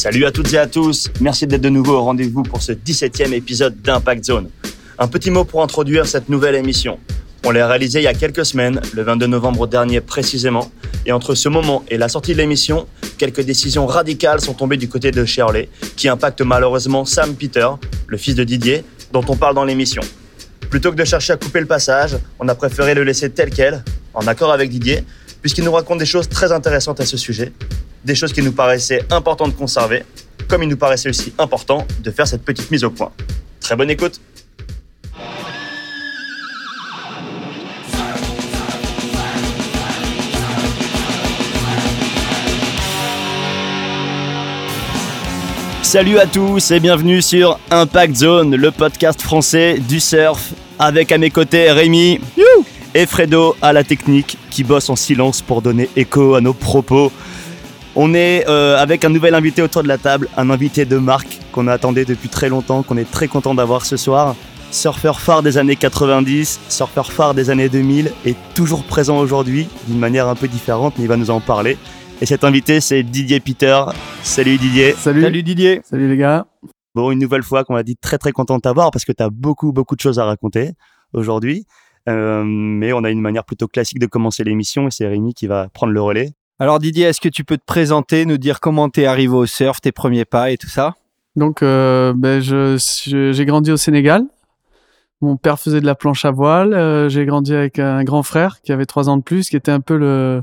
Salut à toutes et à tous, merci d'être de nouveau au rendez-vous pour ce 17e épisode d'Impact Zone. Un petit mot pour introduire cette nouvelle émission. On l'a réalisé il y a quelques semaines, le 22 novembre dernier précisément, et entre ce moment et la sortie de l'émission, quelques décisions radicales sont tombées du côté de Shirley, qui impactent malheureusement Sam Peter, le fils de Didier, dont on parle dans l'émission. Plutôt que de chercher à couper le passage, on a préféré le laisser tel quel, en accord avec Didier, puisqu'il nous raconte des choses très intéressantes à ce sujet, des choses qui nous paraissaient importantes de conserver, comme il nous paraissait aussi important de faire cette petite mise au point. Très bonne écoute Salut à tous et bienvenue sur Impact Zone, le podcast français du surf, avec à mes côtés Rémi et Fredo à la technique qui bosse en silence pour donner écho à nos propos. On est euh, avec un nouvel invité autour de la table, un invité de marque qu'on a attendu depuis très longtemps, qu'on est très content d'avoir ce soir. Surfeur phare des années 90, surfeur phare des années 2000 et toujours présent aujourd'hui d'une manière un peu différente, mais il va nous en parler. Et cet invité, c'est Didier Peter. Salut Didier. Salut. Salut Didier. Salut les gars. Bon, une nouvelle fois qu'on a dit très très content de t'avoir parce que tu as beaucoup beaucoup de choses à raconter aujourd'hui. Euh, mais on a une manière plutôt classique de commencer l'émission et c'est Rémi qui va prendre le relais. Alors Didier, est-ce que tu peux te présenter, nous dire comment t'es arrivé au surf, tes premiers pas et tout ça? Donc, euh, ben, j'ai grandi au Sénégal. Mon père faisait de la planche à voile. Euh, j'ai grandi avec un grand frère qui avait trois ans de plus, qui était un peu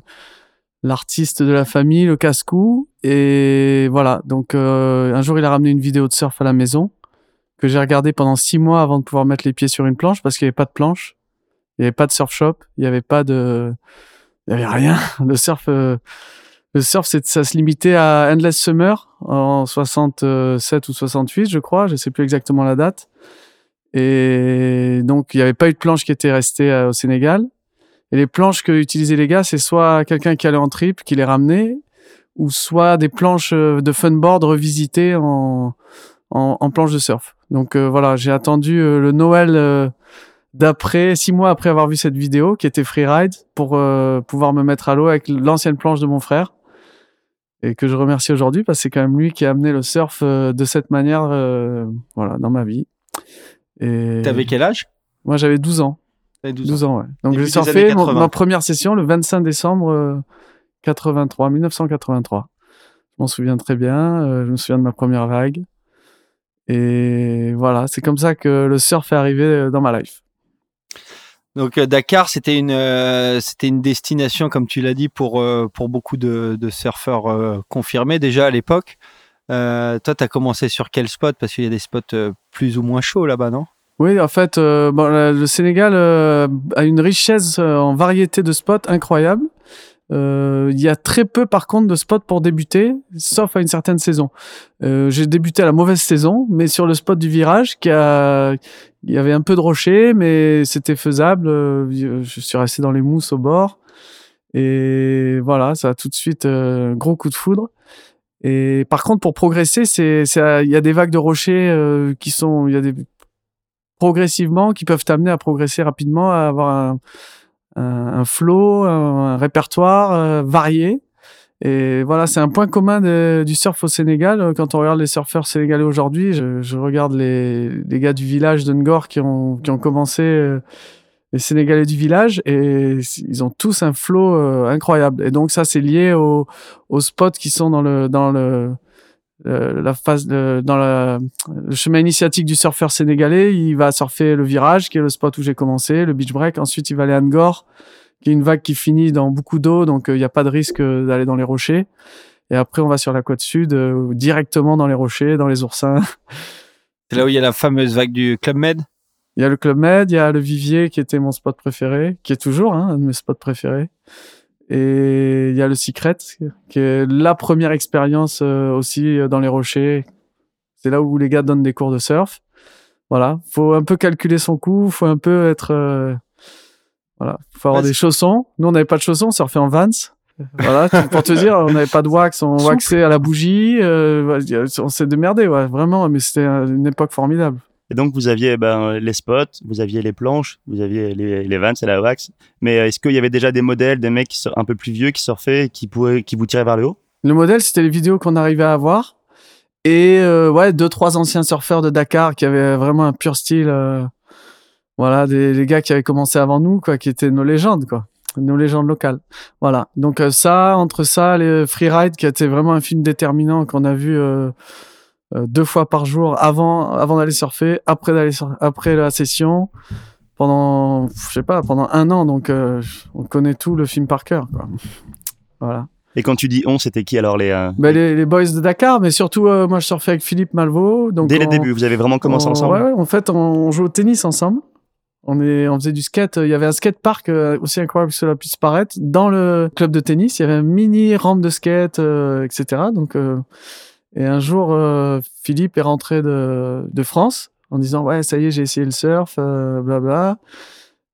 l'artiste de la famille, le casse-cou. Et voilà. Donc, euh, un jour, il a ramené une vidéo de surf à la maison que j'ai regardé pendant six mois avant de pouvoir mettre les pieds sur une planche parce qu'il n'y avait pas de planche, il n'y avait pas de surf shop, il n'y avait pas de, il n'y avait rien. Le surf. euh, le surf, ça se limitait à Endless Summer en 67 ou 68, je crois. Je sais plus exactement la date. Et donc, il n'y avait pas eu de planche qui était restée euh, au Sénégal. Et les planches que utilisaient les gars, c'est soit quelqu'un qui allait en trip, qui les ramenait, ou soit des planches euh, de funboard revisitées en, en, planche de surf. Donc voilà, j'ai attendu le Noël d'après, six mois après avoir vu cette vidéo, qui était freeride, pour euh, pouvoir me mettre à l'eau avec l'ancienne planche de mon frère et que je remercie aujourd'hui parce que c'est quand même lui qui a amené le surf euh, de cette manière euh, voilà dans ma vie. Et T'avais quel âge? moi j'avais 12 ans. T'avais 12 12 ans. ouais. Donc j'ai surfé mon- 80. ma première session le 25 décembre euh, 83 1983 je m'en souviens très bien je me souviens de ma première vague. Et voilà c'est comme ça que le surf est arrivé dans ma life Donc euh, Dakar, c'était une, euh, une destination, comme tu l'as dit, pour, euh, pour beaucoup de, surfeurs confirmés déjà à l'époque. Toi, tu as commencé sur quel spot? Parce qu'il y a des spots plus ou moins chauds là-bas, non? Oui, en fait, le Sénégal a une richesse en variété de spots incroyable. Euh, Il y a très peu, par contre, de spots pour débuter, sauf à une certaine saison. Euh, J'ai débuté à la mauvaise saison, mais sur le spot du virage, qui a, il y avait un peu de rochers, mais c'était faisable. Euh, Je suis resté dans les mousses au bord, et voilà, ça a tout de suite euh, gros coup de foudre. Et par contre, pour progresser, c'est, il y a des vagues de rochers euh, qui sont, il y a des progressivement qui peuvent t'amener à progresser rapidement, à avoir un, un, flow, un, répertoire euh, varié. Et voilà, c'est un point commun du surf au Sénégal. Quand on regarde les surfeurs sénégalais aujourd'hui, je, je regarde les, les gars du village de Ngor qui ont, qui ont commencé, euh, les Sénégalais du village, et ils ont tous un flow euh, incroyable. Et donc ça, c'est lié aux, aux spots qui sont dans le, dans le, euh, la phase de- dans la, le chemin initiatique du surfeur sénégalais, il va surfer le virage, qui est le spot où j'ai commencé, le beach break. Ensuite, il va aller à Ngor, qui est une vague qui finit dans beaucoup d'eau, donc euh, il n'y a pas de risque euh, d'aller dans les rochers. Et après, on va sur la côte sud, directement dans les rochers, dans les oursins. C'est là où il y a la fameuse vague du Club Med? Il y a le Club Med, il y a le Vivier, qui était mon spot préféré, qui est toujours hein, un de mes spots préférés. Et il y a le Secret, qui est la première expérience euh, aussi euh, dans les rochers. C'est là où les gars donnent des cours de surf. Voilà, faut un peu calculer son coup, faut un peu être euh, voilà, faut avoir des chaussons. Nous on n'avait pas de chaussons, on surfait en Vans. Voilà, pour te dire, on n'avait pas de wax, on Souple. waxait à la bougie, euh, on s'est démerdé, ouais, vraiment, mais c'était une époque formidable. Et donc, vous aviez ben, les spots, vous aviez les planches, vous aviez les, les vans et la wax. Mais euh, est-ce qu'il y avait déjà des modèles, des mecs un peu plus vieux qui surfaient qui, pouvaient, qui vous tiraient vers le haut? Le modèle, c'était les vidéos qu'on arrivait à avoir. Et euh, ouais, deux trois anciens surfeurs de Dakar qui avaient vraiment un pur style. euh, voilà, des gars qui avaient commencé avant nous, quoi, qui étaient nos légendes, quoi, nos légendes locales. Voilà. Donc ça, entre ça, les Freeride, qui a été vraiment un film déterminant qu'on a vu deux fois par jour avant avant d'aller surfer, après d'aller sur- après la session, pendant je sais pas, pendant un an. Donc euh, on connaît tout le film par cœur, quoi. Voilà. Et quand tu dis on, c'était qui alors les euh, Ben, les, les boys de Dakar, mais surtout, euh, moi, je surfais avec Philippe Malvaux. Donc Dès les débuts, vous avez vraiment commencé on- ensemble ouais, en fait, on, on jouait au tennis ensemble. On, est, on faisait du skate. Il y avait un skate park, euh, aussi incroyable que cela puisse paraître. Dans le club de tennis, il y avait un mini rampe de skate, euh, etc. Donc, euh, et un jour, euh, Philippe est rentré de, de France en disant Ouais, ça y est, j'ai essayé le surf, euh, blabla.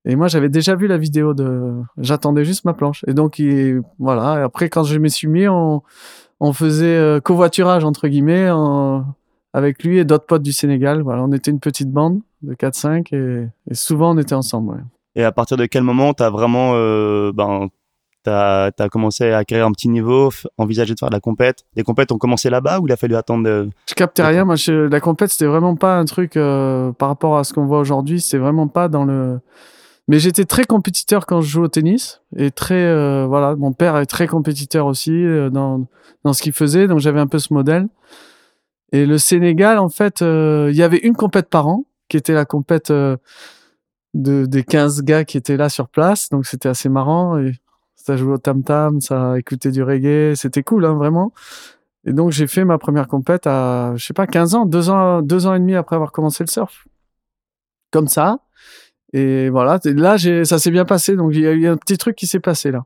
Et moi, j'avais déjà vu la vidéo de. J'attendais juste ma planche. Et donc, il, voilà. Et après, quand je m'y suis mis, on, faisait euh, covoiturage, entre guillemets, avec lui et d'autres potes du Sénégal. Voilà, on était une petite bande de 4-5 et, souvent on était ensemble. Et à partir de quel moment t'as vraiment, euh, ben, t'as as commencé à acquérir un petit niveau, envisagé de faire de la compète Les compètes ont commencé là-bas ou il a fallu attendre euh, Je captais rien. Moi, je- la compète, c'était vraiment pas un truc euh, par rapport à ce qu'on voit aujourd'hui. C'est vraiment pas dans le. Mais j'étais très compétiteur quand je jouais au tennis et très euh, voilà. Mon père est très compétiteur aussi euh, dans dans ce qu'il faisait, donc j'avais un peu ce modèle. Et le Sénégal, en fait, il y avait une compète par an qui était la compète de des 15 gars qui étaient là sur place, donc c'était assez marrant. Et ça jouait au tam tam, ça écoutait du reggae, c'était cool, hein, vraiment. Et donc j'ai fait ma première compète à, je sais pas, 15 ans, deux ans, deux ans et demi après avoir commencé le surf. Comme ça. Et voilà, là ça s'est bien passé. Donc il y a eu un petit truc qui s'est passé là.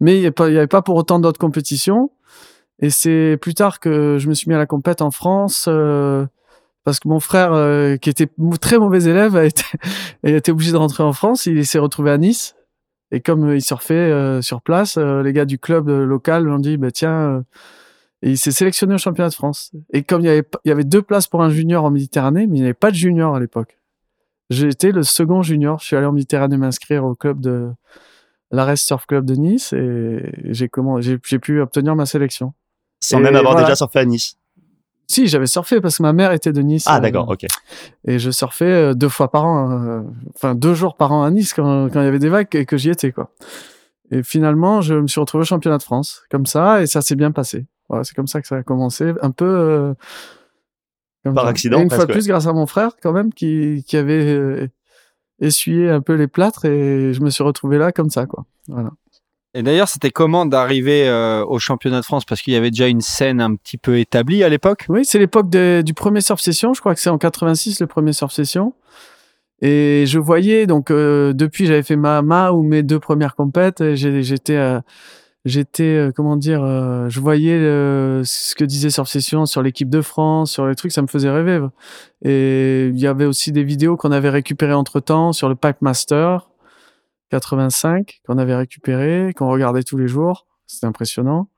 Mais il n'y avait, pas- pour autant d'autres compétitions. Et c'est plus tard que je me suis mis à la compète en France. euh, parce que mon frère, euh, qui était très mauvais élève, a été obligé de rentrer en France. Il s'est retrouvé à Nice. Et comme euh, il surfait euh, sur place, euh, les gars du club local lui ont dit, bah, tiens, euh, et il s'est sélectionné au championnat de France. Et comme il y avait, il y avait deux places pour un junior en Méditerranée, mais il n'y avait pas de junior à l'époque. J'étais le second junior. Je suis allé en Méditerranée m'inscrire au club de l'Arrest Surf Club de Nice et j'ai comment, j'ai, j'ai pu obtenir ma sélection. sans Et même avoir voilà. déjà surfé à Nice Si, j'avais surfé parce que ma mère était de Nice. Ah euh, d'accord, ok. et je surfais euh, deux fois par an, euh, enfin deux jours par an à Nice quand, quand il y avait des vagues et que j'y étais quoi. Et finalement, je me suis retrouvé au championnat de France comme ça et ça s'est bien passé. Voilà, c'est comme ça que ça a commencé, un peu euh, comme Par accident, Et une fois de plus, grâce à mon frère quand même qui qui avait euh, essuyé un peu les plâtres et je me suis retrouvé là comme ça quoi. Voilà. Et d'ailleurs, c'était comment d'arriver euh, au championnat de France? Parce qu'il y avait déjà une scène un petit peu établie à l'époque. Oui, c'est l'époque du premier surf session. Je crois que c'est en 86 le premier surf session. Et je voyais donc euh, depuis j'avais fait ma ma ou mes deux premières compètes. J'étais euh, j'étais euh, comment dire euh, je voyais euh, ce que disait Surf Session sur l'équipe de France, sur les trucs, ça me faisait rêver. Et il y avait aussi des vidéos qu'on avait récupérées entre temps sur le Pipe Master 85 qu'on avait récupéré, qu'on regardait tous les jours. C'était impressionnant.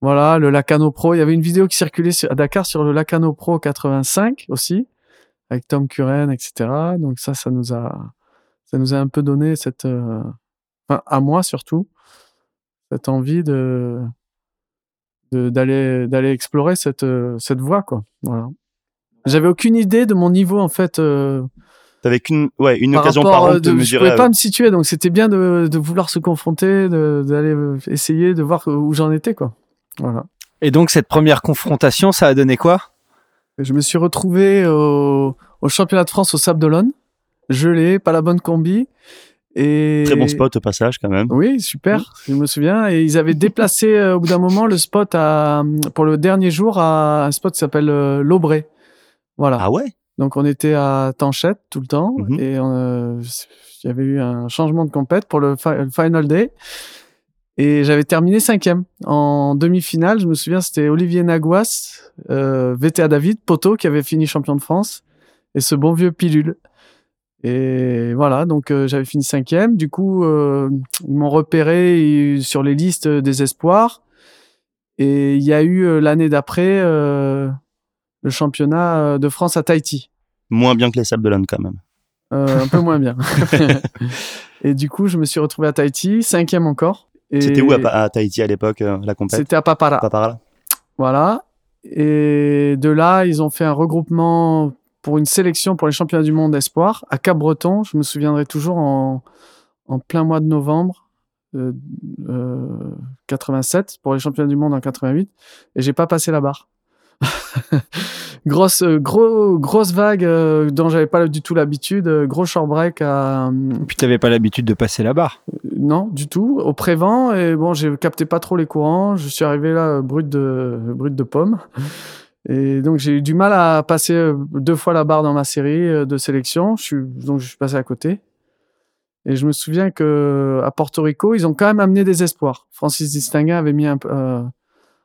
Voilà, le Lacano Pro. Il y avait une vidéo qui circulait à Dakar sur le Lacano Pro 85 aussi, avec Tom Curran, etc. Donc ça, ça nous a, ça nous a un peu donné cette, euh, enfin, à moi surtout, cette envie de, de- d'aller, d'aller explorer cette, euh, cette voie, quoi. Voilà. J'avais aucune idée de mon niveau, en fait, euh, T'avais qu'une, ouais, une par occasion rapport, par an euh, de de, je mesurer. pouvais à- pas me situer, donc c'était bien de, de vouloir se confronter, d'aller euh, essayer de voir où j'en étais, quoi. Voilà. Et donc, cette première confrontation, ça a donné quoi? Je me suis retrouvé au, au championnat de France au Sable d'Olonne, gelé, pas la bonne combi. Et... Très bon spot au passage quand même. Oui, super, je me souviens. Et ils avaient déplacé euh, au bout d'un moment le spot à, pour le dernier jour à un spot qui s'appelle euh, l'Aubray. Voilà. Ah ouais? Donc on était à Tanchette tout le temps Mhm. et euh, il y avait eu un changement de compète pour le, fi- le final day. Et j'avais terminé cinquième. En demi-finale, je me souviens, c'était Olivier Naguas, euh, VTA David, Poto, qui avait fini champion de France, et ce bon vieux Pilule. Et voilà, donc euh, j'avais fini cinquième. Du coup, euh, ils m'ont repéré sur les listes des espoirs. Et il y a eu l'année d'après le championnat euh, de France à Tahiti. Moins bien que les Sables d'Olonne quand même. Euh, un peu moins bien. et du coup, je me suis retrouvé à Tahiti, cinquième encore. Et C'était où à, Tahiti à l'époque, euh, la compète? C'était à Papara. Pas par là Voilà. Et de là, ils ont fait un regroupement pour une sélection pour les championnats du monde espoir à Cap-Breton. Je me souviendrai toujours en, en plein mois de novembre euh, euh, 87 pour les championnats du monde en 88 et j'ai pas passé la barre. grosse euh, gros grosse vague euh, dont j'avais pas du tout l'habitude, euh, gros short break à Puis t'avais pas l'habitude de passer la barre. non, du tout, au prévent et bon, j'ai capté pas trop les courants, je suis arrivé là euh, brut de brut de pomme. Et donc j'ai eu du mal à passer euh, deux fois la barre dans ma série euh, de sélection, je suis donc je suis passé à côté. Et je me souviens que à Porto Rico, ils ont quand même amené des espoirs. Francis Distinguin avait mis un, euh,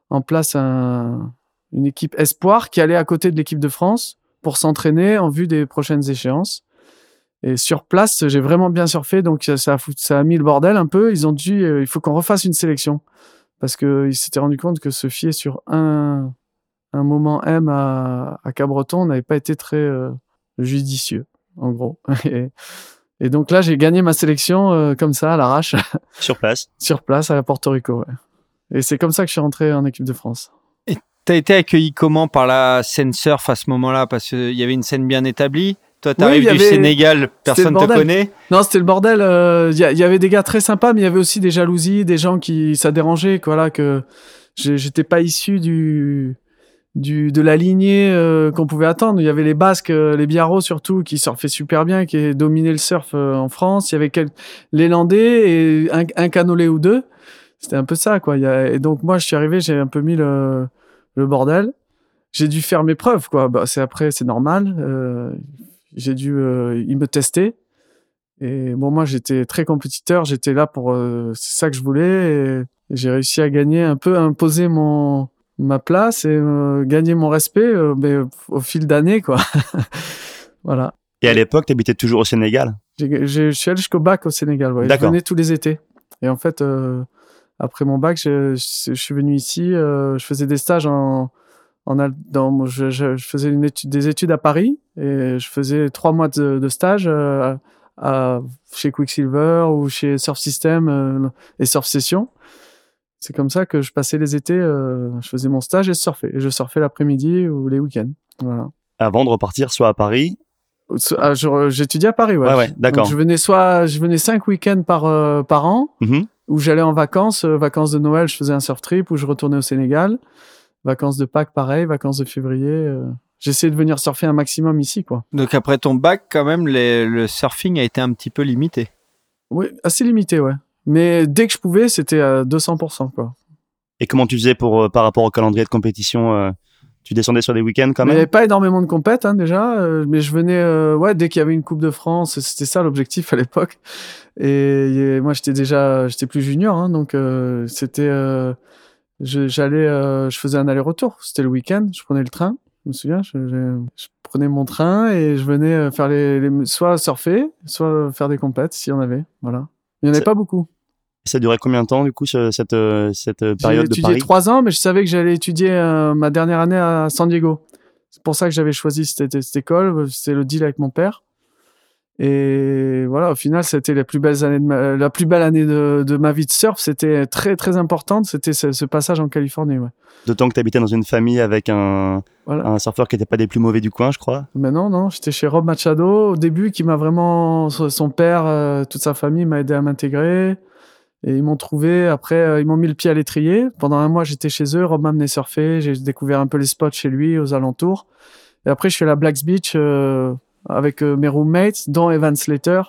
en place un, une équipe espoir qui allait à côté de l'équipe de France pour s'entraîner en vue des prochaines échéances. Et sur place, j'ai vraiment bien surfé, donc ça, a, foutu- ça a mis le bordel un peu. Ils ont dit, euh, il faut qu'on refasse une sélection parce que ils s'étaient rendu compte que se fier sur un un moment M à, à Cabreton n'avait pas été très euh, judicieux, en gros. Et, et donc là, j'ai gagné ma sélection euh, comme ça à l'arrache Sur place. sur place à Porto Rico. ouais. Et c'est comme ça que je suis rentré en équipe de France. T'as été accueilli comment par la scène surf à ce moment-là? Parce qu'il y avait une scène bien établie. Toi, t'arrives y du avait- Sénégal, personne te connaît. Non, c'était le bordel. euh, Il y, avait des gars très sympas, mais il y avait aussi des jalousies, des gens qui ça dérangeait, quoi, là, que j'étais pas issu du du de la lignée euh, qu'on pouvait attendre. Il y avait les Basques, euh, les Biarros surtout, qui surfaient super bien, qui dominaient le surf euh, en France. Il y avait les Landais et un, un canolé ou deux. C'était un peu ça, quoi. Il y a... Et donc moi, je suis arrivé, j'ai un peu mis le le bordel. J'ai dû faire mes preuves, quoi. Bah, c'est après, c'est normal. Euh, j'ai dû, euh, ils me tester. Et bon, moi, j'étais très compétiteur. J'étais là pour, euh, c'est ça que je voulais. Et, j'ai réussi à gagner un peu, à imposer mon ma place et euh, gagner mon respect, euh, mais au fil d'années, quoi. voilà. Et à l'époque, tu habitais toujours au Sénégal? Je suis allé jusqu'au bac au Sénégal. Ouais. Je venais tous les étés. Et en fait, euh, après mon bac, je, je, je suis venu ici. euh, je faisais des stages en, en dans, je, faisais une étude, des études à Paris et je faisais trois mois de, de stage euh, à, chez Quicksilver ou chez Surf System euh, et Surf Session. C'est comme ça que je passais les étés. je faisais mon stage et je surfais. Et je surfais l'après-midi ou les week-ends. Voilà. Avant de repartir soit à Paris. Ah, J'étudiais à Paris, ouais. Ouais, ouais, d'accord. Je venais soit, je venais cinq week-ends par euh, par an, Mhm. Où j'allais en vacances, euh, vacances de Noël, je faisais un surf trip, où je retournais au Sénégal, vacances de Pâques, pareil, vacances de février. euh, J'essayais de venir surfer un maximum ici, quoi. Donc après ton bac, quand même, les- le surfing a été un petit peu limité. Oui, assez limité, ouais. Mais dès que je pouvais, c'était à 200%, quoi. Et comment tu faisais pour, euh, par rapport au calendrier de compétition euh, Tu descendais sur des week-ends quand Mais il n'y même avait pas énormément de compètes hein, déjà, euh, mais je venais, euh, ouais, dès qu'il y avait une Coupe de France, c'était ça l'objectif à l'époque. Et, et moi, j'étais déjà, j'étais plus junior, hein, donc euh, c'était, euh, j'allais, euh, je faisais un aller-retour. C'était le week-end, je prenais le train, je me souviens, je, je- je prenais mon train et je venais euh, faire les, les soit surfer, soit faire des compètes si on avait, voilà. Il n'y en avait pas beaucoup. Ça durait combien de temps du coup ce- cette, euh, cette euh, J'ai période de étudié Paris trois ans, mais je savais que j'allais étudier euh, ma dernière année à San Diego. C'est pour ça que j'avais choisi cette, cette école. C'était le deal avec mon père. Et voilà, au final, c'était la plus belle année de ma, la plus belle année de, de ma vie de surf. C'était très très importante. C'était ce, ce passage en Californie. Ouais. D'autant que tu habitais dans une famille avec un, Voilà. un surfeur qui n'était pas des plus mauvais du coin, je crois. Mais non, non, j'étais chez Rob Machado au début, qui m'a vraiment, son père, euh, toute sa famille m'a aidé à m'intégrer. Et ils m'ont trouvé, après, euh, ils m'ont mis le pied à l'étrier. Pendant un mois, j'étais chez eux, Rob m'a amené surfer, j'ai découvert un peu les spots chez lui, aux alentours. Et après, je suis à Blacks Beach euh, avec euh, mes roommates, dont Evan Slater,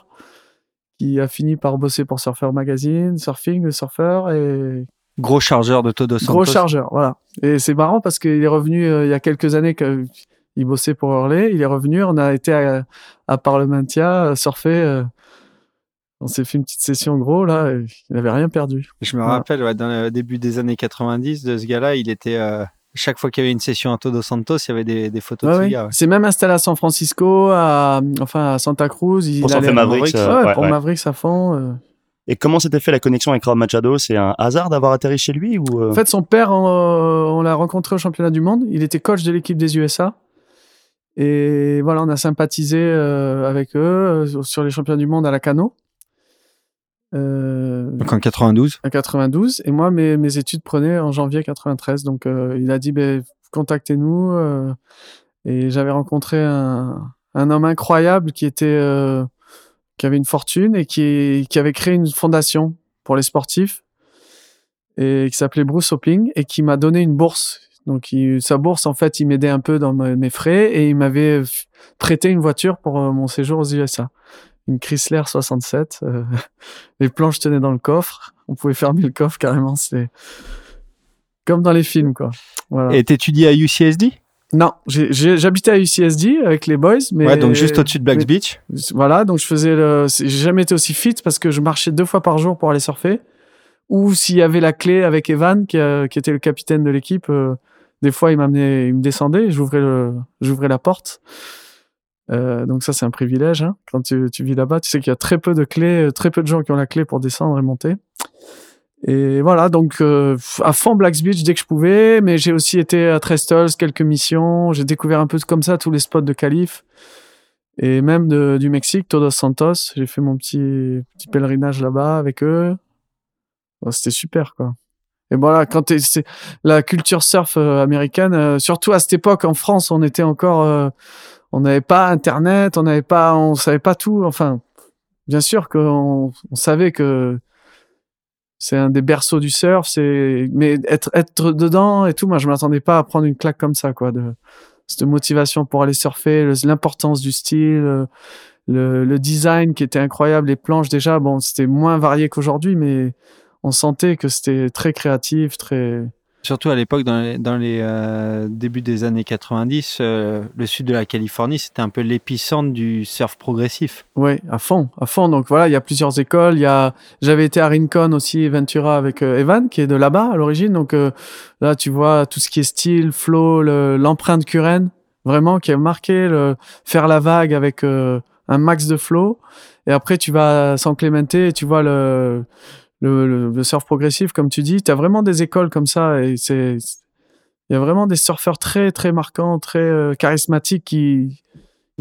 qui a fini par bosser pour Surfer Magazine, Surfing, le surfeur, et Gros chargeur de Todo Santos. Gros chargeur, voilà. Et c'est marrant parce qu'il est revenu euh, il y a quelques années qu'il bossait pour Hurley. Il est revenu, on a été à, à Parlementia surfer. euh, on s'est fait une petite session gros là. et il n'avait rien perdu. Je me Voilà. rappelle, ouais, dans le début des années 90, de ce gars-là, il était. euh, chaque fois qu'il y avait une session à Todo Santos, il y avait des, des photos Ouais, de ouais. ce gars. ouais. C'est même installé à San Francisco, à, enfin à Santa Cruz. Il Pour allait Mavericks, euh, ouais, pour ouais. Mavericks à fond. euh. Et comment s'était fait la connexion avec Rob Machado? C'est un hasard d'avoir atterri chez lui ou euh, En fait, son père, on, on l'a rencontré au championnat du monde. Il était coach de l'équipe des USA. Et voilà, on a sympathisé euh, avec eux euh, sur les championnats du monde à la cano. Euh, Donc en 92. en 92 et moi mes, mes études prenaient en janvier 93 donc euh, il a dit ben contactez-nous. euh, et j'avais rencontré un, un homme incroyable qui était, qui avait une fortune et qui, qui avait créé une fondation pour les sportifs et qui s'appelait Bruce Hopling et qui m'a donné une bourse. Donc, il- sa bourse, en fait, il m'aidait un peu dans me- mes frais et il m'avait prêté une voiture pour mon séjour aux USA. Une Chrysler 67. euh, les planches tenaient dans le coffre. On pouvait fermer le coffre carrément. C'était comme dans les films, quoi. Voilà. Et t'étudies à UCSD Non, j'habitais à UCSD avec les boys, mais Ouais, donc juste au-dessus de Blacks mais- Beach. voilà, donc je faisais le. c'est- J'ai jamais été aussi fit parce que je marchais deux fois par jour pour aller surfer. Ou s'il y avait la clé avec Evan, qui, euh, qui était le capitaine de l'équipe, euh, des fois il m'amenait, il me descendait, j'ouvrais le, j'ouvrais la porte. Euh, donc ça c'est un privilège hein. quand tu, tu vis là-bas. Tu sais qu'il y a très peu de clés, euh, très peu de gens qui ont la clé pour descendre et monter. Et voilà, donc euh, à fond Blacks Beach dès que je pouvais, mais j'ai aussi été à Trestles, quelques missions. J'ai découvert un peu comme ça tous les spots de Calife et même de- du Mexique, Todos Santos. J'ai fait mon petit petit pèlerinage là-bas avec eux. Bon, C'était super quoi. Et voilà, quand c'est la culture surf euh, américaine, euh, surtout à cette époque en France, on était encore, on n'avait pas Internet, on n'avait pas, on savait pas tout. Enfin, bien sûr qu'on on savait que c'est un des berceaux du surf, c'est mais être être dedans et tout, moi je m'attendais pas à prendre une claque comme ça quoi, de cette motivation pour aller surfer, l'importance du style, le, le design qui était incroyable, les planches déjà, bon c'était moins varié qu'aujourd'hui, mais on sentait que c'était très créatif, très Surtout à l'époque, dans les, euh, débuts des années 90, euh, le sud de la Californie, c'était un peu l'épicentre du surf progressif. Ouais, à fond, à fond. Donc voilà, il y a plusieurs écoles. Il y a, j'avais été à Rincon aussi, Ventura avec euh, Evan, qui est de là-bas à l'origine. Donc là, tu vois tout ce qui est style, flow, le- l'empreinte Curren, vraiment qui a marqué le faire la vague avec un max de flow. Et après, tu vas à San Clemente et tu vois le le, le, le surf progressif, comme tu dis. Tu as vraiment des écoles comme ça et c'est il y a vraiment des surfeurs très très marquants, très euh, charismatiques qui, qui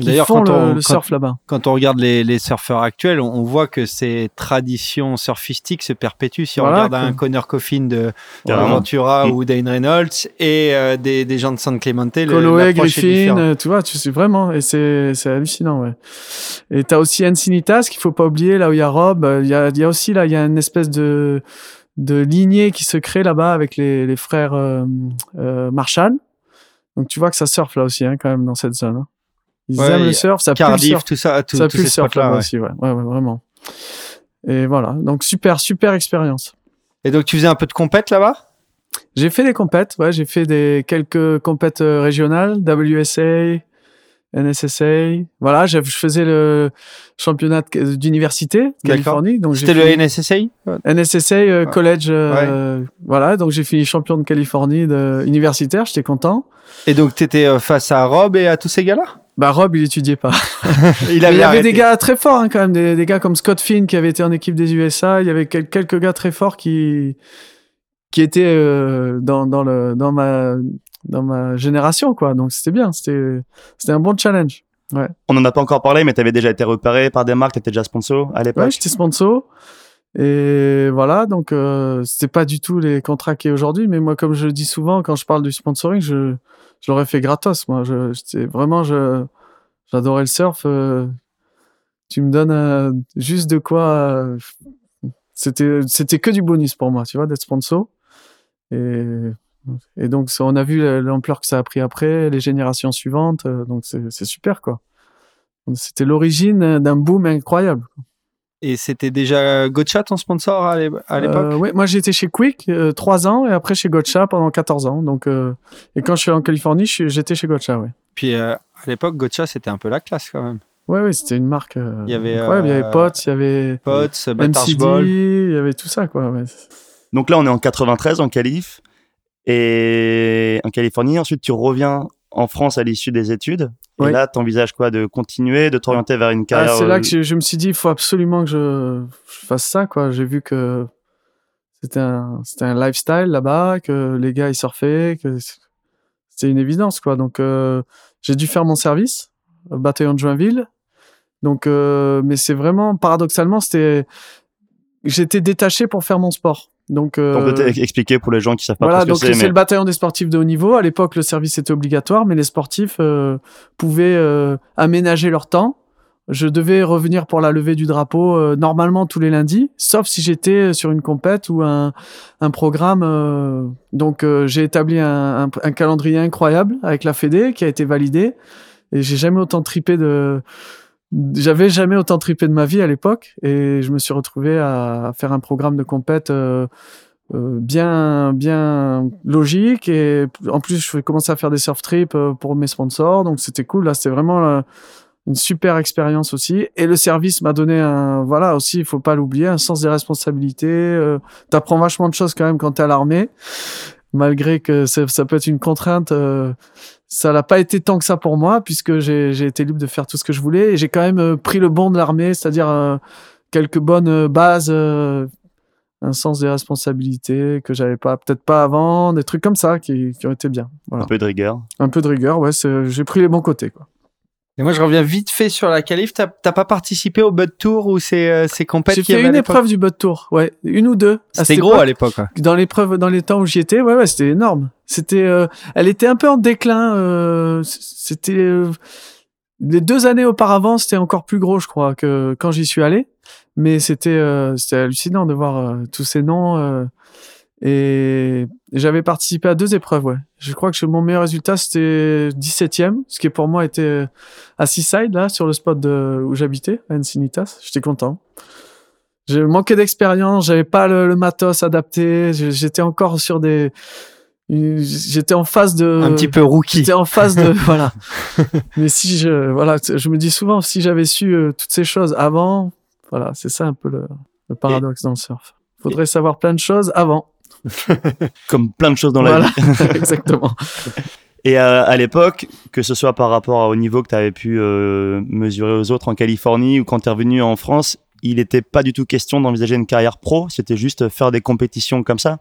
D'ailleurs, font quand, le, on, le quand, surf là-bas. quand on regarde les, les surfeurs actuels, on, on voit que ces traditions surfistiques se perpétuent. Si Voilà, on regarde un. Connor Coffin de. Ventura Mm. ou Dane Reynolds et euh, des, des gens de San Clemente, le- Coloé, Griffin, euh, tu vois, tu sais vraiment, et c'est, c'est hallucinant, ouais. Et t'as aussi Encinitas qu'il faut pas oublier, là où il y a Rob, euh, il y a, y a aussi, là, il y a une espèce de, de lignée qui se crée là-bas avec les, les frères euh, euh, Marshall. Donc tu vois que ça surfe là aussi, hein, quand même, dans cette zone. hein. Ils Ouais, aiment le surf, ça pue le Cardiff, surf, tout ça, tout, ça pue le surf ouais. aussi, ouais. ouais, vraiment. Et voilà, donc super, super expérience. Et donc, tu faisais un peu de compète là-bas? J'ai fait des compètes, ouais, j'ai fait des quelques compètes euh, régionales, WSA, NSSA. Voilà, je faisais le championnat de- d'université Californie, donc C'était le NSSA NSSA euh, Ouais. college, euh, voilà, donc j'ai fini champion de Californie de universitaire, j'étais content. Et donc, tu étais face à Rob et à tous ces gars-là? Bah Rob, il étudiait pas. Il avait il y avait des gars très forts hein, quand même, des, des gars comme Scott Finn qui avait été en équipe des USA. Il y avait quel- quelques gars très forts qui qui étaient euh, dans dans le dans ma dans ma génération quoi. Donc c'était bien, c'était c'était un bon challenge. On n'en a pas encore parlé, mais tu avais déjà été repéré par des marques, tu étais déjà sponsor à l'époque. Ouais, j'étais sponsor. Et voilà, donc euh, c'était pas du tout les contrats qu'il y a aujourd'hui, mais moi, comme je le dis souvent, quand je parle du sponsoring, je, je l'aurais fait gratos. Moi, vraiment, je, j'adorais le surf. euh, tu me donnes euh, juste de quoi. euh, c'était, c'était que du bonus pour moi, tu vois, d'être sponsor. Et, donc, on a vu l'ampleur que ça a pris après, les générations suivantes. donc, c'est super, quoi. C'était l'origine d'un boom incroyable. Et c'était déjà Gotcha ton sponsor à l'é- à l'époque Euh, ouais, moi j'étais chez Quick euh, 3 ans et après chez Gotcha pendant 14 ans. Donc, euh, et quand je suis en Californie, j'étais chez Gotcha, ouais. Puis euh, à l'époque, Gotcha, c'était un peu la classe quand même. Ouais, ouais, c'était une marque. euh, Il y avait, il y avait Potts, il y avait Potts, MCD, Ball. il y avait tout ça, quoi. ouais. Donc là, on est en 93 en Calif et en Californie. Ensuite, tu reviens en France à l'issue des études. Et là, tu envisages quoi De continuer, de t'orienter vers une Ah, carrière c'est là euh, que je, je me suis dit, il faut absolument que je, je fasse ça, quoi. J'ai vu que c'était un, c'était un lifestyle là-bas, que les gars ils surfaient, que c'était une évidence, quoi. Donc, euh, j'ai dû faire mon service, au bataillon de Joinville. Donc, euh, mais c'est vraiment paradoxalement, c'était, j'étais détaché pour faire mon sport. Donc, On peut euh, expliquer pour les gens qui savent pas voilà, ce que c'est c'est. le bataillon des sportifs de haut niveau. À l'époque, le service était obligatoire, mais les sportifs euh, pouvaient euh, aménager leur temps. Je devais revenir pour la levée du drapeau euh, normalement tous les lundis, sauf si j'étais sur une compète ou un, un programme. euh, donc euh, j'ai établi un, un- un calendrier incroyable avec la Fédé qui a été validé. Et j'ai jamais autant tripé de. J'avais jamais autant tripé de ma vie à l'époque et je me suis retrouvé à faire un programme de compète euh, euh, bien bien logique et en plus je commençais à faire des surf trips euh, pour mes sponsors donc c'était cool. Là c'était vraiment euh, une super expérience aussi. Et le service m'a donné un voilà aussi il faut pas l'oublier un sens des responsabilités euh, t'apprends vachement de choses quand même quand t'es à l'armée malgré que ça, ça peut être une contrainte euh, ça l'a pas été tant que ça pour moi puisque j'ai été libre de faire tout ce que je voulais et j'ai quand même euh, pris le bon de l'armée c'est-à-dire euh, quelques bonnes euh, bases euh, un sens des responsabilités que j'avais pas peut-être pas avant des trucs comme ça qui, qui ont été bien voilà. Un peu de rigueur. un peu de rigueur ouais j'ai pris les bons côtés quoi Et moi, je reviens vite fait sur la qualif. T'as pas participé au Bud Tour ou ces, euh, ces compètes j'ai fait une épreuve du Bud Tour ouais une ou deux C'était gros à l'époque. dans l'épreuve dans les temps où j'y étais ouais ouais c'était énorme c'était euh, elle était un peu en déclin euh, c'était euh, les deux années auparavant c'était encore plus gros je crois que quand j'y suis allé mais c'était euh, c'était hallucinant de voir euh, tous ces noms euh, et j'avais participé à deux épreuves ouais je crois que mon meilleur résultat c'était 17e ce qui pour moi était à Seaside là sur le spot de, où j'habitais à Encinitas j'étais content je manquais d'expérience, j'avais pas le, le matos adapté, j'étais encore sur des, j'étais en phase de, Un petit peu rookie. j'étais en phase de, voilà. Mais si je, voilà, je me dis souvent, si j'avais su euh, toutes ces choses avant, voilà, c'est ça un peu le, le paradoxe dans le surf. Faudrait savoir plein de choses avant. Comme plein de choses dans la voilà, vie. exactement. Et euh, à l'époque, que ce soit par rapport au niveau que tu avais pu euh, mesurer aux autres en Californie ou quand tu es revenu en France, il n'était pas du tout question d'envisager une carrière pro, c'était juste faire des compétitions comme ça.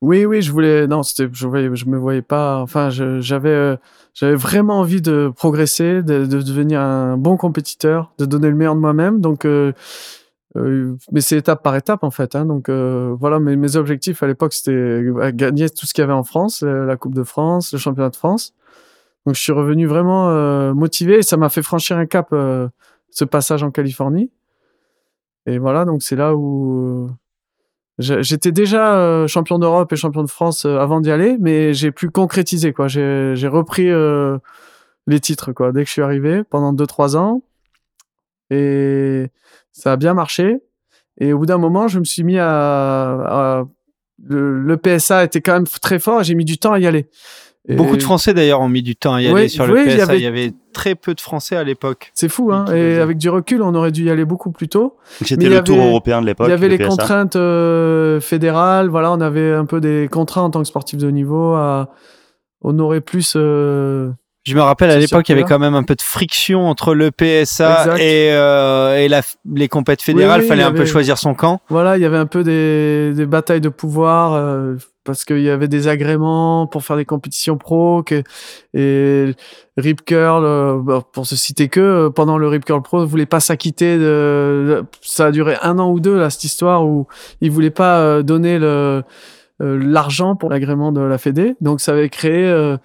Oui, oui, je voulais. Non, c'était. Je voyais, je me voyais pas. Enfin, j'avais, euh, j'avais vraiment envie de progresser, de, de devenir un bon compétiteur, de donner le meilleur de moi-même. Donc, euh, euh, mais c'est étape par étape en fait. Hein, donc euh, voilà, mes, objectifs à l'époque c'était euh, gagner tout ce qu'il y avait en France, la Coupe de France, le Championnat de France. Donc je suis revenu vraiment motivé et ça m'a fait franchir un cap, ce passage en Californie. Et voilà, donc c'est là où j'étais déjà champion d'Europe et champion de France avant d'y aller, mais j'ai pu concrétiser quoi. J'ai repris les titres quoi dès que je suis arrivé pendant deux trois ans et ça a bien marché. Et au bout d'un moment, je me suis mis à, à- le, le PSA était quand même très fort et j'ai mis du temps à y aller. Et Beaucoup de Français d'ailleurs ont mis du temps à y aller Oui, sur le oui, il y PSA. avait- Il y avait très peu de Français à l'époque. C'est fou, hein. Et avec du recul, on aurait dû y aller beaucoup plus tôt. C'était le tour européen de l'époque. Il y avait le les PSA. contraintes euh, fédérales. Voilà, on avait un peu des contraintes en tant que sportif de haut niveau à honorer plus. euh, Je me rappelle à l'époque, il y avait quand même un peu de friction entre le PSA et, euh, et la, les compètes fédérales. Oui, oui, fallait un peu choisir son camp. Voilà, il y avait un peu des, des batailles de pouvoir euh, parce qu'il y avait des agréments pour faire des compétitions pro. Que, et Rip Curl, euh, bah, pour se citer que, euh, pendant le Rip Curl Pro, ne voulait pas s'acquitter de. Ça a duré un an ou deux là cette histoire où il voulait pas euh, donner le l'argent pour l'agrément de la Fédé. Donc ça avait créé euh,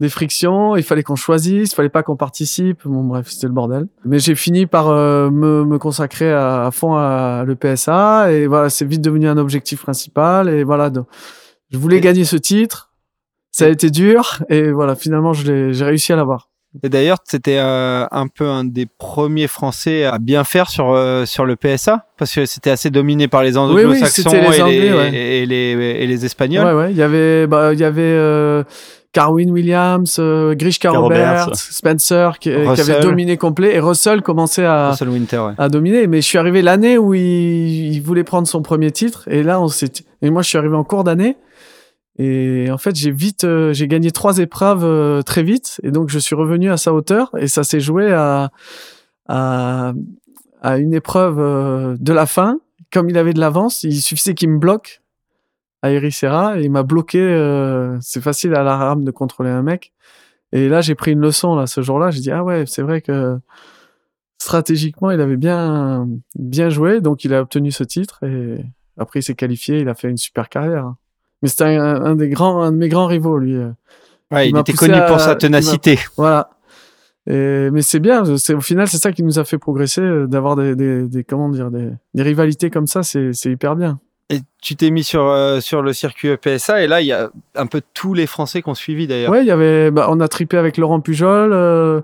des frictions, il fallait qu'on choisisse, il fallait pas qu'on participe. Bon bref, c'était le bordel. Mais j'ai fini par euh, me, me consacrer à, à fond à le PSA et voilà, c'est vite devenu un objectif principal et voilà, donc, je voulais Et- gagner ce titre. Ça a été dur et voilà, finalement je l'ai j'ai réussi à l'avoir. Et d'ailleurs, c'était euh, un peu un des premiers Français à bien faire sur euh, sur le PSA parce que c'était assez dominé par les anglo-saxons c'était les et, ouais. et les et les espagnols. Ouais ouais, il y avait bah il y avait euh, Carwin Williams, euh, Grishka Roberts, Roberts. Spencer qui, qui avait dominé complet et Russell commençait à Russell Winter, ouais. à dominer. Mais je suis arrivé l'année où il, il voulait prendre son premier titre. Et là, on s'est, et moi, je suis arrivé en cours d'année. Et en fait, j'ai vite, euh, j'ai gagné trois épreuves euh, très vite. Et donc, je suis revenu à sa hauteur. Et ça s'est joué à, à, à une épreuve euh, de la fin. Comme il avait de l'avance, il suffisait qu'il me bloque à Ericeira. Et il m'a bloqué. euh, c'est facile à la rame de contrôler un mec. Et là, j'ai pris une leçon, là, ce jour-là. J'ai dit, ah ouais, c'est vrai que stratégiquement, il avait bien, bien joué, donc il a obtenu ce titre et après il s'est qualifié, il a fait une super carrière. Mais c'était un, un des grands, un de mes grands rivaux, lui. euh. Ouais, Il était connu à- pour sa ténacité. Voilà. Et, mais c'est bien. C'est au final, c'est ça qui nous a fait progresser, euh, d'avoir des, des, des- comment dire, des, des rivalités comme ça. C'est hyper bien. Et tu t'es mis sur, euh, sur le circuit EPSA et là, il y a un peu tous les Français qui ont suivi d'ailleurs. Ouais, il y avait, bah, on a tripé avec Laurent Pujol. euh,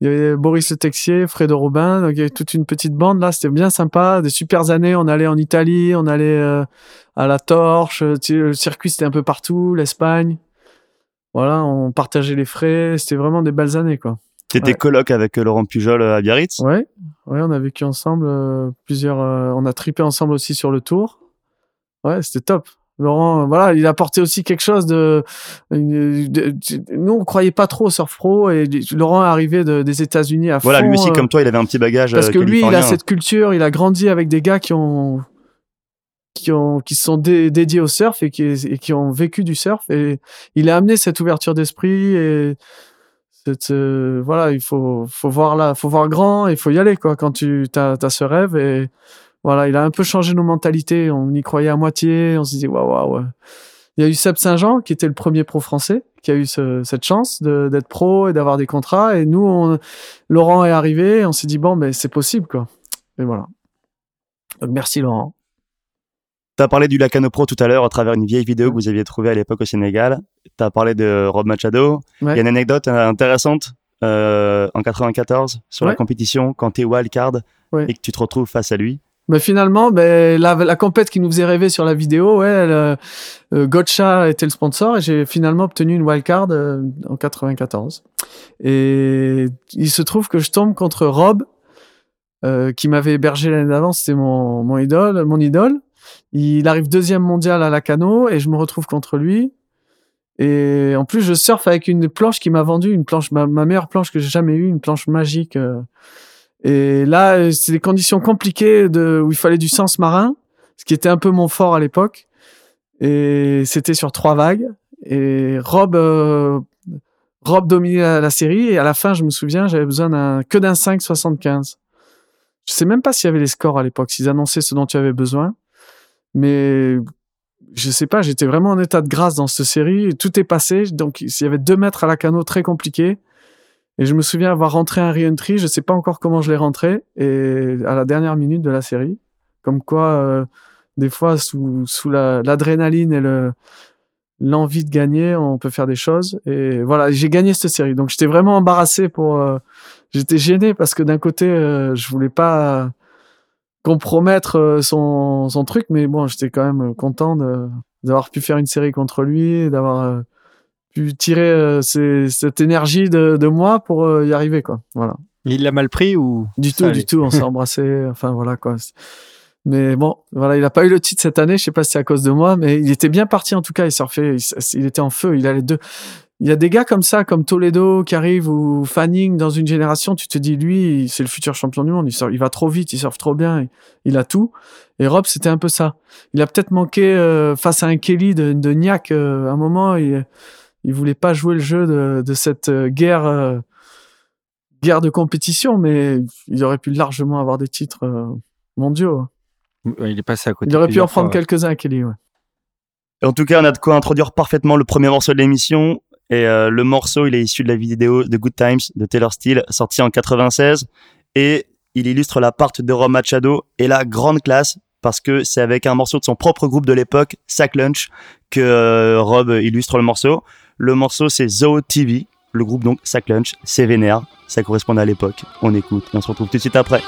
il y avait Boris Le Texier, Fredo Robin. Donc il y avait toute une petite bande là. C'était bien sympa. Des super années. On allait en Italie, on allait euh, à la Torche. tu sais, Le circuit c'était un peu partout. L'Espagne. Voilà, on partageait les frais. C'était vraiment des belles années quoi. T'étais Ouais. coloc avec Laurent Pujol à Biarritz? Ouais, ouais, on a vécu ensemble euh, plusieurs. euh, on a tripé ensemble aussi sur le tour. Ouais, c'était top. Laurent, euh, voilà, il a apporté aussi quelque chose de, une- de- de- Nous, on croyait pas trop au surf pro et Laurent est arrivé de- des États-Unis à Voilà, fond. lui aussi, euh, comme toi, il avait un petit bagage. parce euh, que lui, il a cette culture, il a grandi avec des gars qui ont qui ont qui se sont dé- dédiés au surf et qui et qui ont vécu du surf et il a amené cette ouverture d'esprit et cette euh, voilà, il faut faut voir là, faut voir grand, il faut y aller quoi quand tu as, ce rêve et voilà, il a un peu changé nos mentalités, on y croyait à moitié, on se disait waouh waouh. ouais. Il y a eu Seb Saint-Jean qui était le premier pro français qui a eu ce- cette chance d'être pro et d'avoir des contrats et nous on, Laurent est arrivé, on s'est dit bon ben c'est possible quoi. Et voilà. Donc merci Laurent. T'as parlé du Lacano Pro tout à l'heure à travers une vieille vidéo que vous aviez trouvée à l'époque au Sénégal. T'as parlé de Rob Machado. Il Ouais. y a une anecdote euh, intéressante euh, en 94 sur la compétition quand t'es wildcard Ouais. et que tu te retrouves face à lui. Mais finalement, ben, la, la compète qui nous faisait rêver sur la vidéo, ouais, euh, euh, Gotcha était le sponsor et j'ai finalement obtenu une wildcard euh, en 94. Et il se trouve que je tombe contre Rob, euh, qui m'avait hébergé l'année d'avant, c'était mon, mon idole, mon idole. Il arrive deuxième mondial à la cano et je me retrouve contre lui. Et en plus, je surfe avec une planche qui m'a vendu, une planche, ma, ma meilleure planche que j'ai jamais eue, une planche magique. Et là, euh, c'est des conditions compliquées de, où il fallait du sens marin, ce qui était un peu mon fort à l'époque. Et c'était sur trois vagues. Et Rob, euh, Rob dominait la, série. Et à la fin, je me souviens, j'avais besoin que d'un 5,75. Je sais même pas s'il y avait les scores à l'époque, s'ils annonçaient ce dont tu avais besoin. Mais je sais pas, j'étais vraiment en état de grâce dans cette série. Tout est passé. Donc, il y avait deux mètres à la canot très compliqué. Et je me souviens avoir rentré un re-entry. Je sais pas encore comment je l'ai rentré. Et à la dernière minute de la série. Comme quoi, euh, des fois, sous, sous la- l'adrénaline et le, l'envie de gagner, on peut faire des choses. Et voilà, j'ai gagné cette série. Donc, j'étais vraiment embarrassé pour, euh, j'étais gêné parce que d'un côté, euh, je voulais pas compromettre euh, son, son truc, mais bon, j'étais quand même content d'avoir pu faire une série contre lui, d'avoir euh, pu tirer euh, ces- cette énergie de, de moi pour euh, y arriver, quoi. Voilà. Il l'a mal pris ou? Du tout, allait. du tout, on s'est embrassé, enfin voilà, quoi. Mais bon, voilà, il a pas eu le titre cette année, je sais pas si c'est à cause de moi, mais il était bien parti en tout cas, il surfait, il, il était en feu, il a les deux. Il y a des gars comme ça, comme Toledo qui arrive ou Fanning dans une génération, tu te dis lui, c'est le futur champion du monde, il, surfe- il va trop vite, il surfe trop bien, il, il a tout. Et Rob, c'était un peu ça. Il a peut-être manqué euh, face à un Kelly de, de Niak euh, à un moment, il, il voulait pas jouer le jeu de, de cette euh, guerre, euh, guerre de compétition, mais il aurait pu largement avoir des titres euh, mondiaux. Ouais, il est passé à côté Il aurait pu en prendre quelques-uns, Kelly. Ouais. En tout cas, on a de quoi introduire parfaitement le premier morceau de l'émission. Et euh, le morceau, il est issu de la vidéo The Good Times de Taylor Steele, sortie en 96. Et il illustre la part de Rob Machado et la grande classe parce que c'est avec un morceau de son propre groupe de l'époque, Sack Lunch, que euh, Rob illustre le morceau. Le morceau, c'est Zoo TV. Le groupe, donc, Lunch, c'est vénère. Ça correspond à l'époque. On écoute et on se retrouve tout de suite après.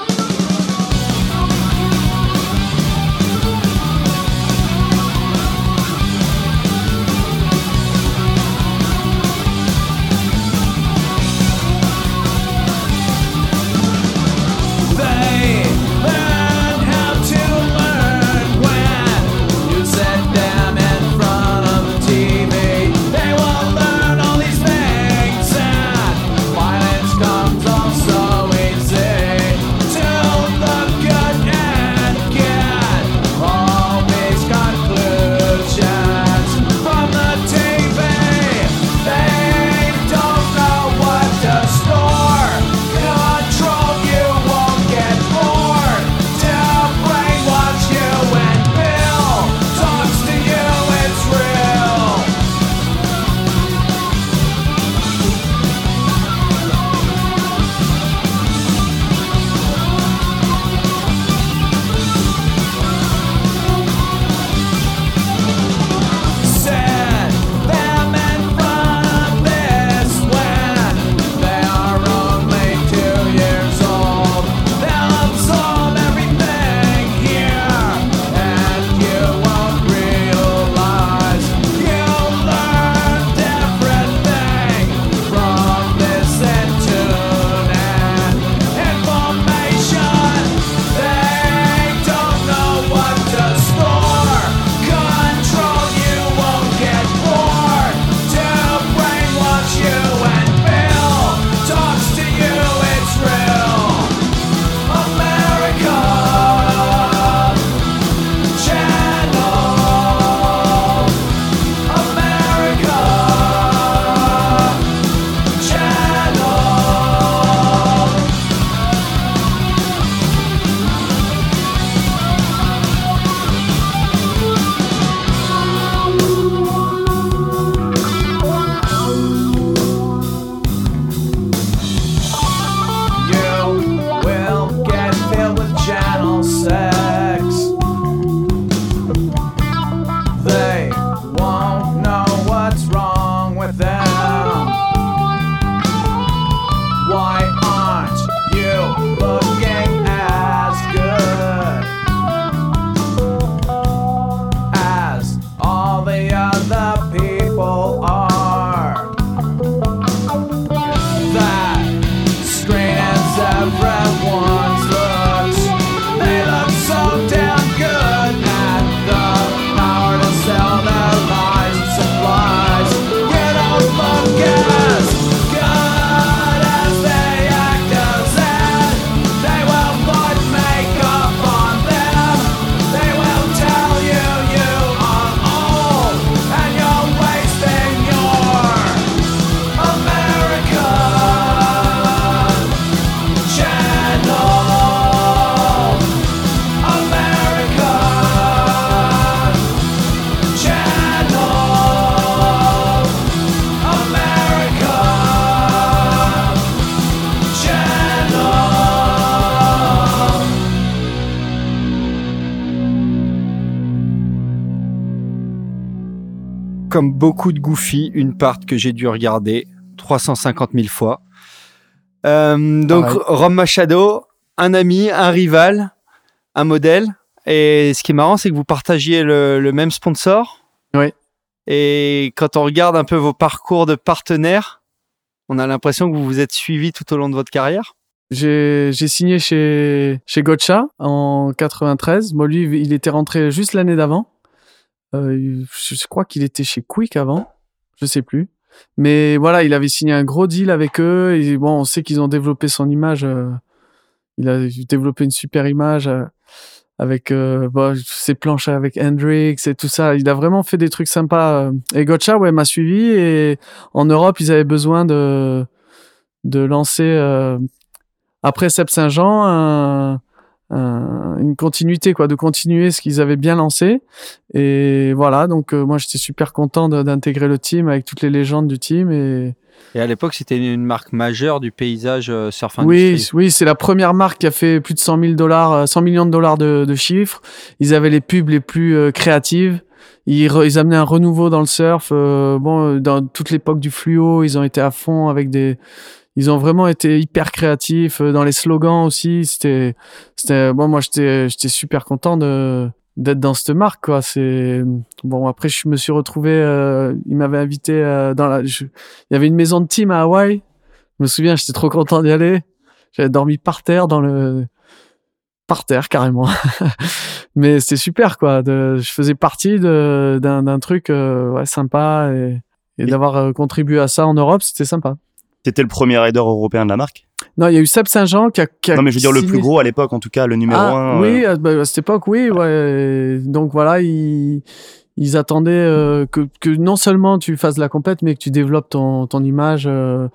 Comme beaucoup de Goofy, une part que j'ai dû regarder 350 000 fois. Euh, donc, Pareil. Rom Machado, un ami, un rival, un modèle. Et ce qui est marrant, c'est que vous partagiez le, le même sponsor. Oui. Et quand on regarde un peu vos parcours de partenaires, on a l'impression que vous vous êtes suivis tout au long de votre carrière. J'ai j'ai signé chez chez Gotcha en 93. Moi lui il était rentré juste l'année d'avant. Euh, je, crois qu'il était chez Quick avant, je sais plus. Mais voilà, il avait signé un gros deal avec eux et bon, on sait qu'ils ont développé son image. euh, il a développé une super image euh, avec euh, bon, ses planches avec Hendrix et tout ça. Il a vraiment fait des trucs sympas. Et Gotcha ouais m'a suivi et en Europe ils avaient besoin de de lancer après Seb Saint-Jean un- un- une continuité quoi de continuer ce qu'ils avaient bien lancé. Et voilà donc euh, moi j'étais super content d'intégrer le team avec toutes les légendes du team et Et à l'époque, c'était une marque majeure du paysage euh, surf oui industry. oui c'est la première marque qui a fait plus de 100 000 dollars euh, 100 millions de dollars de, de chiffres. Ils avaient les pubs les plus euh, créatives. Ils, re- ils amenaient un renouveau dans le surf euh, bon euh, dans toute l'époque du fluo ils ont été à fond avec des ils ont vraiment été hyper créatifs euh, dans les slogans aussi. C'était c'était bon moi j'étais j'étais super content de d'être dans cette marque quoi. C'est bon après je me suis retrouvé euh, il m'avait invité euh, dans la je- il y avait une maison de team à Hawaï. Je me souviens j'étais trop content d'y aller. J'avais dormi par terre dans le par terre carrément. Mais c'était super quoi de je faisais partie de d'un d'un truc euh, ouais sympa et et Et- d'avoir euh, contribué à ça en Europe c'était sympa T'étais le premier rider européen de la marque non, il y a eu Seb Saint-Jean qui a, qui a Non, mais je veux dire le plus gros à l'époque, en tout cas, le numéro ah, un. Oui, euh, à, bah, à cette époque, oui, ouais. Donc voilà, ils, ils attendaient euh, que, que non seulement tu fasses de la compète, mais que tu développes ton, ton image. euh.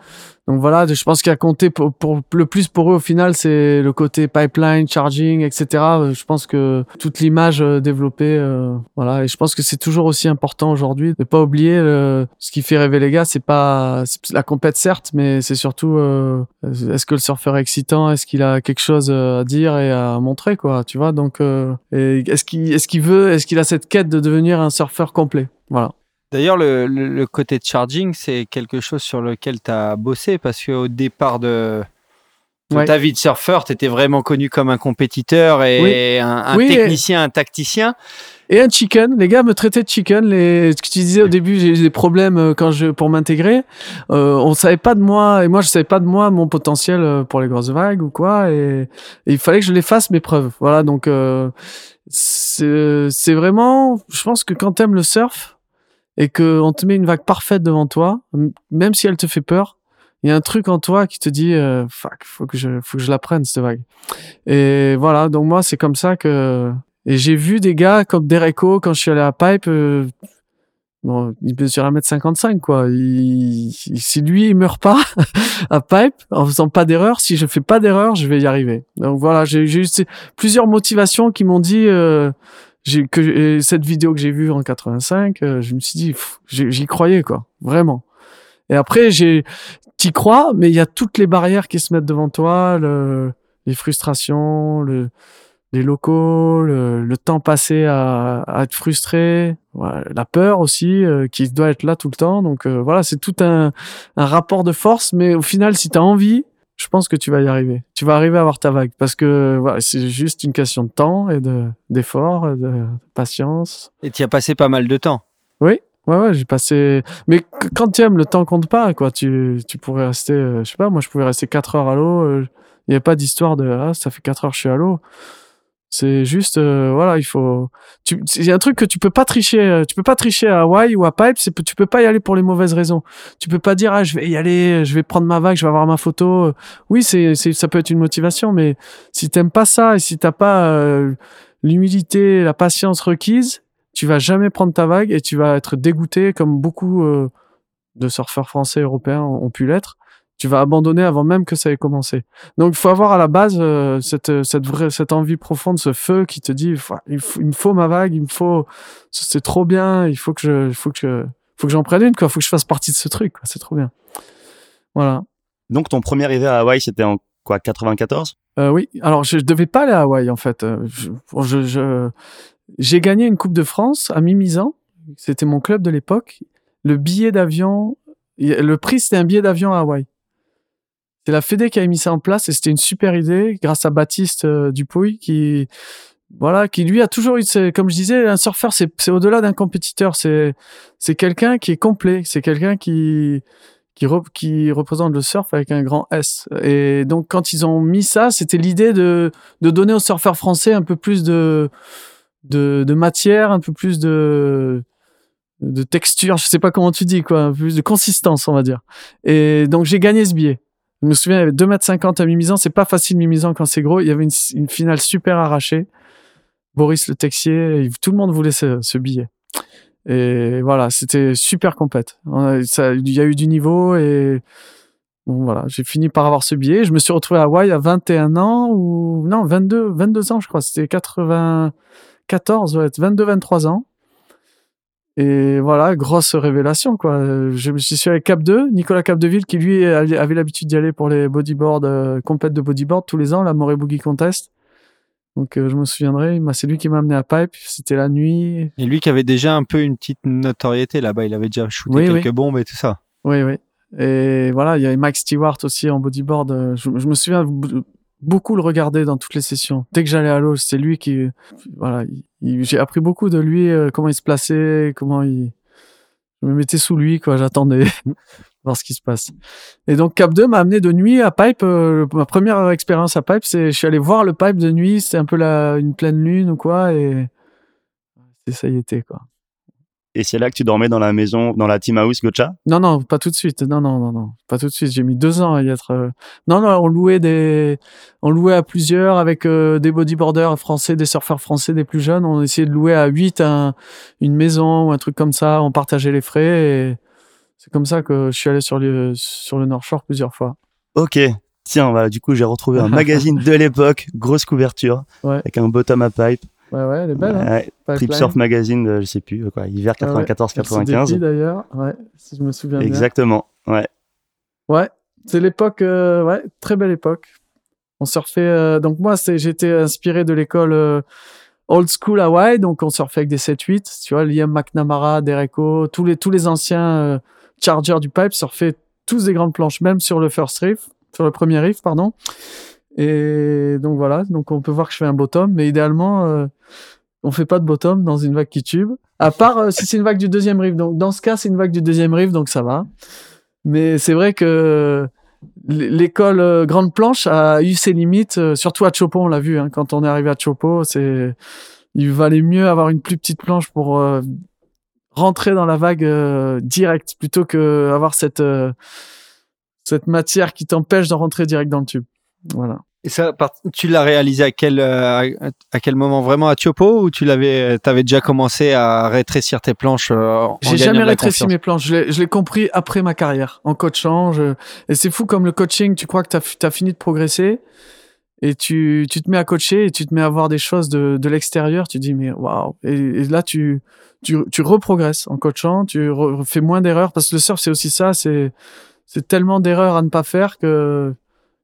Donc voilà, je pense qu'il a compté pour, pour le plus pour eux au final, c'est le côté pipeline, charging, etc. Euh, Je pense que toute l'image euh, développée, euh, voilà, et je pense que c'est toujours aussi important aujourd'hui de pas oublier euh, ce qui fait rêver les gars. C'est pas la compète certes, mais c'est surtout euh, est-ce que le surfeur est excitant, est-ce qu'il a quelque chose à dire et à montrer quoi, tu vois? Donc est-ce qu'il est-ce qu'il veut, est-ce qu'il a cette quête de devenir un surfeur complet, voilà. D'ailleurs, le, le- le côté de charging, c'est quelque chose sur lequel tu as bossé parce qu'au départ de, de Ouais. ta vie de surfeur, tu étais vraiment connu comme un compétiteur et Oui. un, un Oui, et- technicien, un tacticien. Et un chicken, les gars me traitaient de chicken. Les, ce que tu disais au début, j'ai eu des problèmes euh, quand je pour m'intégrer. Euh, on savait pas de moi et moi je savais pas de moi mon potentiel euh, pour les grosses vagues ou quoi. Et, et il fallait que je les fasse mes preuves. Voilà donc euh, c'est c'est vraiment, je pense que quand t'aimes le surf et que on te met une vague parfaite devant toi, même si elle te fait peur, il y a un truc en toi qui te dit euh, fuck, faut que je faut que je la prenne cette vague. Et voilà donc moi c'est comme ça que et j'ai vu des gars comme Dereco quand je suis allé à Pipe. euh, bon, il mesure 1m55, quoi. Il, il- si lui, il meurt pas à Pipe, en faisant pas d'erreur, si je fais pas d'erreur, je vais y arriver. Donc voilà, j'ai eu plusieurs motivations qui m'ont dit, euh, que et cette vidéo que j'ai vue en 85, euh, je me suis dit, j'y croyais, quoi. Vraiment. Et après, j'ai, t'y crois, mais il y a toutes les barrières qui se mettent devant toi, le, les frustrations, le, les locaux, le, le temps passé à, à être frustré, ouais, la peur aussi euh, qui doit être là tout le temps. Donc euh, voilà, c'est tout un, un rapport de force, mais au final, si tu as envie, je pense que tu vas y arriver. Tu vas arriver à avoir ta vague parce que voilà, c'est juste une question de temps et de d'effort, de patience. Et tu as passé pas mal de temps. Oui. Ouais, ouais, j'ai passé. Mais qu- quand tu aimes, le temps compte pas, quoi. Tu, tu pourrais rester, euh, je sais pas, moi, je pouvais rester 4 heures à l'eau. euh, Il n'y a pas d'histoire de, ah, ça fait 4 heures que je suis à l'eau. C'est juste, euh, voilà, il faut. Il y a un truc que tu peux pas tricher. euh, Tu peux pas tricher à Hawaï ou à Pipe. C'est tu peux pas y aller pour les mauvaises raisons. Tu peux pas dire, ah, je vais y aller, je vais prendre ma vague, je vais avoir ma photo. Oui, c'est, c'est, ça peut être une motivation, mais si t'aimes pas ça et si t'as pas euh, l'humilité, la patience requise, tu vas jamais prendre ta vague et tu vas être dégoûté comme beaucoup euh, de surfeurs français européens ont pu l'être. Tu vas abandonner avant même que ça ait commencé. Donc il faut avoir à la base euh, cette cette vraie cette envie profonde, ce feu qui te dit il, faut- il me faut ma vague, il me faut c'est trop bien, il faut que je il faut que je, faut que j'en prenne une quoi, faut que je fasse partie de ce truc quoi, c'est trop bien. Voilà. Donc, ton premier hiver à Hawaï, c'était en quoi, 94 Euh, oui, alors je, je devais pas aller à Hawaï en fait. Euh, je- je- je- j'ai gagné une Coupe de France à Mimizan. C'était mon club de l'époque. le billet d'avion, le prix c'était un billet d'avion à Hawaï. C'est la Fédé qui avait mis ça en place et c'était une super idée grâce à Baptiste euh, Dupouille qui, voilà, qui lui a toujours eu, comme je disais, un surfeur c'est au-delà d'un compétiteur, c'est c'est quelqu'un qui est complet, c'est quelqu'un qui qui, qui représente le surf avec un grand S. Et donc quand ils ont mis ça, c'était l'idée de de donner aux surfeurs français un peu plus de de, de matière, un peu plus de de texture, je sais pas comment tu dis quoi, un peu plus de consistance on va dire. Et donc j'ai gagné ce billet. Je me souviens, il y avait 2m50 à Mimizan, c'est pas facile Mimizan quand c'est gros, il y avait une, finale super arrachée. Boris Le Texier, tout le monde voulait ce, billet. Et voilà, c'était super ça- Il y a eu du niveau et bon voilà, j'ai fini par avoir ce billet. Je me suis retrouvé à Hawaï à 21 ans ou non 22 22 ans je crois. C'était 94 ouais, 22 23 ans. Et voilà, grosse révélation quoi. Je me suis avec Cap 2, Nicolas Capdeville qui lui avait l'habitude d'y aller pour les bodyboards euh, de bodyboard tous les ans, la Morée Boogie Contest. Donc euh, je me souviendrai, c'est lui qui m'a amené à Pipe, c'était la nuit, Et lui qui avait déjà un peu une petite notoriété là-bas, il avait déjà shooté Oui, quelques oui. bombes et tout ça. Oui, oui. Et voilà, il y avait Mike Stewart aussi en bodyboard. Euh, Je, je me souviens beaucoup le regarder dans toutes les sessions. Dès que j'allais à l'eau, c'est lui qui, voilà, il- il- j'ai appris beaucoup de lui, euh, comment il se plaçait, comment il, je me mettais sous lui, quoi, j'attendais voir ce qui se passe. Et donc Cap 2 m'a amené de nuit à Pipe. euh, ma première expérience à Pipe, c'est, je suis allé voir le Pipe de nuit. C'était un peu la, une pleine lune ou quoi, et c'est ça y était, quoi. Et c'est là que tu dormais dans la maison, dans la team house Gocha Non, non, pas tout de suite. Non, non, non, non, pas tout de suite. J'ai mis deux ans à y être. euh, Non, non, on louait des, on louait à plusieurs avec euh, des bodyboarders français, des surfeurs français, des plus jeunes. On essayait de louer à huit un, une maison ou un truc comme ça. On partageait les frais et c'est comme ça que je suis allé sur le sur le North Shore plusieurs fois. Ok. Tiens, voilà, du coup, j'ai retrouvé un magazine de l'époque, grosse couverture, Ouais. avec un bottom à pipe. Ouais, ouais, elle est belle. Hein Ouais, Trip. Surf Magazine, de, je sais plus, quoi, hiver Ah ouais. 94-95. LCDP, d'ailleurs. Ouais, si je me souviens bien. Exactement. Ouais. Ouais, c'est l'époque, euh, ouais, très belle époque. On surfait, euh, donc moi, j'étais inspiré de l'école euh, old school Hawaii, donc on surfait avec des 7-8, tu vois, Liam McNamara, Dereko, tous les, tous les anciens euh, chargers du pipe surfaient tous des grandes planches, même sur le first reef, sur le premier reef, pardon. Et donc voilà, donc on peut voir que je fais un bottom, mais idéalement, euh, on fait pas de bottom dans une vague qui tube, à part euh, si c'est une vague du deuxième reef. Donc dans ce cas, c'est une vague du deuxième reef, donc ça va. Mais c'est vrai que l'école euh, grande planche a eu ses limites, euh, surtout à Chopo, on l'a vu. Hein, quand on est arrivé à Chopo, c'est il valait mieux avoir une plus petite planche pour rentrer dans la vague euh, direct plutôt que avoir cette cette matière qui t'empêche de rentrer direct dans le tube. Voilà. Et ça, tu l'as réalisé à quel euh, à- quel moment? Vraiment à Chopo ou tu l'avais t'avais déjà commencé à rétrécir tes planches euh, en J'ai jamais rétréci mes planches. Je l'ai, je l'ai compris après ma carrière, en coachant. Je... Et c'est fou comme le coaching, tu crois que tu as, fini de progresser et tu, tu te mets à coacher et tu te mets à voir des choses de, de l'extérieur. Tu dis, mais waouh. Et, et là, tu, tu, tu reprogresses en coachant, tu re- fais moins d'erreurs parce que le surf, c'est aussi ça. C'est, c'est tellement d'erreurs à ne pas faire que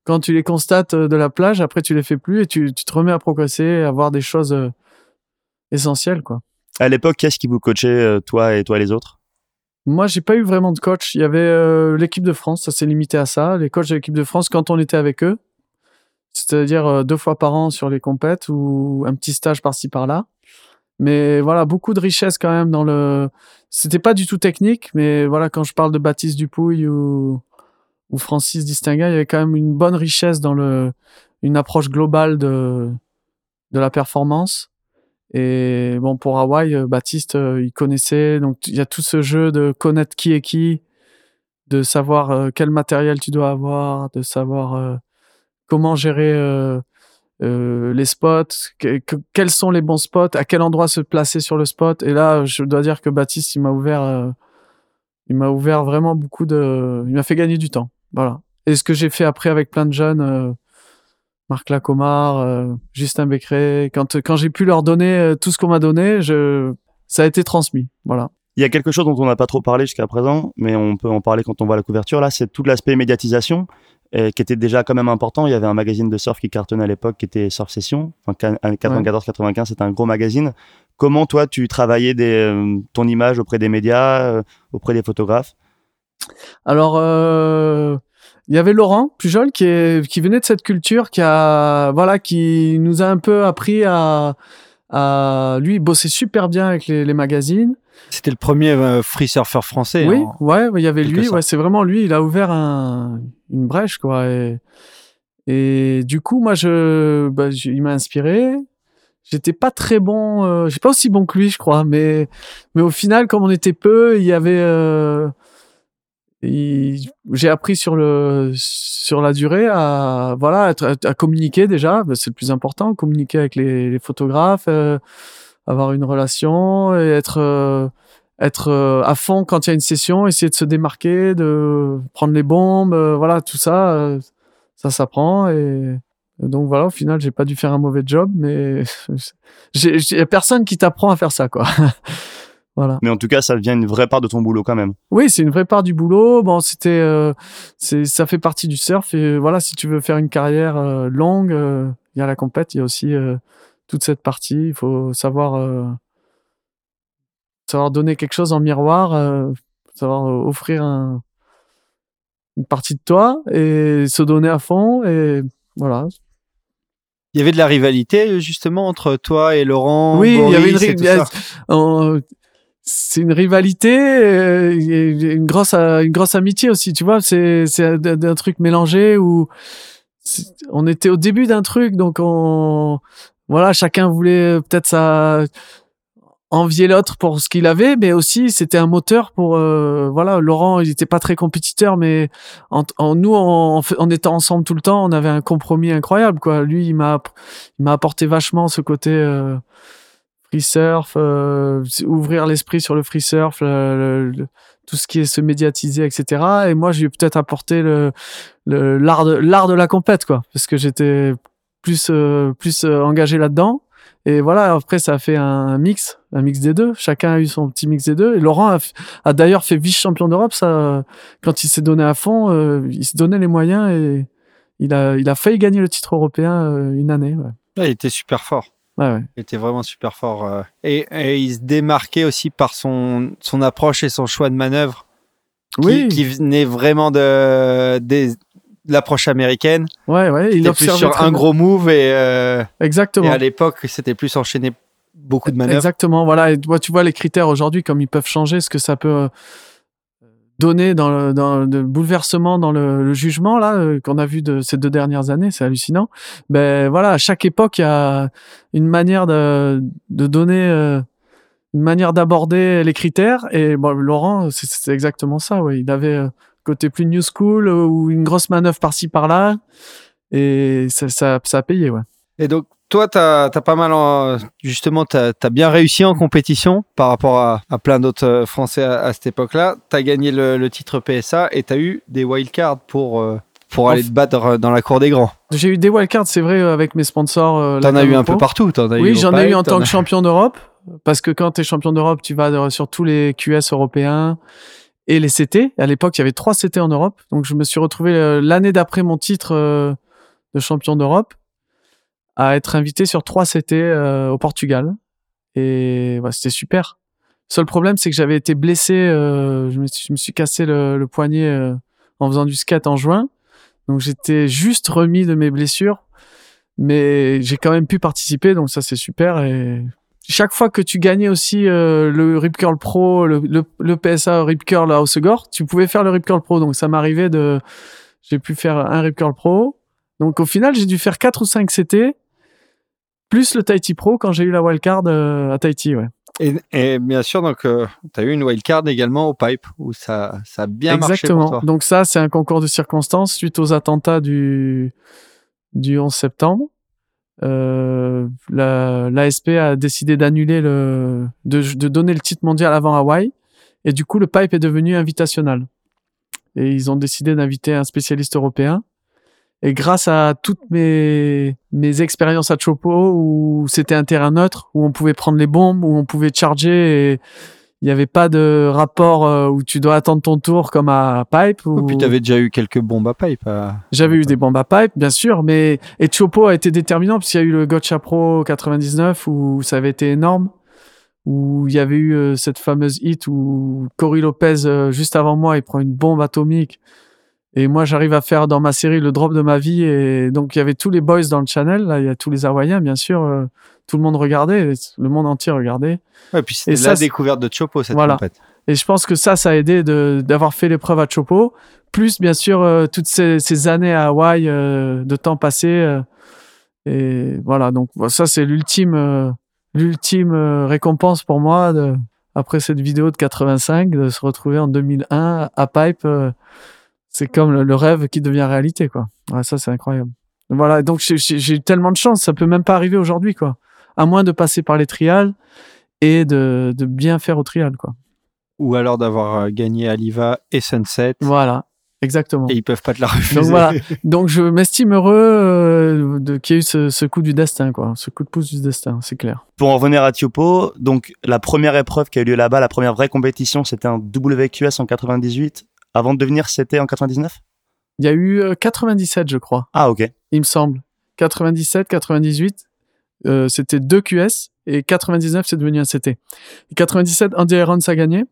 quand tu les constates euh, de la plage, après, tu les fais plus et tu, tu te remets à progresser, à voir des choses euh, essentielles, quoi. À l'époque, qu'est-ce qui vous coachait, euh, toi et toi les autres? Moi, j'ai pas eu vraiment de coach. Il y avait euh, l'équipe de France, ça s'est limité à ça. Les coachs de l'équipe de France quand on était avec eux, c'est-à-dire euh, deux fois par an sur les compètes ou un petit stage par-ci par-là. Mais voilà, beaucoup de richesse quand même dans le. C'était pas du tout technique, mais voilà, quand je parle de Baptiste Dupouille ou ou Francis Distinguin, il y avait quand même une bonne richesse dans le une approche globale de de la performance. Et bon, pour Hawaï, euh, Baptiste, euh, il connaissait. Donc, il y a tout ce jeu de connaître qui est qui, de savoir euh, quel matériel tu dois avoir, de savoir comment gérer les spots, que- que- quels sont les bons spots, à quel endroit se placer sur le spot. Et là, je dois dire que Baptiste, il m'a ouvert, il m'a ouvert vraiment beaucoup de, il m'a fait gagner du temps. Voilà. Et ce que j'ai fait après avec plein de jeunes. euh, Marc Lacomar, euh, Justin Becquerel, quand, quand j'ai pu leur donner euh, tout ce qu'on m'a donné, je, ça a été transmis. Voilà. Il y a quelque chose dont on n'a pas trop parlé jusqu'à présent, mais on peut en parler quand on voit la couverture. Là, c'est tout l'aspect médiatisation, qui était déjà quand même important. Il y avait un magazine de surf qui cartonnait à l'époque, qui était Surf Session. Enfin, 94-95, c'était un gros magazine. Comment toi tu travaillais des, euh, ton image auprès des médias, euh, auprès des photographes? Alors, il y avait Laurent Pujol qui, est, qui venait de cette culture, qui a, voilà, qui nous a un peu appris à, à lui bossait super bien avec les, les magazines. C'était le premier euh, free surfer français. Oui, en- ouais, il y avait lui, ouais, c'est vraiment lui, il a ouvert un, une brèche, quoi. Et, et du coup, moi, je, bah, je- il m'a inspiré. J'étais pas très bon, euh, j'étais pas aussi bon que lui, je crois, mais, mais au final, comme on était peu, il y avait, euh, j'ai appris sur le, sur la durée à, voilà, à, communiquer déjà, bah, c'est le plus important, communiquer avec les, photographes, euh, avoir une relation et être, euh, être euh, à fond quand il y a une session, essayer de se démarquer, de prendre les bombes, euh, voilà, tout ça, ça s'apprend et donc voilà, au final, j'ai pas dû faire un mauvais job, mais j'ai- y a personne qui t'apprend à faire ça, quoi. voilà. Mais en tout cas, ça devient une vraie part de ton boulot quand même. Oui, c'est une vraie part du boulot. Bon, c'était, euh, c'est, ça fait partie du surf et voilà, si tu veux faire une carrière euh, longue, euh, il y a la compète, il y a aussi euh, toute cette partie. Il faut savoir, euh, savoir donner quelque chose en miroir, euh, savoir euh, offrir un, une partie de toi et se donner à fond et voilà. Il y avait de la rivalité justement entre toi et Laurent. Oui, il y avait une, Boris et c'est une rivalité, a une grosse, une grosse amitié aussi, tu vois. C'est, c'est un, truc mélangé où on était au début d'un truc, donc on, voilà, chacun voulait peut-être ça envier l'autre pour ce qu'il avait, mais aussi c'était un moteur pour, euh, voilà, Laurent, il était pas très compétiteur, mais en, en nous, en, en étant ensemble tout le temps, on avait un compromis incroyable, quoi. Lui, il m'a, il m'a apporté vachement ce côté. euh, free surf, euh, ouvrir l'esprit sur le free surf, tout ce qui est se médiatiser, etc. Et moi, j'ai peut-être apporté le l'art de l'art de la compète, quoi, parce que j'étais plus euh, plus euh, engagé là-dedans. Et voilà, après, ça a fait un mix, un mix des deux. Chacun a eu son petit mix des deux. Et Laurent a, a d'ailleurs fait vice-champion d'Europe. Ça, quand il s'est donné à fond, euh, il se donnait les moyens et il a, il a failli gagner le titre européen euh, une année. Il était super fort. Ouais. ouais. Il était vraiment super fort. euh. Et, et il se démarquait aussi par son, son approche et son choix de manœuvre. Qui, Oui. qui venait vraiment de, des- de l'approche américaine. Ouais, ouais. Il plus sur un gros move et, euh, et Exactement. à l'époque, c'était plus enchaîné beaucoup de manœuvres. Exactement, voilà. Et toi, tu vois les critères aujourd'hui, comme ils peuvent changer, ce que ça peut donner dans le, dans le bouleversement dans le, le jugement là euh, qu'on a vu de ces deux dernières années, c'est hallucinant. Ben voilà, à chaque époque, il y a une manière de, de donner, euh, une manière d'aborder les critères. Et bon, Laurent, c'est- exactement ça. Ouais, il avait euh, côté plus new school euh, ou une grosse manœuvre par-ci par-là, et ça, ça, ça a payé, ouais. Et donc, toi, tu as, pas mal, en- justement, tu as, bien réussi en compétition par rapport à, à plein d'autres euh, Français à, à cette époque-là. Tu as gagné le, le titre PSA et tu as eu des wildcards pour, euh, pour aller te battre euh, dans la cour des grands. J'ai eu des wildcards, c'est vrai, avec mes sponsors. T'en as eu un peu partout. T'en as Oui, j'en ai eu en tant que champion d'Europe, parce que quand tu es champion d'Europe, tu vas sur tous les QS européens et les CT. À l'époque, il y avait trois CT en Europe, donc je me suis retrouvé l'année d'après mon titre de champion d'Europe à être invité sur trois CT euh, au Portugal, et ouais, c'était super. Seul problème, c'est que j'avais été blessé, euh, je, me suis, je me suis cassé le, le poignet euh, en faisant du skate en juin, donc j'étais juste remis de mes blessures mais j'ai quand même pu participer, donc ça c'est super. Et chaque fois que tu gagnais aussi euh, le Rip Curl Pro, le, le, le PSA Rip Curl à Hossegor, tu pouvais faire le Rip Curl Pro. Donc ça m'arrivait de, j'ai pu faire un Rip Curl Pro. Donc au final, j'ai dû faire 4 ou 5 CT, plus le Tahiti Pro quand j'ai eu la wildcard euh, à Tahiti, ouais. Et, et bien sûr, donc, tu as eu une wildcard également au Pipe où ça, ça a bien marché pour Exactement. toi. Donc ça, c'est un concours de circonstances suite aux attentats du du 11 septembre. Euh, la l'ASP a décidé d'annuler le de, de donner le titre mondial avant Hawaï et du coup le pipe est devenu invitationnel. Et ils ont décidé d'inviter un spécialiste européen. Et grâce à toutes mes mes expériences à Chopo où c'était un terrain neutre où on pouvait prendre les bombes où on pouvait charger et il n'y avait pas de rapport euh, où tu dois attendre ton tour comme à Pipe. Et Où... puis, tu avais déjà eu quelques bombes à Pipe. euh. J'avais eu des bombes à pipe, bien sûr, mais et Chopo a été déterminant parce qu'il y a eu le Gotcha Pro 99 où ça avait été énorme. où il y avait eu euh, cette fameuse hit où Cory Lopez, euh, juste avant moi, il prend une bombe atomique. Et moi, j'arrive à faire dans ma série le drop de ma vie. Et donc, il y avait tous les boys dans le channel. Là, il y a tous les Hawaïens, bien sûr. euh, tout le monde regardait. Le monde entier regardait. Ouais, puis c'était Et ça, la découverte de Chopo, cette Voilà. compète. Et je pense que ça, ça a aidé d'avoir fait l'épreuve à Chopo. Plus, bien sûr, euh, toutes ces, ces années à Hawaï, euh, de temps passé. et voilà, donc ça, c'est l'ultime, l'ultime récompense pour moi de, après cette vidéo de 85, de se retrouver en 2001 à Pipe. C'est comme le, le rêve qui devient réalité, quoi. Ouais, ça, c'est incroyable. Voilà, donc j'ai- eu tellement de chance, ça peut même pas arriver aujourd'hui, quoi. À moins de passer par les trials et de, de bien faire au trial, quoi. Ou alors d'avoir euh, gagné Aliva et Sunset. Voilà, exactement. Et ils peuvent pas te la refuser. Donc voilà. Donc je m'estime heureux euh, de qu'il y ait eu ce, ce coup du destin, quoi. Ce coup de pouce du destin, c'est clair. Pour en revenir à Tiopo, donc la première épreuve qui a eu lieu là-bas, la première vraie compétition, c'était un WQS en 98. Avant de devenir, c'était en 99 Il y a eu euh, 97, je crois, Ah, ok. il me semble. 97, 98, euh, c'était deux QS et 99, c'est devenu un CT. Et 97, Andy Irons a gagné.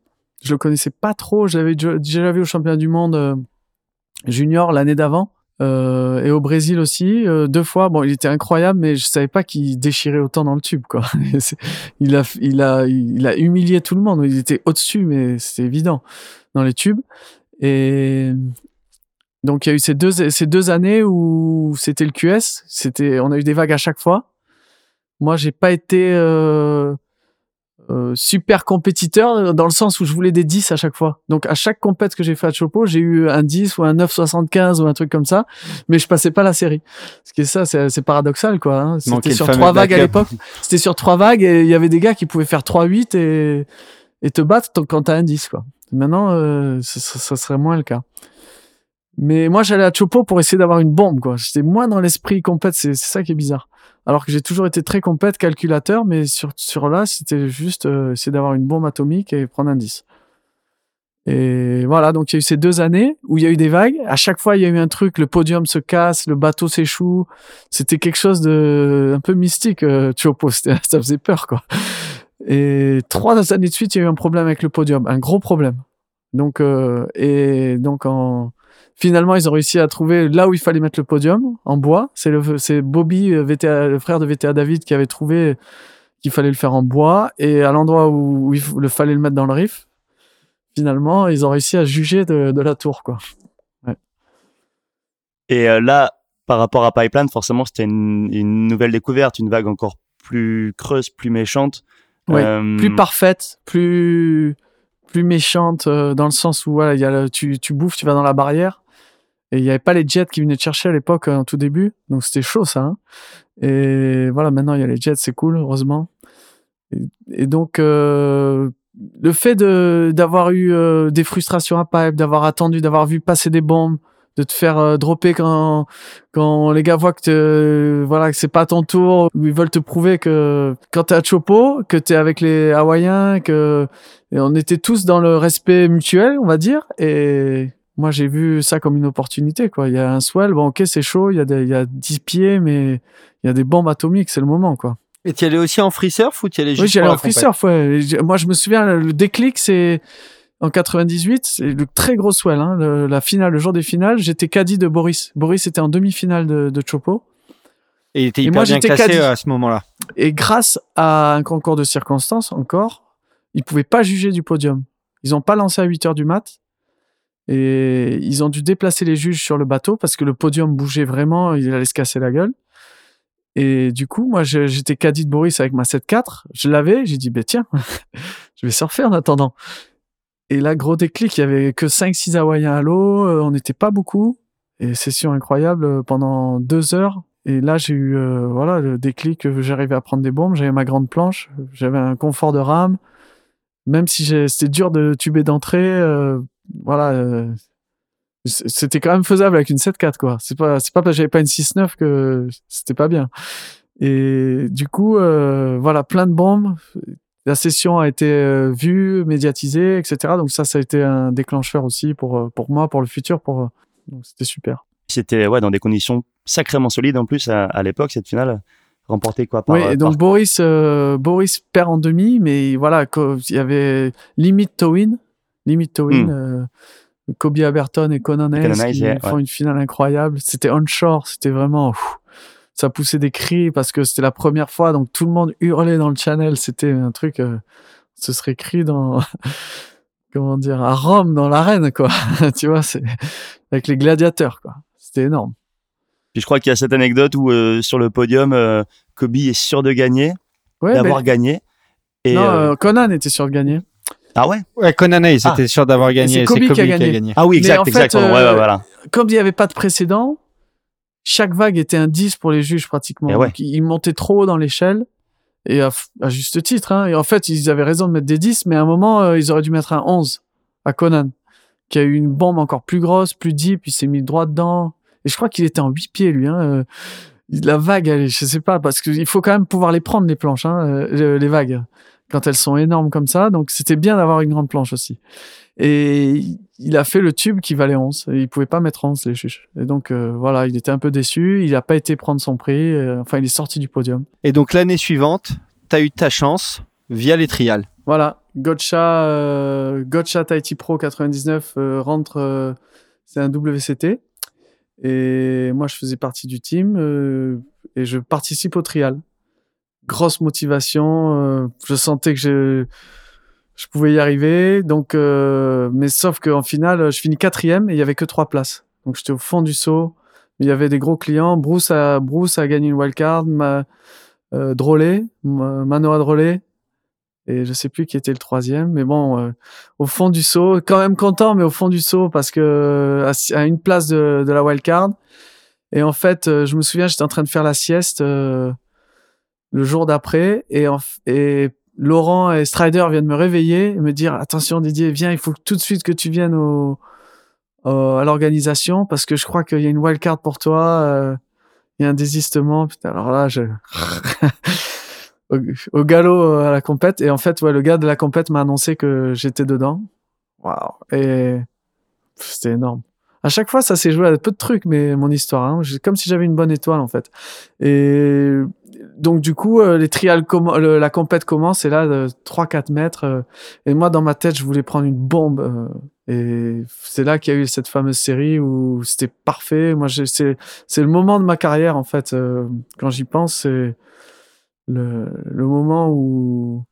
Je le connaissais pas trop. Je l'avais déjà vu au championnat du monde euh, junior l'année d'avant. Euh, et au Brésil aussi euh, deux fois bon il était incroyable mais je savais pas qu'il déchirait autant dans le tube quoi il a il a il a humilié tout le monde il était au dessus mais c'était évident dans les tubes et donc il y a eu ces deux ces deux années où c'était le QS c'était on a eu des vagues à chaque fois moi j'ai pas été euh, euh, super compétiteur dans le sens où je voulais des 10 à chaque fois. Donc à chaque compète que j'ai fait à Chopo, j'ai eu un 10 ou un 9,75 ou un truc comme ça, mais je passais pas la série. Ce qui est ça, c'est c'est paradoxal quoi. hein. C'était sur trois vagues à l'époque. C'était sur trois vagues et il y avait des gars qui pouvaient faire 3-8 et, et te battre quand t'as un 10 quoi. Maintenant, euh, ça, ça- serait moins le cas. Mais moi, j'allais à Chopo pour essayer d'avoir une bombe, quoi. J'étais moins dans l'esprit compète, c'est ça qui est bizarre. Alors que j'ai toujours été très compète, calculateur, mais sur, sur là, c'était juste euh, essayer d'avoir une bombe atomique et prendre un 10. Et voilà, donc il y a eu ces deux années où il y a eu des vagues. À chaque fois, il y a eu un truc, le podium se casse, le bateau s'échoue. C'était quelque chose de un peu mystique, euh, Chopo. Ça faisait peur, quoi. Et trois années de suite, il y a eu un problème avec le podium, un gros problème. Donc, euh, et donc en finalement, ils ont réussi à trouver là où il fallait mettre le podium en bois. C'est Bobby, euh, le frère de VTA David, qui avait trouvé qu'il fallait le faire en bois et à l'endroit où il fallait le mettre dans le riff. Finalement, ils ont réussi à juger de, la tour, quoi. Et euh, là, par rapport à Pipeline, forcément, c'était une nouvelle découverte, une vague encore plus creuse, plus méchante. Ouais, Euh, Plus parfaite, plus plus méchante euh, dans le sens où voilà, il y a le- tu tu bouffes, tu vas dans la barrière. Et il n'y avait pas les jets qui venaient te chercher à l'époque, euh, en tout début. Donc c'était chaud, ça. hein. Et voilà, maintenant il y a les jets, c'est cool, heureusement. Et, et donc, euh, le fait de d'avoir eu euh, des frustrations à pipe, d'avoir attendu, d'avoir vu passer des bombes, de te faire euh, dropper quand quand les gars voient que te- voilà que c'est pas ton tour, ou ils veulent te prouver que quand t'es à Chopo, que t'es avec les Hawaïens, que et on était tous dans le respect mutuel, on va dire. Et moi, j'ai vu ça comme une opportunité, quoi. Il y a un swell, bon, ok, c'est chaud, il y a des, il y a 10 pieds, mais il y a des bombes atomiques, c'est le moment, quoi. Et tu allais aussi en free surf ou tu allais juste Oui, j'y allais pour en free surf, ouais. Moi, je me souviens, le déclic, c'est en 98, c'est le très gros swell, hein, le- la finale, le jour des finales, j'étais caddie de Boris. Boris était en demi-finale de, de Chopo. Et il était Et hyper moi, bien j'étais classé caddie. euh, à ce moment-là. Et grâce à un concours de circonstances, encore, ils pouvaient pas juger du podium. Ils ont pas lancé à 8 heures du mat. Et ils ont dû déplacer les juges sur le bateau parce que le podium bougeait vraiment, il allait se casser la gueule. Et du coup, moi, j'étais caddie de Boris avec ma 7-4. Je l'avais, j'ai dit, ben tiens, je vais surfer en attendant. Et là, gros déclic, il y avait que 5-6 Hawaïens à l'eau, euh, on n'était pas beaucoup. Et session incroyable euh, pendant deux heures. Et là, j'ai eu euh, voilà le déclic, j'arrivais à prendre des bombes, j'avais ma grande planche, j'avais un confort de rame. Même si c'était dur de tuber d'entrée, voilà, c'était quand même faisable avec une 7-4 quoi. C'est pas c'est pas parce que j'avais pas une 6-9 que c'était pas bien. Et du coup, voilà, plein de bombes. La session a été euh, vue, médiatisée, etc. Donc ça, ça a été un déclencheur aussi pour euh, pour moi, pour le futur, pour euh, donc c'était super. C'était ouais, dans des conditions sacrément solides en plus à, à l'époque, cette finale. remporté quoi par. Oui, et donc par- Boris, euh, Boris perd en demi, mais voilà, il y avait limite Towin, limite Towin, Hmm. euh, Kobe Aberton et Conan Hayes qui yeah, font une finale incroyable. C'était onshore, c'était vraiment, pff, ça poussait des cris parce que c'était la première fois, donc tout le monde hurlait dans le channel. C'était un truc, euh, ce serait cri dans, comment dire, à Rome dans l'arène, quoi. tu vois, c'est avec les gladiateurs, quoi. C'était énorme. Puis je crois qu'il y a cette anecdote où euh, sur le podium, euh, Kobe est sûr de gagner, Ouais, d'avoir gagné. Et non, euh, Conan était sûr de gagner. ah ouais? Ouais, Conan Hayes Ah. était sûr d'avoir gagné. c'est Kobe qui a gagné. Ah oui, exact, en fait, exactement. Ouais, ouais, voilà. comme il n'y avait pas de précédent, chaque vague était un 10 pour les juges pratiquement. Et ouais. Donc, ils montaient trop haut dans l'échelle. Et à, juste titre. Hein. Et en fait, ils avaient raison de mettre des 10, mais à un moment, euh, ils auraient dû mettre un 11 à Conan, qui a eu une bombe encore plus grosse, plus deep, il s'est mis droit dedans. Et je crois qu'il était en 8 pieds, lui. Hein. Euh, La vague, elle, je sais pas, parce qu'il faut quand même pouvoir les prendre, les planches, hein, euh, les vagues, quand elles sont énormes comme ça. Donc, c'était bien d'avoir une grande planche aussi. Et il a fait le tube qui valait 11. Et il pouvait pas mettre 11, les juges. Et donc, euh, voilà, il était un peu déçu. Il n'a pas été prendre son prix. euh, enfin, il est sorti du podium. Et donc l'année suivante, tu as eu ta chance via les trials. Voilà, Gotcha, euh, Gotcha Tahiti Pro 99 euh, rentre, euh, c'est un WCT. Et moi, je faisais partie du team euh, et je participe au trial. Grosse motivation, euh, je sentais que je, je pouvais y arriver. Donc, euh, mais sauf qu'en finale, je finis quatrième et il y avait que trois places. Donc, j'étais au fond du saut. Il y avait des gros clients. Bruce a, Bruce a gagné une wildcard. Ma, euh, Drolet, Ma- Manoa Drolet, et je sais plus qui était le troisième, mais bon, euh, au fond du saut, quand même content, mais au fond du saut parce que à, à une place de, de la wildcard. Et en fait, euh, je me souviens, j'étais en train de faire la sieste euh, le jour d'après, et, en et Laurent et Strider viennent me réveiller et me dire attention Didier, viens, il faut tout de suite que tu viennes au, à l'organisation parce que je crois qu'il y a une wildcard pour toi. euh, il y a un désistement. Putain, alors là, je au, galop euh, à la compète. Et en fait, ouais, le gars de la compète m'a annoncé que j'étais dedans. Waouh. Et c'était énorme. À chaque fois, ça s'est joué à peu de trucs, mais mon histoire, hein, comme si j'avais une bonne étoile en fait. Et donc du coup, euh, les trials, le- la compète commence et là, de 3-4 mètres. euh, et moi, dans ma tête, je voulais prendre une bombe. euh, et c'est là qu'il y a eu cette fameuse série où c'était parfait. Moi, c'est le moment de ma carrière en fait. euh, quand j'y pense, c'est le, le moment où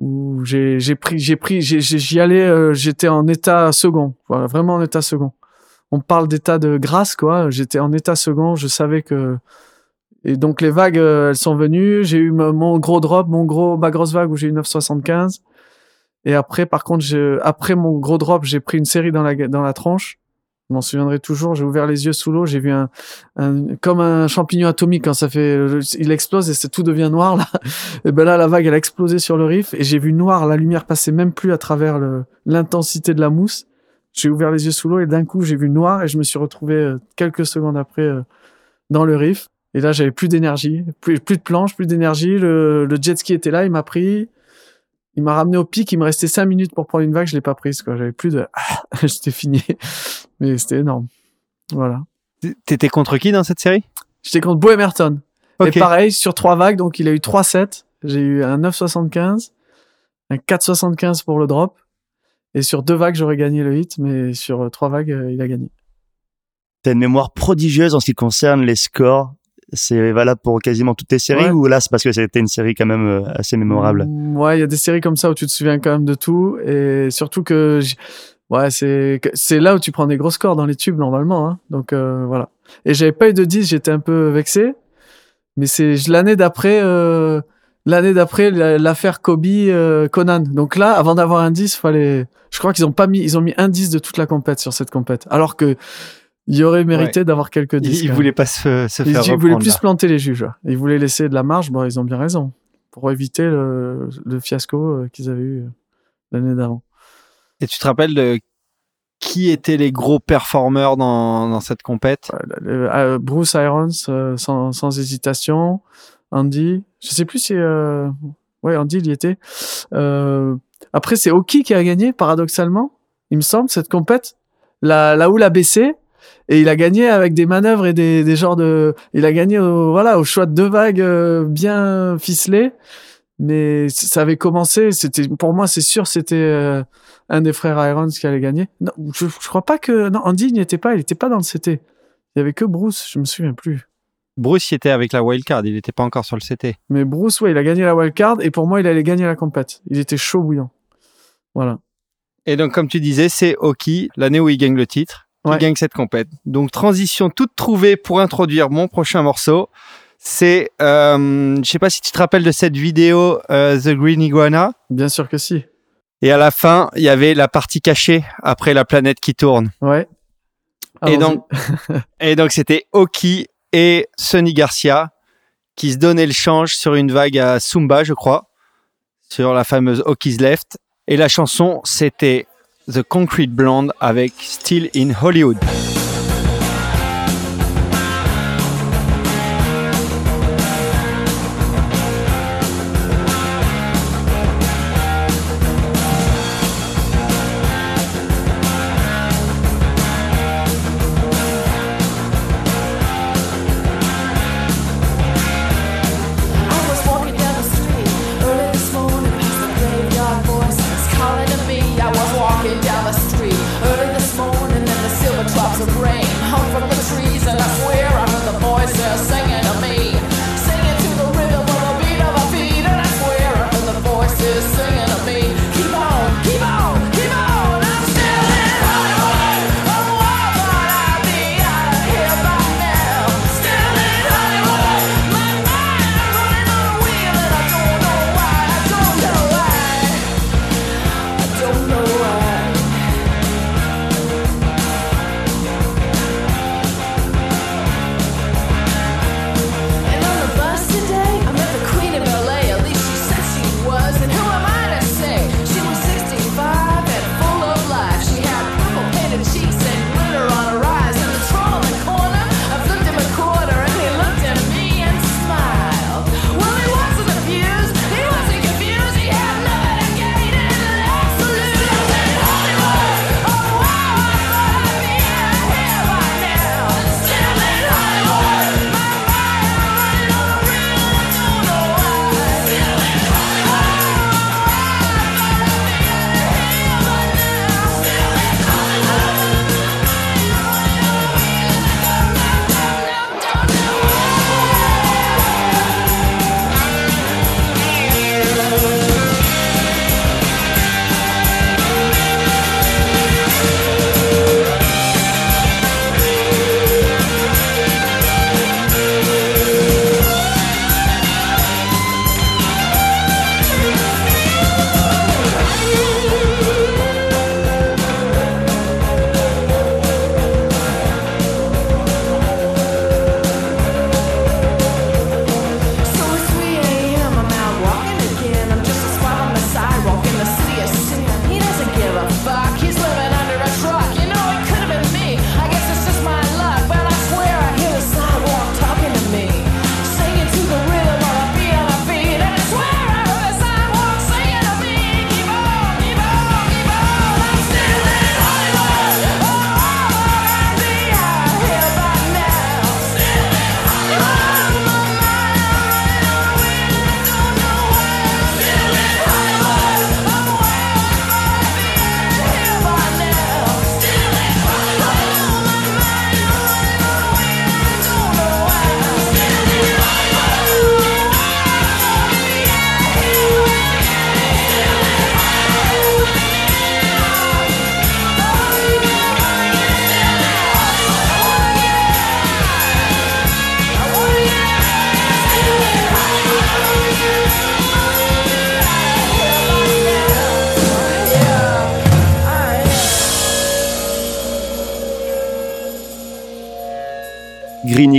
où j'ai pris j'ai pris j'y allais euh, j'étais en état second voilà vraiment en état second on parle d'état de grâce quoi j'étais en état second je savais que et donc les vagues euh, elles sont venues. J'ai eu mon gros drop mon gros ma grosse vague où j'ai eu 9,75 et après par contre je après mon gros drop j'ai pris une série dans la dans la tranche. Je m'en souviendrai toujours. J'ai ouvert les yeux sous l'eau. J'ai vu un, un comme un champignon atomique quand ça fait il explose et tout devient noir là. Et ben là la vague elle a explosé sur le riff et j'ai vu noir. La lumière passait même plus à travers l'intensité de la mousse. J'ai ouvert les yeux sous l'eau et d'un coup j'ai vu noir et je me suis retrouvé euh, quelques secondes après euh, dans le riff et là j'avais plus d'énergie plus, plus de planche plus d'énergie le, le jet ski était là il m'a pris il m'a ramené au pic il me restait cinq minutes pour prendre une vague je l'ai pas prise quoi j'avais plus de j'étais fini mais c'était énorme voilà T'étais contre qui dans cette série? J'étais contre Bo Emerton et pareil, sur trois vagues, donc il a eu 3 sets. J'ai eu un 9,75, un 4,75 pour le drop. Et sur deux vagues, j'aurais gagné le hit, mais sur trois vagues, euh, il a gagné. T'as une mémoire prodigieuse en ce qui concerne les scores. C'est valable pour quasiment toutes tes séries Ouais. ou là c'est parce que c'était une série quand même euh, assez mémorable? Mm, Ouais, il y a des séries comme ça où tu te souviens quand même de tout. Et surtout que, ouais, c'est, c'est là où tu prends des gros scores dans les tubes normalement. Hein. Donc euh, voilà. Et j'avais pas eu de 10, j'étais un peu vexé. Mais c'est l'année d'après, euh, l'année d'après la- l'affaire Kobe euh, Conan. Donc là, avant d'avoir un 10, fallait. Je crois qu'ils ont pas mis, ils ont mis un 10 de toute la compète sur cette compète. Alors que il aurait mérité d'avoir quelques 10. Il, il quand même. voulait pas se, se Ils, faire ils voulaient plus là. planter les juges. Ils voulaient laisser de la marge. Bon, ils ont bien raison. Pour éviter le, le fiasco euh, qu'ils avaient eu euh, l'année d'avant. Et tu te rappelles de qui étaient les gros performeurs dans, dans cette compète? Euh, Bruce Irons, euh, sans, sans hésitation. Andy. Je sais plus si. Euh... Ouais, Andy, il y était. Après, c'est Oki qui a gagné, paradoxalement. Il me semble, cette compète. La, la houle a baissé. Et il a gagné avec des manœuvres et des, des genres de. Il a gagné au, voilà, au choix de deux vagues euh, bien ficelées. Mais ça avait commencé. C'était pour moi, c'est sûr, c'était euh, un des frères Irons qui allait gagner. Non, je, je crois pas que. Non, Andy il n'y était pas. Il était pas dans le CT. Il y avait que Bruce. Je me souviens plus. Bruce il était avec la wildcard, il n'était pas encore sur le CT. Mais Bruce, ouais, il a gagné la wildcard et pour moi, il allait gagner la compète. Il était chaud bouillant. Voilà. Et donc, comme tu disais, c'est Oki, l'année où il gagne le titre, qui Ouais. gagne cette compète. Donc, transition toute trouvée pour introduire mon prochain morceau. C'est, euh, je sais pas si tu te rappelles de cette vidéo euh, The Green Iguana. Bien sûr que si. Et à la fin, il y avait la partie cachée après la planète qui tourne. Ouais. Et donc, et donc c'était Oki et Sonny Garcia qui se donnaient le change sur une vague à Sumba, je crois, sur la fameuse Oki's Left. Et la chanson, c'était The Concrete Blonde avec Still in Hollywood.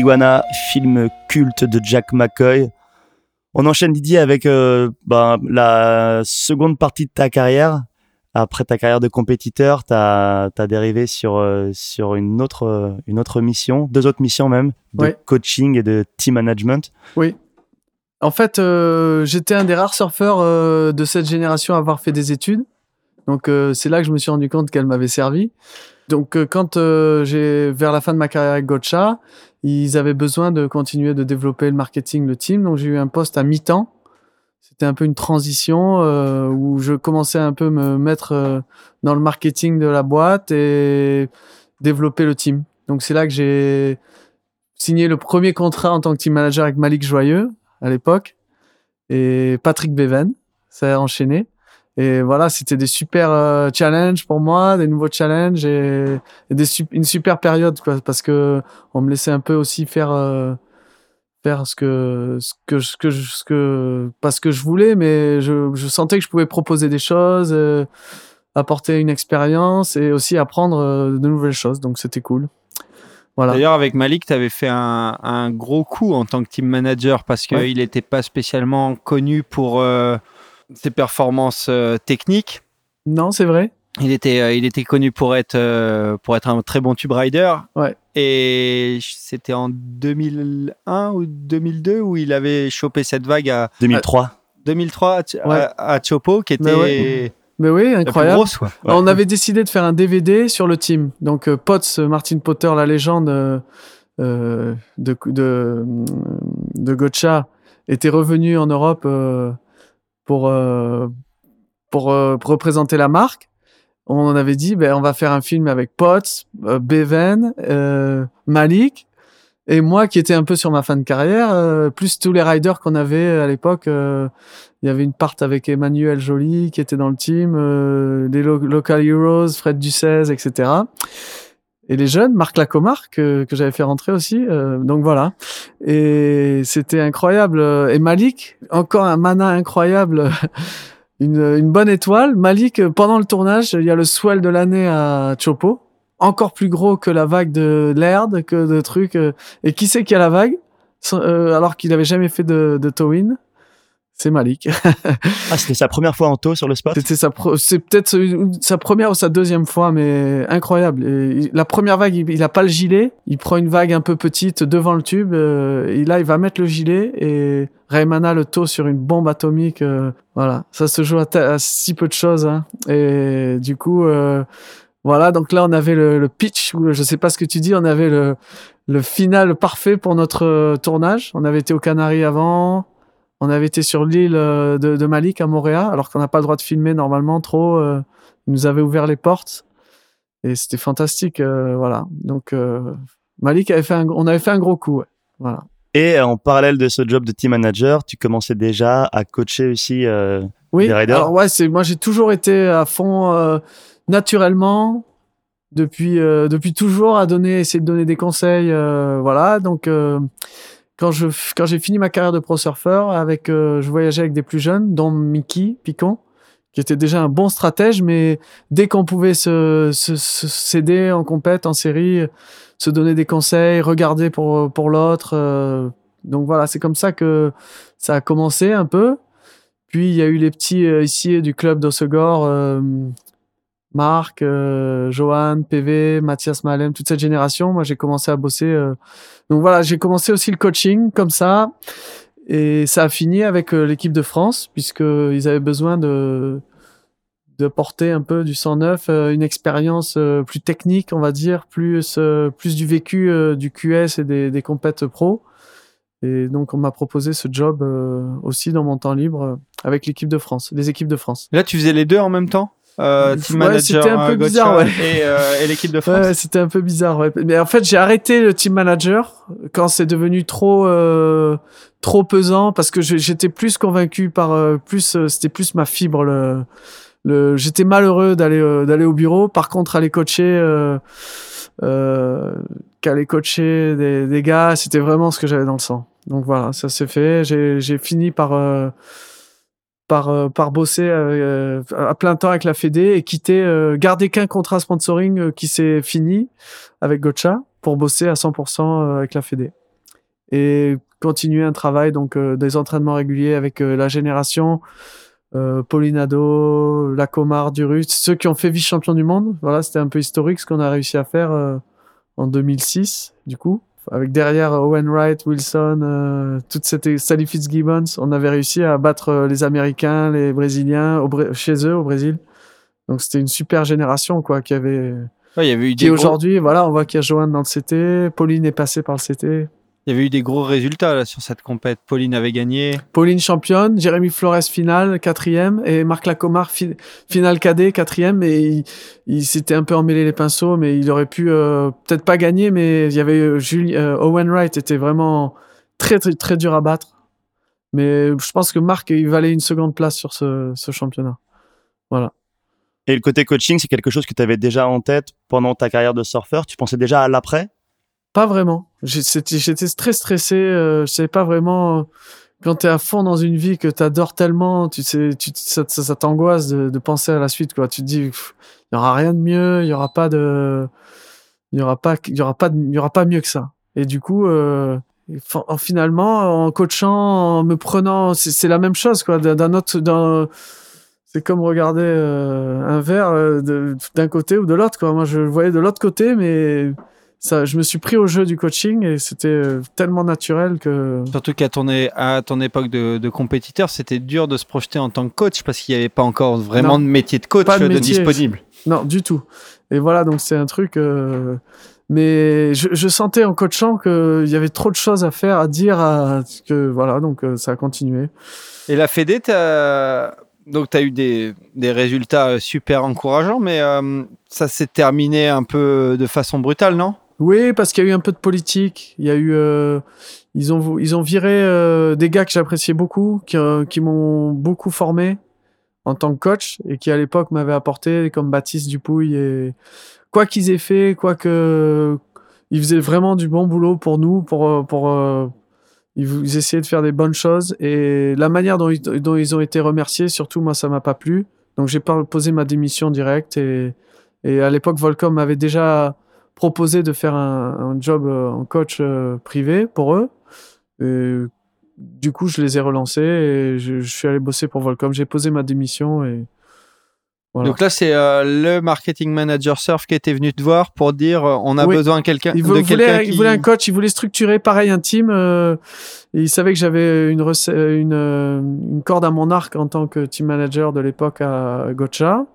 Iguana, film culte de Jack McCoy. On enchaîne Didier avec euh, ben, la seconde partie de ta carrière. Après ta carrière de compétiteur, tu as, dérivé sur, euh, sur une, autre, euh, une autre mission, deux autres missions même, de coaching et de team management. Oui. En fait, euh, j'étais un des rares surfeurs de cette génération à avoir fait des études. Donc, c'est là que je me suis rendu compte qu'elle m'avait servi. Donc quand euh, j'ai vers la fin de ma carrière avec Gotcha, ils avaient besoin de continuer de développer le marketing, le team. Donc j'ai eu un poste à mi-temps. C'était un peu une transition euh, où je commençais un peu me mettre euh, dans le marketing de la boîte et développer le team. Donc c'est là que j'ai signé le premier contrat en tant que team manager avec Malik Joyeux à l'époque et Patrick Beven. Ça a enchaîné. Et voilà, c'était des super euh, challenges pour moi, des nouveaux challenges et, et des sup- une super période quoi, parce que on me laissait un peu aussi faire euh, faire ce que ce que ce que je- ce que pas ce que je voulais, mais je, je sentais que je pouvais proposer des choses, euh, apporter une expérience et aussi apprendre de nouvelles choses. Donc c'était cool. Voilà. D'ailleurs, avec Malik, tu avais fait un, un gros coup en tant que team manager parce qu'il Ouais. n'était pas spécialement connu pour ses performances euh, techniques. Non, c'est vrai. Il était, euh, il était connu pour être, euh, pour être un très bon tube rider. Ouais. Et c'était en 2001 ou 2002 où il avait chopé cette vague à 2003. 2003 à, Ouais. à, à Chopo, qui était Mais ouais. Mais oui, incroyable. grosse. Ouais. On avait décidé de faire un DVD sur le team. Donc euh, Potts, Martin Potter, la légende euh, de, de, de Gotcha, était revenu en Europe euh, pour, euh, euh, pour représenter la marque. On avait dit, ben, on va faire un film avec Potts, euh, Bevan, euh, Malik, et moi qui étais un peu sur ma fin de carrière, plus tous les riders qu'on avait à l'époque. il y avait une part avec Emmanuel Joly qui était dans le team, les lo- Local Heroes, Fred Ducez, etc. Et les jeunes, Marc Lacomar, que, que j'avais fait rentrer aussi. euh, donc voilà. Et c'était incroyable. Et Malik, encore un mana incroyable. Une, une bonne étoile. Malik, pendant le tournage, il y a le swell de l'année à Chopo. Encore plus gros que la vague de Laird, que de trucs. euh, Et qui c'est qui a la vague? Euh, Alors qu'il avait jamais fait de, de tow-in c'est Malik. Ah, c'était sa première fois en taux sur le spot C'était sa, pro- c'est peut-être sa- première ou sa deuxième fois, mais incroyable. Et la première vague, il, il a pas le gilet. Il prend une vague un peu petite devant le tube. euh, et là, il va mettre le gilet et Raymana le taux sur une bombe atomique. euh, voilà, ça se joue à, si peu de choses. hein. Et du coup, euh, voilà. Donc là, on avait le, le pitch. Ou je sais pas ce que tu dis. On avait le le final parfait pour notre tournage. On avait été aux Canaries avant. On avait été sur l'île euh, de, de Malik à Montréal, alors qu'on n'a pas le droit de filmer normalement trop. euh, ils nous avait ouvert les portes et c'était fantastique. euh, voilà. Donc Malik avait fait un, on avait fait un gros coup. ouais. Voilà. Et en parallèle de ce job de team manager, tu commençais déjà à coacher aussi. euh, Oui. Des riders? Alors ouais, c'est moi j'ai toujours été à fond euh, naturellement depuis euh, depuis toujours à donner essayer de donner des conseils. voilà. Donc quand je quand j'ai fini ma carrière de pro surfeur avec euh, je voyageais avec des plus jeunes dont Mickey Picon qui était déjà un bon stratège mais dès qu'on pouvait se, se, s'aider en compète en série se donner des conseils regarder pour pour l'autre euh, donc voilà c'est comme ça que ça a commencé un peu puis il y a eu les petits euh, ici du club d'Ossegor Marc, Johan, PV, Mathias Malem, toute cette génération. Moi, j'ai commencé à bosser. Donc voilà, j'ai commencé aussi le coaching comme ça. Et ça a fini avec euh, l'équipe de France, puisqu'ils avaient besoin de, porter un peu du 109, euh, une expérience euh, plus technique, on va dire, plus, du vécu du QS et des, des compètes pro. Et donc, on m'a proposé ce job aussi dans mon temps libre avec l'équipe de France, les équipes de France. Là, tu faisais les deux en même temps? Euh, Team Ouais, manager, c'était un peu euh, Gotcha bizarre, ouais. et, euh, et l'équipe de France. Ouais, c'était un peu bizarre. Ouais. Mais en fait, j'ai arrêté le team manager quand c'est devenu trop euh, trop pesant parce que j'étais plus convaincu par euh, plus euh, c'était plus ma fibre le le j'étais malheureux d'aller euh, d'aller au bureau. Par contre, aller coacher euh, euh, qu'aller coacher des, des gars, c'était vraiment ce que j'avais dans le sang. Donc voilà, ça s'est fait. J'ai j'ai fini par euh, par euh, par bosser euh, à plein temps avec la Fédé et quitter euh, garder qu'un contrat sponsoring euh, qui s'est fini avec Gotcha pour bosser à 100% euh, avec la Fédé et continuer un travail donc euh, des entraînements réguliers avec euh, la génération euh, Paulinado, Lacomar, Durus, ceux qui ont fait vice champion du monde. Voilà, c'était un peu historique ce qu'on a réussi à faire euh, en 2006 du coup avec derrière Owen Wright, Wilson, euh, toute cette Sally Fitzgibbons, on avait réussi à battre euh, les Américains, les Brésiliens au chez eux au Brésil. Donc c'était une super génération quoi qui avait Ouais, il y avait eu Qui des gros, aujourd'hui, voilà, on voit qu'il y a Johan dans le CT, Pauline est passée par le CT. Il y avait eu des gros résultats là, sur cette compète. Pauline avait gagné. Pauline championne, Jérémy Flores finale, quatrième, et Marc Lacomar fi- finale cadet, quatrième, et il, il s'était un peu emmêlé les pinceaux, mais il aurait pu euh, peut-être pas gagner, mais il y avait euh, Julie, euh, Owen Wright était vraiment très, très très dur à battre. Mais je pense que Marc il valait une seconde place sur ce, ce championnat. Et le côté coaching, c'est quelque chose que tu avais déjà en tête pendant ta carrière de surfeur? Tu pensais déjà à l'après? Pas vraiment. J'étais très stressé. Euh, je savais pas vraiment. euh, Quand t'es à fond dans une vie que t'adores tellement, tu sais, tu, ça, ça, t'angoisse de, de penser à la suite. Quoi. Tu te dis, il y aura rien de mieux. Il y aura pas de, il y aura pas, il y aura pas, il y aura pas mieux que ça. Et du coup, euh, fin- en- finalement, en coachant, en me prenant, c'est la même chose. Quoi. D'un autre, c'est comme regarder euh, un verre euh, d'un côté ou de l'autre. Quoi. Moi, je le voyais de l'autre côté, mais ça, je me suis pris au jeu du coaching et c'était euh, tellement naturel que. Surtout qu'à ton, é- à ton époque de, de compétiteur, c'était dur de se projeter en tant que coach parce qu'il n'y avait pas encore vraiment Non. de métier de coach de disponible. Non, du tout. Et voilà, donc c'est un truc. euh, Mais je, je sentais en coachant qu'il y avait trop de choses à faire, à dire, à... que voilà, donc euh, ça a continué. Et la Fédé, t'as- donc tu as eu des, des résultats super encourageants, mais euh, ça s'est terminé un peu de façon brutale, non? Oui, parce qu'il y a eu un peu de politique. Il y a eu, euh, ils ont, ils ont viré euh, des gars que j'appréciais beaucoup, qui, euh, qui m'ont beaucoup formé en tant que coach et qui à l'époque m'avaient apporté, comme Baptiste Dupouille et quoi qu'ils aient fait, quoi que ils faisaient vraiment du bon boulot pour nous, pour, pour, ils, essayaient de faire des bonnes choses et la manière dont ils, ont été remerciés, surtout moi, ça m'a pas plu. Donc j'ai posé ma démission directe et, et à l'époque Volcom m'avait déjà proposé de faire un, un job euh, en coach euh, privé pour eux. Et du coup, je les ai relancés et je, je suis allé bosser pour Volcom. J'ai posé ma démission et voilà. Donc là, c'est euh, le marketing manager surf qui était venu te voir pour dire euh, on a Oui. besoin de quelqu'un de voulait, qui... il voulait un coach, il voulait structurer pareil un team. euh, et il savait que j'avais une, une, une corde à mon arc en tant que team manager de l'époque à Gotcha.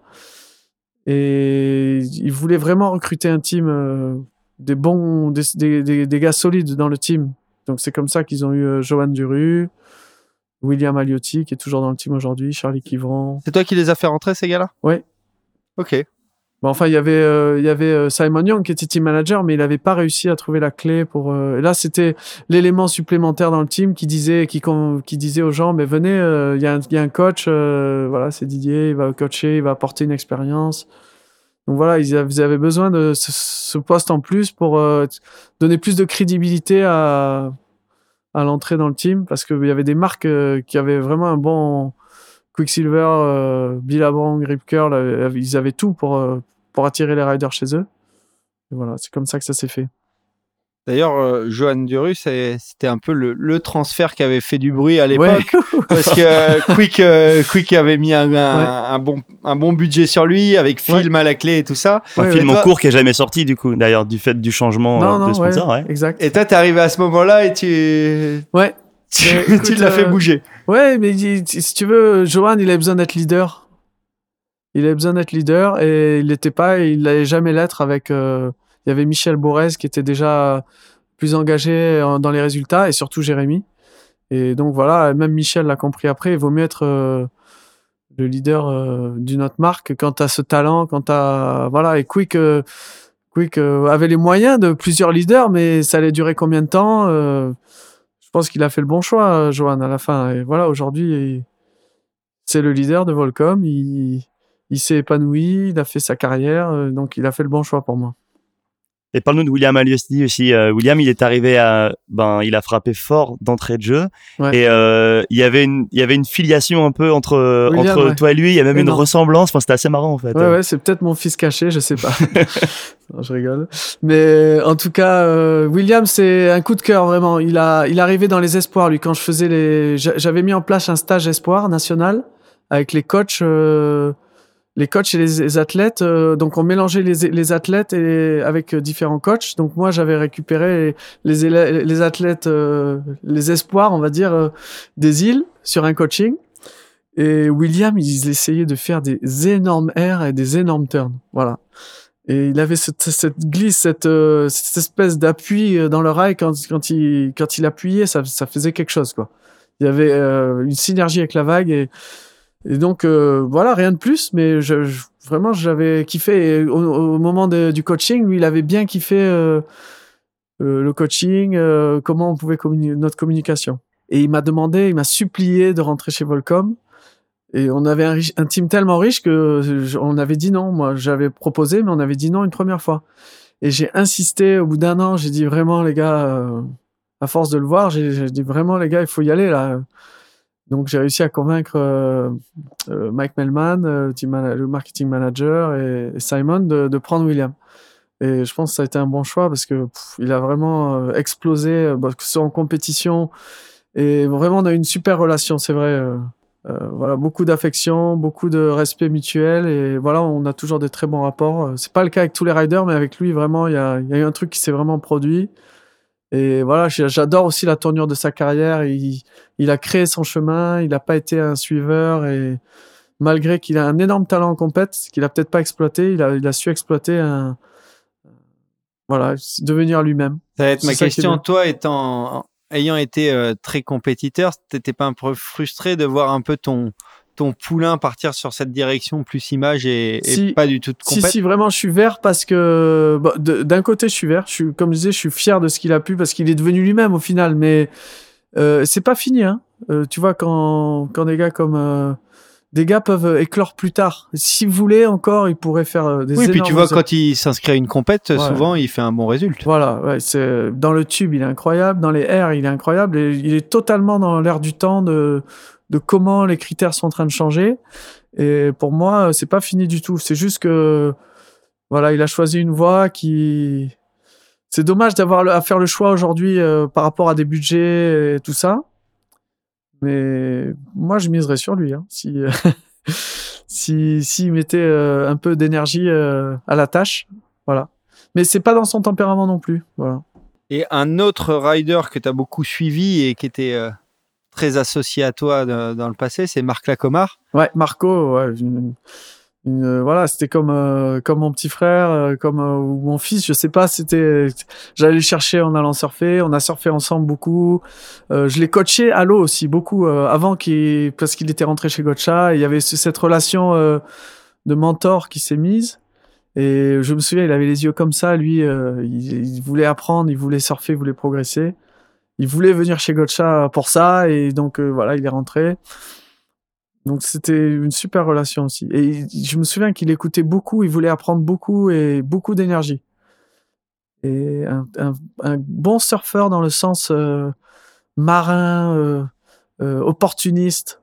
Et il voulait vraiment recruter un team, euh, des bons, des, des, des, des gars solides dans le team. Donc c'est comme ça qu'ils ont eu euh, Johan Duru, William Aliotti qui est toujours dans le team aujourd'hui, Charlie Kivran. C'est toi qui les as fait rentrer, ces gars-là? Ouais. Ok. Bon, enfin, il y avait, euh, il y avait euh, Simon Young qui était team manager, mais il n'avait pas réussi à trouver la clé pour. euh, là, c'était l'élément supplémentaire dans le team qui disait, qui, disait aux gens, mais venez, euh, il y, a un- coach, voilà, c'est Didier, il va coacher, il va apporter une expérience. Donc voilà, ils avaient, besoin de ce, poste en plus pour donner plus de crédibilité à, l'entrée dans le team, parce qu'il y avait des marques qui avaient vraiment un bon Quicksilver, euh, Billabong, Rip Curl, euh, ils avaient tout pour, euh, pour attirer les riders chez eux. Et voilà, c'est comme ça que ça s'est fait. D'ailleurs, euh, Johan Duru, c'est- c'était un peu le, le transfert qui avait fait du bruit à l'époque. Parce que euh, Quick, euh, Quick avait mis un, un, un bon, un bon budget sur lui, avec film à la clé et tout ça. Un Ouais, film en cours qui est jamais sorti, du coup, d'ailleurs, du fait du changement non, euh, non, de sponsor. ouais, ouais. exact. Et toi, t'es arrivé à ce moment-là et tu, Ouais, tu, l'as fait bouger. Ouais, mais si tu veux, Johan, il avait besoin d'être leader. Il avait besoin d'être leader et il n'était pas, il n'allait jamais l'être avec. euh, il y avait Michel Borez qui était déjà plus engagé en- dans les résultats et surtout Jérémy. Et donc voilà, même Michel l'a compris après, il vaut mieux être euh, le leader euh, d'une autre marque quand tu as ce talent, quand tu as. Voilà, et Quick, euh, Quick euh, avait les moyens de plusieurs leaders, mais ça allait durer combien de temps euh, Je pense qu'il a fait le bon choix, euh, Johan, à la fin. Et voilà, aujourd'hui, c'est le leader de Volcom. Il, il s'est épanoui, il a fait sa carrière, euh, donc il a fait le bon choix pour moi. Et parle-nous de William Aliosti aussi. Euh, William, il est arrivé à, ben, il a frappé fort d'entrée de jeu. Ouais. Et euh, il y avait une, il y avait une filiation un peu entre William, entre ouais. toi et lui. Il y a même une ressemblance. Enfin, c'était assez marrant en fait. Ouais, ouais, c'est peut-être mon fils caché, je sais pas. Non, je rigole. Mais en tout cas, euh, William, c'est un coup de cœur vraiment. Il a, il est arrivé dans les espoirs. Lui, quand je faisais les, j'a- j'avais mis en place un stage espoir national avec les coachs, euh, les coachs et les, athlètes. euh, donc, on mélangeait les, les athlètes et avec euh, différents coachs. Donc, moi, j'avais récupéré les, les athlètes, euh, les espoirs, on va dire, euh, des îles sur un coaching. Et William, il essayait de faire des énormes airs et des énormes turns. Voilà. Et il avait cette, cette glisse, cette, euh, cette espèce d'appui dans le rail quand, quand, il, quand il appuyait, ça, ça faisait quelque chose, quoi. Il y avait une synergie avec la vague et, et donc euh, voilà, rien de plus, mais vraiment j'avais kiffé. Au, moment du coaching, lui, il avait bien kiffé euh, euh, le coaching, comment on pouvait communi- notre communication. Et il m'a demandé, il m'a supplié de rentrer chez Volcom. Et on avait un, team tellement riche que on avait dit non. Moi, j'avais proposé, mais on avait dit non une première fois. Et j'ai insisté au bout d'un an. J'ai dit vraiment, les gars, à force de le voir, j'ai dit vraiment, les gars, il faut y aller là. Donc j'ai réussi à convaincre euh, euh, Mike Melman, euh, le, marketing manager, et, Simon de, prendre William. Et je pense que ça a été un bon choix parce que il a vraiment explosé, bah, que ce soit en compétition. Et vraiment, on a une super relation, c'est vrai. voilà, beaucoup d'affection, beaucoup de respect mutuel. Et voilà, on a toujours des très bons rapports. C'est pas le cas avec tous les riders, mais avec lui, vraiment, il y a, y a eu un truc qui s'est vraiment produit. Et voilà, j'adore aussi la tournure de sa carrière. Il, il a créé son chemin, il n'a pas été un suiveur et malgré qu'il a un énorme talent en compète, qu'il a peut-être pas exploité, il a, il a su exploiter un, voilà, devenir lui-même. Ça va être ma est question. Toi, étant, ayant été euh, très compétiteur, t'étais pas un peu frustré de voir un peu ton, ton poulain partir sur cette direction plus image et, et Si. pas du tout de Si, compète si, vraiment, je suis vert parce que, bah, d'un côté, je suis vert. Je suis, comme je disais, je suis fier de ce qu'il a pu parce qu'il est devenu lui-même au final. Mais euh, c'est pas fini, hein. Euh, tu vois, quand, quand des gars comme euh, des gars peuvent éclore plus tard. S'ils voulaient encore, ils pourraient faire euh, des Oui, puis tu vois, quand il s'inscrit à une compète, Ouais. souvent, il fait un bon résultat. Voilà, ouais, c'est dans le tube, il est incroyable, dans les airs, il est incroyable, et il est totalement dans l'air du temps de de comment les critères sont en train de changer. Et pour moi, c'est pas fini du tout. C'est juste que voilà, il a choisi une voie qui. C'est dommage d'avoir à faire le choix aujourd'hui euh, par rapport à des budgets et tout ça. Mais moi, je miserais sur lui. Hein, si euh, si s'il mettait euh, un peu d'énergie euh, à la tâche, voilà. Mais c'est pas dans son tempérament non plus. Voilà. Et un autre rider que tu as beaucoup suivi et qui était euh, très associé à toi dans le passé, c'est Marc Lacomar. Ouais, Marco, euh, voilà, c'était comme euh, comme mon petit frère, euh, comme euh, mon fils, je sais pas, c'était j'allais le chercher en allant surfer, on a surfé ensemble beaucoup. Je l'ai coaché à l'eau aussi beaucoup avant qu'il parce qu'il était rentré chez Gotcha, il y avait ce- cette relation de mentor qui s'est mise. Et je me souviens, il avait les yeux comme ça, lui, il, il voulait apprendre, il voulait surfer, il voulait progresser. Il voulait venir chez Gotcha pour ça, et donc euh, voilà, il est rentré. Donc c'était une super relation aussi. Et je me souviens qu'il écoutait beaucoup, il voulait apprendre beaucoup et beaucoup d'énergie. Et un, bon surfeur dans le sens euh, marin, euh, opportuniste,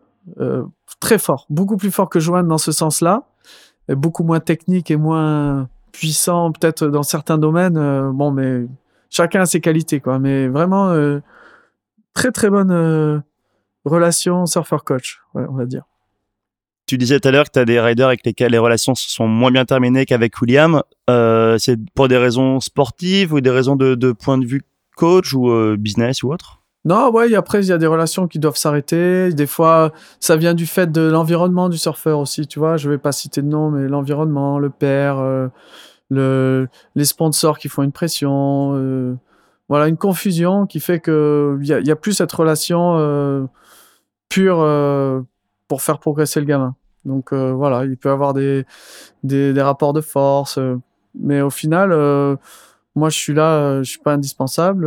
très fort, beaucoup plus fort que Joanne dans ce sens-là, beaucoup moins technique et moins puissant peut-être dans certains domaines. bon, mais chacun a ses qualités, quoi. Mais vraiment euh, très très bonne euh, relation surfeur-coach, ouais, on va dire. Tu disais tout à l'heure que tu as des riders avec lesquels les relations se sont moins bien terminées qu'avec William. Euh, c'est pour des raisons sportives ou des raisons de, de point de vue coach ou business ou autre? Non, ouais, et après, il y a des relations qui doivent s'arrêter. Des fois, ça vient du fait de l'environnement du surfeur aussi, tu vois. Je vais pas citer de nom, mais l'environnement, le père, euh, le, les sponsors qui font une pression. euh, voilà, une confusion qui fait que il y a, y a plus cette relation euh, pure euh, pour faire progresser le gamin. Donc voilà, il peut avoir des, des, rapports de force, mais au final, moi je suis là, je suis pas indispensable,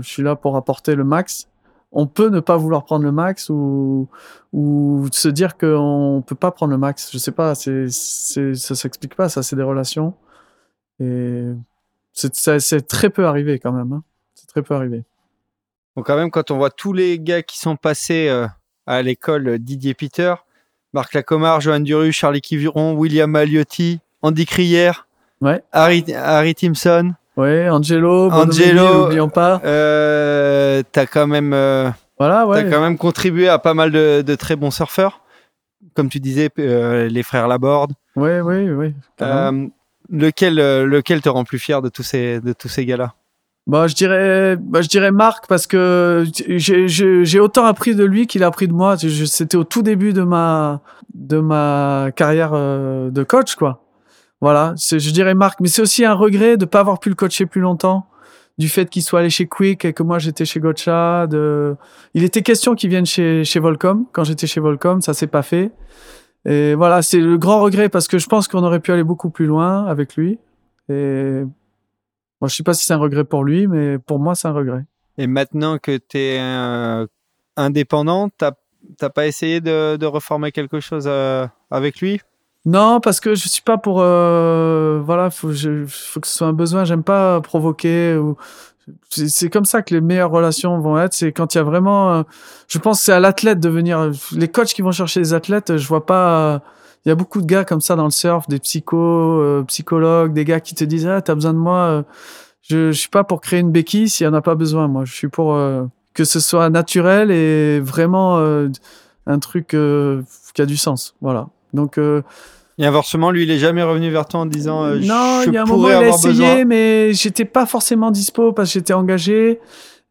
je suis là pour apporter le max. On peut ne pas vouloir prendre le max ou, ou se dire qu'on peut pas prendre le max. Je sais pas, c'est, ça s'explique pas, ça c'est des relations. Et c'est, très peu arrivé quand même. hein. C'est très peu arrivé. Donc quand même, quand on voit tous les gars qui sont passés euh, à l'école euh, Didier Peter, Marc Lacomar, Johan Duru, Charlie Kiviron, William Maliotti, Andy Crier, Ouais. Harry, Harry Timpson, Ouais, Angelo, Angelo, n'oublions pas. euh, t'as quand même, euh, Voilà, ouais. t'as quand même contribué à pas mal de, de très bons surfeurs, comme tu disais, euh, les frères Laborde. Ouais, ouais, ouais. Lequel, euh, lequel te rend plus fier de tous ces, de tous ces gars-là? Bah, je dirais, bah, je dirais Marc parce que j'ai, autant appris de lui qu'il a appris de moi. C'était au tout début de ma, de ma carrière euh, de coach, quoi. voilà, je dirais Marc, mais c'est aussi un regret de pas avoir pu le coacher plus longtemps, du fait qu'il soit allé chez Quick et que moi j'étais chez Gotcha. Il était question qu'il vienne chez, chez Volcom. Quand j'étais chez Volcom, ça s'est pas fait. Et voilà, c'est le grand regret parce que je pense qu'on aurait pu aller beaucoup plus loin avec lui. Et moi, je sais pas si c'est un regret pour lui, mais pour moi, c'est un regret. Et maintenant que tu es indépendant, t'as t'as pas essayé de, de reformer quelque chose euh, avec lui? Non, parce que je suis pas pour. Euh, voilà, faut, je, faut que ce soit un besoin. J'aime pas provoquer. Ou... C'est comme ça que les meilleures relations vont être. C'est quand il y a vraiment. euh, je pense c'est à l'athlète de venir. Les coachs qui vont chercher les athlètes, je vois pas. euh, Il y a beaucoup de gars comme ça dans le surf, des psychos, euh, psychologues, des gars qui te disent ah t'as besoin de moi. Je, je suis pas pour créer une béquille s'il y en a pas besoin. Moi, je suis pour euh, que ce soit naturel et vraiment euh, un truc qui a du sens. Voilà. Donc Et inversement, lui, il est jamais revenu vers toi en disant euh, non, je il y a un moment il a essayé, besoin. mais j'étais pas forcément dispo parce que j'étais engagé.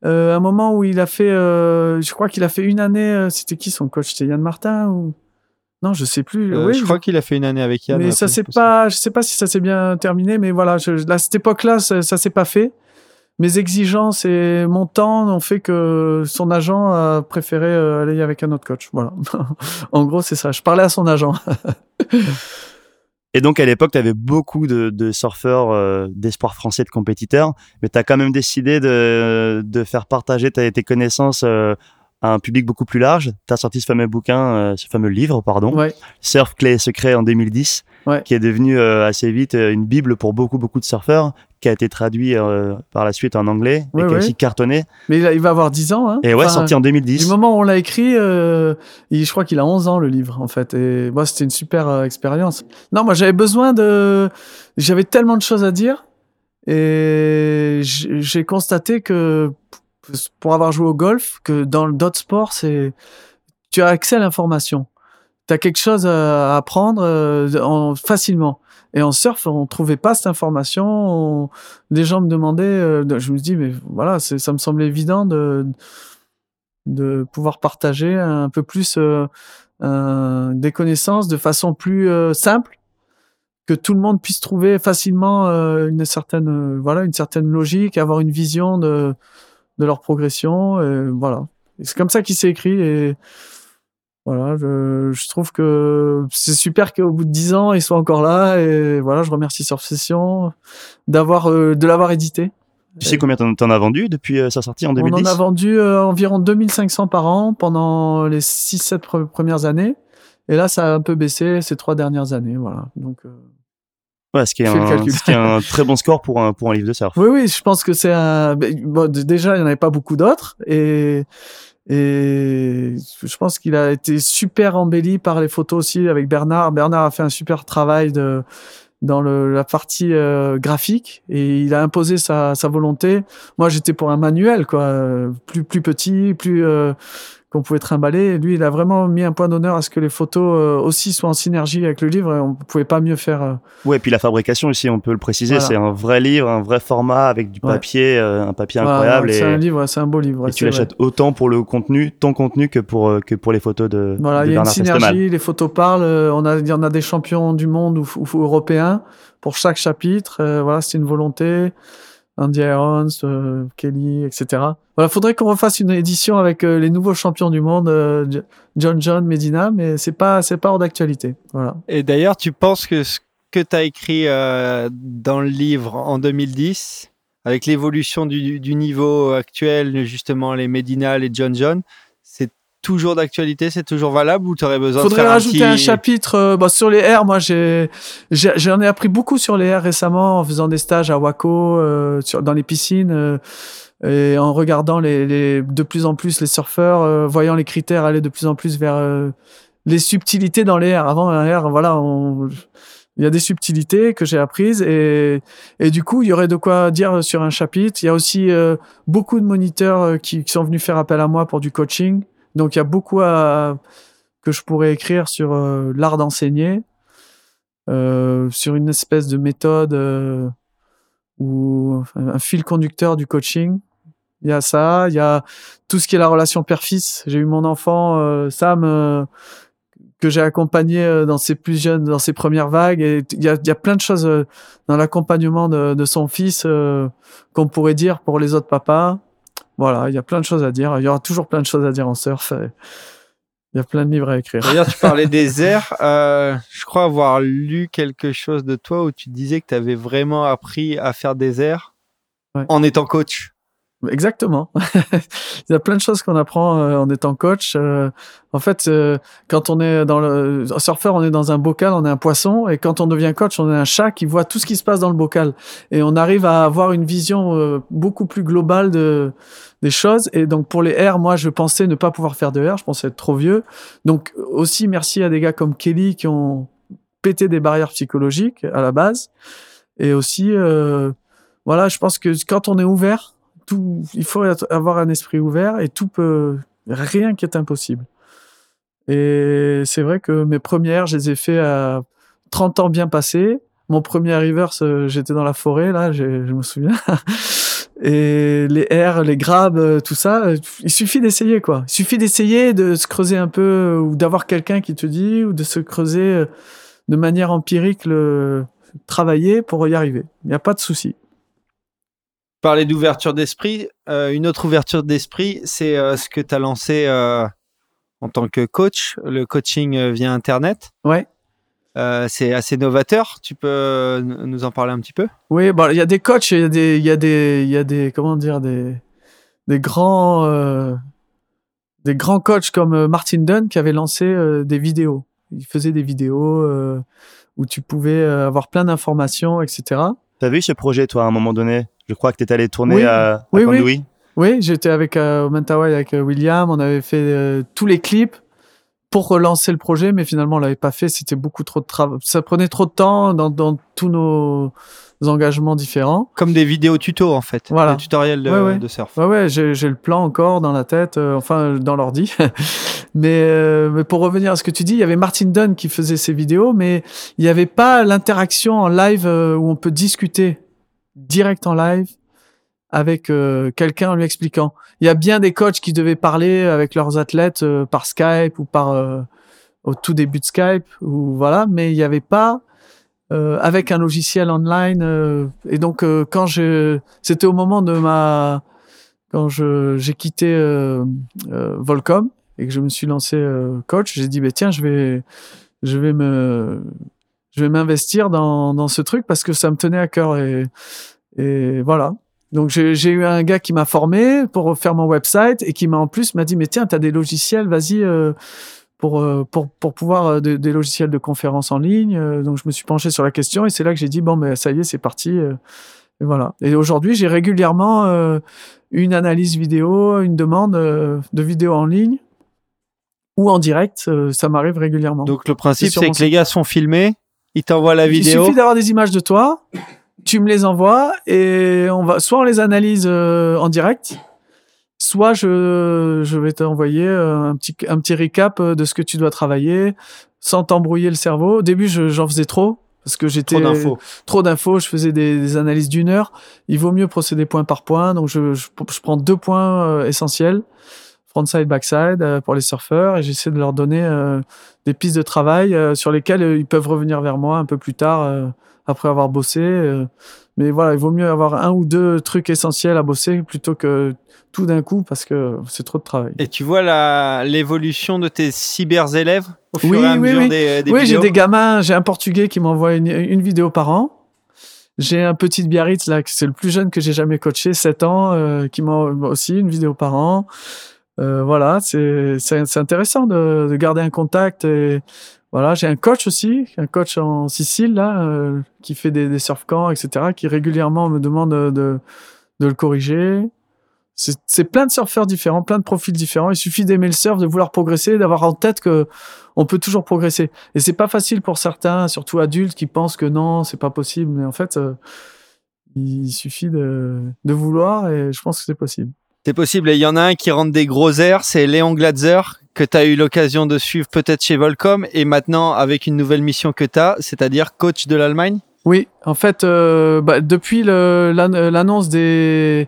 Euh, un moment où il a fait, euh, je crois qu'il a fait une année. euh, C'était qui son coach? C'était Yann Martin ou? Non Je sais plus. Euh, oui, je crois qu'il a fait une année avec Yann. mais ça s'est pas. Je sais pas si ça s'est bien terminé, mais voilà. Je, à cette époque-là, ça, ça s'est pas fait. Mes exigences et mon temps ont fait que son agent a préféré euh, aller avec un autre coach. Voilà. en gros, c'est ça. Je parlais à son agent. Et donc à l'époque, tu avais beaucoup de, surfeurs euh, d'espoir français, de compétiteurs, mais tu as quand même décidé de, de faire partager tes, tes connaissances euh, à un public beaucoup plus large. Tu as sorti ce fameux bouquin, euh, ce fameux livre, pardon, ouais. Surf Clés et Secrets en 2010, Ouais. qui est devenu euh, assez vite euh, une bible pour beaucoup, beaucoup de surfeurs, qui a été traduit euh, par la suite en anglais et Ouais, qui a aussi cartonné. Mais il, a- il va avoir 10 ans. Hein. Et ouais, Enfin, sorti en Du 2010. moment où on l'a écrit, il- je crois qu'il a 11 ans le livre en fait. Et moi, c'était une super expérience. Non, moi j'avais besoin de, j'avais tellement de choses à dire et j'ai constaté que pour avoir joué au golf, que dans d'autres sports, c'est, tu as accès à l'information. Tu as quelque chose à apprendre euh, en, facilement. Et en surf, on trouvait pas cette information. On- des gens me demandaient, euh, je me dis, mais voilà, ça me semblait évident de, de pouvoir partager un peu plus euh, des connaissances de façon plus euh, simple, que tout le monde puisse trouver facilement euh, une certaine, voilà, une certaine logique, avoir une vision de, de leur progression. Et voilà. C'est comme ça qu'il s'est écrit et voilà, je, je trouve que c'est super qu'au bout de dix ans, il soit encore là et voilà, je remercie Surf Session d'avoir euh, de l'avoir édité. Tu sais combien t'en as vendu depuis euh, sa sortie en On 2010 en a vendu euh, environ 2500 par an pendant les 6-7 pre- premières années. Et là, ça a un peu baissé ces trois dernières années. Voilà. Donc, euh, Ouais, ce qui est, un, calcul. ce qui est un très bon score pour un, pour un livre de surf. Oui, oui, je pense que c'est un. Bon, déjà, il n'y en avait pas beaucoup d'autres. Et, et je pense qu'il a été super embelli par les photos aussi avec Bernard. Bernard a fait un super travail de, dans le, la partie euh, graphique et il a imposé sa, sa volonté. Moi, j'étais pour un manuel, quoi, plus, plus petit, plus. euh, qu'on pouvait trimballer. Et lui, il a vraiment mis un point d'honneur à ce que les photos euh, aussi soient en synergie avec le livre. Et on pouvait pas mieux faire. euh, Ouais, et puis la fabrication aussi, on peut le préciser, Voilà. c'est un vrai livre, un vrai format avec du papier, euh, un papier voilà, incroyable. C'est un livre, c'est un beau livre. et tu l'achètes autant pour le contenu, ton contenu, que pour, que pour les photos de, Voilà, de il y a une synergie, Festemal. les photos parlent. On a, il y en a des champions du monde ou, ou- ou européens pour chaque chapitre. euh, voilà, c'est une volonté. Andy Irons, euh, Kelly, etc. Voilà, faudrait qu'on refasse une édition avec euh, les nouveaux champions du monde, euh, John John, Medina, mais c'est pas, c'est pas hors d'actualité. Et d'ailleurs, tu penses que ce que tu as écrit dans le livre en 2010, avec l'évolution du, du niveau actuel, justement les Medina, les John John, toujours d'actualité, c'est toujours valable ou tu aurais besoin Faudrait de faire rajouter un, un, petit... chapitre euh, bah, sur les R. Moi, j'ai, j'ai- j'en ai appris beaucoup sur les R récemment en faisant des stages à Waco, euh, sur, dans les piscines, euh, et en regardant les, les, de plus en plus les surfeurs, euh, voyant les critères aller de plus en plus vers euh, les subtilités dans les R. Avant un R, voilà, on- il y a des subtilités que j'ai apprises et, et du coup, il y aurait de quoi dire sur un chapitre. Il y a aussi euh, beaucoup de moniteurs euh, qui, qui sont venus faire appel à moi pour du coaching. Donc, il y a beaucoup que je pourrais écrire sur euh, l'art d'enseigner, euh, sur une espèce de méthode euh, ou un fil conducteur du coaching. Il y a ça, il y a tout ce qui est la relation père-fils. J'ai eu mon enfant, Sam, que j'ai accompagné dans ses plus jeunes, dans ses premières vagues. Et il y a, plein de choses dans l'accompagnement de, son fils qu'on pourrait dire pour les autres papas. Voilà, il y a plein de choses à dire. Il y aura toujours plein de choses à dire en surf. Il y a plein de livres à écrire. D'ailleurs, tu parlais des airs. Euh, je crois avoir lu quelque chose de toi où tu disais que tu avais vraiment appris à faire des airs Ouais. en étant coach. Exactement. Il y a plein de choses qu'on apprend euh, en étant coach. Euh, en fait, euh, quand on est dans le surfeur, on est dans un bocal, on est un poisson, et quand on devient coach, on est un chat qui voit tout ce qui se passe dans le bocal, et on arrive à avoir une vision beaucoup plus globale de des choses. Et donc pour les R, moi, je pensais ne pas pouvoir faire de R, je pensais être trop vieux. Donc aussi merci à des gars comme Kelly qui ont pété des barrières psychologiques à la base, et aussi euh, voilà, je pense que quand on est ouvert il faut avoir un esprit ouvert et tout peut, rien qui est impossible. Et c'est vrai que mes premières, je les ai fait à 30 ans bien passés. Mon premier reverse, j'étais dans la forêt, là, je me souviens. Et les airs, les grabs, euh, tout ça, il suffit d'essayer, quoi. Il suffit d'essayer de se creuser un peu, ou d'avoir quelqu'un qui te dit, ou de se creuser de manière empirique, le travailler pour y arriver. Il n'y a pas de souci. Parler d'ouverture d'esprit. euh, une autre ouverture d'esprit, c'est euh, ce que tu as lancé euh, en tant que coach, le coaching euh, via Internet. Ouais. Euh, c'est assez novateur. Tu peux nous en parler un petit peu? Oui, bon, il y a des coachs, il y a des, il y a des, il y a des, comment dire, des, des grands, euh, des grands coachs comme Martin Dunn qui avait lancé euh, des vidéos. Il faisait des vidéos euh, où tu pouvais euh, avoir plein d'informations, etc. T'as vu ce projet, toi, à un moment donné? Je crois que t'es allé tourner Oui. à, à Oui, oui. Oui, j'étais avec euh, au Mentawai avec euh, William, on avait fait euh, tous les clips pour relancer le projet, mais finalement on l'avait pas fait. C'était beaucoup trop de travail. Ça prenait trop de temps dans, dans tous nos engagements différents. Comme des vidéos tuto en fait, Voilà. des tutoriels de, Ouais, ouais. de surf. Ouais, ouais, j'ai j'ai le plan encore dans la tête, euh, enfin dans l'ordi. mais, euh, mais pour revenir à ce que tu dis, il y avait Martin Dunn qui faisait ces vidéos, mais il n'y avait pas l'interaction en live euh, où on peut discuter direct en live avec euh, quelqu'un en lui expliquant. Il y a bien des coachs qui devaient parler avec leurs athlètes euh, par Skype ou par euh, au tout début de Skype ou voilà, mais il n'y avait pas euh, avec un logiciel online. et donc quand je, c'était au moment de ma quand je j'ai quitté Volcom et que je me suis lancé coach, j'ai dit bah, tiens, je vais je vais me je vais m'investir dans dans ce truc parce que ça me tenait à cœur et et voilà. Donc j'ai eu un gars qui m'a formé pour faire mon website et qui m'a en plus m'a dit mais tiens, tu as des logiciels, vas-y euh, pour, euh, pour, pour pouvoir euh, de- des logiciels de conférence en ligne. Euh, donc, je me suis penché sur la question et c'est là que j'ai dit, bon, mais ça y est, c'est parti. et voilà. Et aujourd'hui, j'ai régulièrement euh, une analyse vidéo, une demande euh, de vidéo en ligne ou en direct. ça m'arrive régulièrement. Donc le principe C'est que les gars sont filmés, ils t'envoient la Il vidéo. suffit d'avoir des images de toi, tu me les envoies et on va soit on les analyse euh, en direct, soit je je vais t'envoyer euh, un petit un petit récap euh, de ce que tu dois travailler sans t'embrouiller le cerveau. Au début, je- j'en faisais trop parce que j'étais Trop d'infos. trop d'infos, je faisais des, des analyses d'une heure. Il vaut mieux procéder point par point. Donc, je, je, je prends deux points euh, essentiels, frontside, backside, euh, pour les surfeurs, et j'essaie de leur donner euh, des pistes de travail euh, sur lesquelles euh, ils peuvent revenir vers moi un peu plus tard, après avoir bossé. mais voilà, il vaut mieux avoir un ou deux trucs essentiels à bosser plutôt que tout d'un coup, parce que c'est trop de travail. Et tu vois l'évolution de tes cyber élèves au fur Oui, et à oui, mesure oui. des, des oui, j'ai des gamins, j'ai un Portugais qui m'envoie une, une vidéo par an. J'ai un petit de Biarritz, là, c'est le plus jeune que j'ai jamais coaché, 7 ans, euh, qui m'envoie aussi une vidéo par an. Euh, voilà, c'est c'est intéressant de, de garder un contact. Et voilà, j'ai un coach aussi, un coach en Sicile, là, euh, qui fait des, des surf camps, etc., qui régulièrement me demande de, de, le corriger. C'est c'est plein de surfeurs différents, plein de profils différents. Il suffit d'aimer le surf, de vouloir progresser, d'avoir en tête que on peut toujours progresser. Et c'est pas facile pour certains, surtout adultes, qui pensent que non, c'est pas possible. Mais en fait, euh, il suffit de, de vouloir et je pense que c'est possible. C'est possible. Et il y en a un qui rentre des gros airs, c'est Léon Glatzer, que tu as eu l'occasion de suivre peut-être chez Volcom, et maintenant avec une nouvelle mission que tu as, c'est-à-dire coach de l'Allemagne. Oui, en fait, euh, bah, depuis l'an- l'annonce des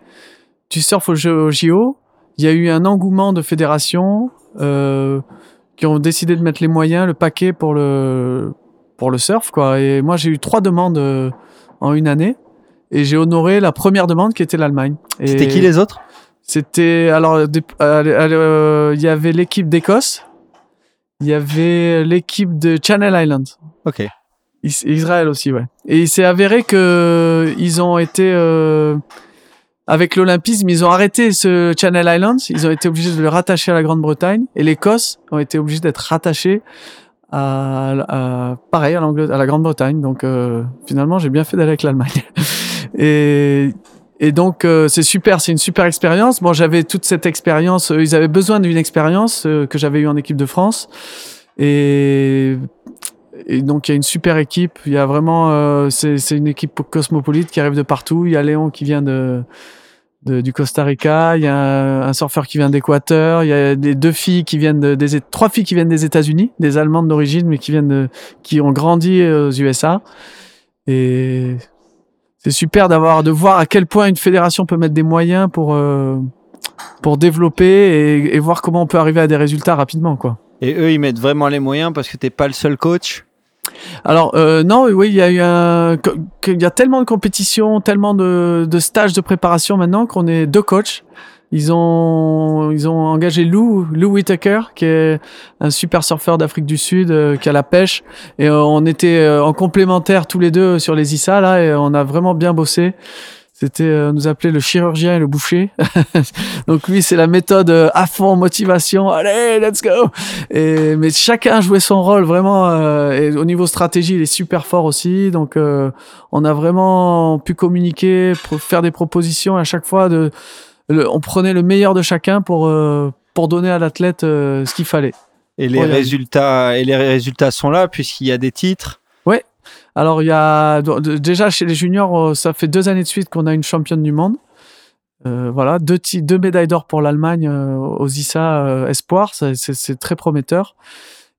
du surf au JO, il y a eu un engouement de fédération euh, qui ont décidé de mettre les moyens, le paquet pour le pour le surf quoi. Et moi j'ai eu trois demandes euh, en une année et j'ai honoré la première demande qui était l'Allemagne. Et C'était qui les autres? C'était alors euh, il y avait l'équipe d'Écosse, il y avait l'équipe de Channel Islands. Ok. Is- Israël aussi, ouais. Et il s'est avéré que ils ont été euh, avec l'Olympisme, ils ont arrêté ce Channel Islands. Ils ont été obligés de le rattacher à la Grande-Bretagne et l'Écosse ont été obligés d'être rattachés à, à- pareil à, à la Grande-Bretagne. Donc euh, finalement, j'ai bien fait d'aller avec l'Allemagne. et et donc euh, c'est super, c'est une super expérience. Bon, j'avais toute cette expérience. euh, Ils avaient besoin d'une expérience euh, que j'avais eu en équipe de France. Et et donc il y a une super équipe. Il y a vraiment, euh, c'est une équipe cosmopolite qui arrive de partout. Il y a Léon qui vient de, du Costa Rica. Il y a un, surfeur qui vient d'Équateur. Il y a des deux filles qui viennent de, des trois filles qui viennent des États-Unis, des Allemandes d'origine, mais qui viennent de, qui ont grandi aux USA. Et c'est super d'avoir de voir à quel point une fédération peut mettre des moyens pour euh, pour développer et, et voir comment on peut arriver à des résultats rapidement, quoi. Et eux, ils mettent vraiment les moyens parce que t'es pas le seul coach? Alors euh, non, oui, il y a eu un, il y a tellement de compétitions, tellement de, de stages de préparation maintenant qu'on est deux coachs. Ils ont ils ont engagé Lou Lou Whitaker qui est un super surfeur d'Afrique du Sud euh, qui a la pêche et euh, on était euh, en complémentaire tous les deux sur les ISA là et on a vraiment bien bossé. C'était euh, on nous appelait le chirurgien et le boucher. Donc lui c'est la méthode euh, à fond motivation. Allez, let's go. Et mais chacun jouait son rôle vraiment. et au niveau stratégie, il est super fort aussi. Donc on a vraiment pu communiquer, faire des propositions à chaque fois. De, le- on prenait le meilleur de chacun pour euh, pour donner à l'athlète euh, ce qu'il fallait. Et les Ouais, résultats, et les résultats sont là puisqu'il y a des titres. Alors il y a déjà chez les juniors, euh, ça fait deux années de suite qu'on a une championne du monde. Euh, voilà, deux, deux médailles d'or pour l'Allemagne aux ISA Espoir, c'est très prometteur.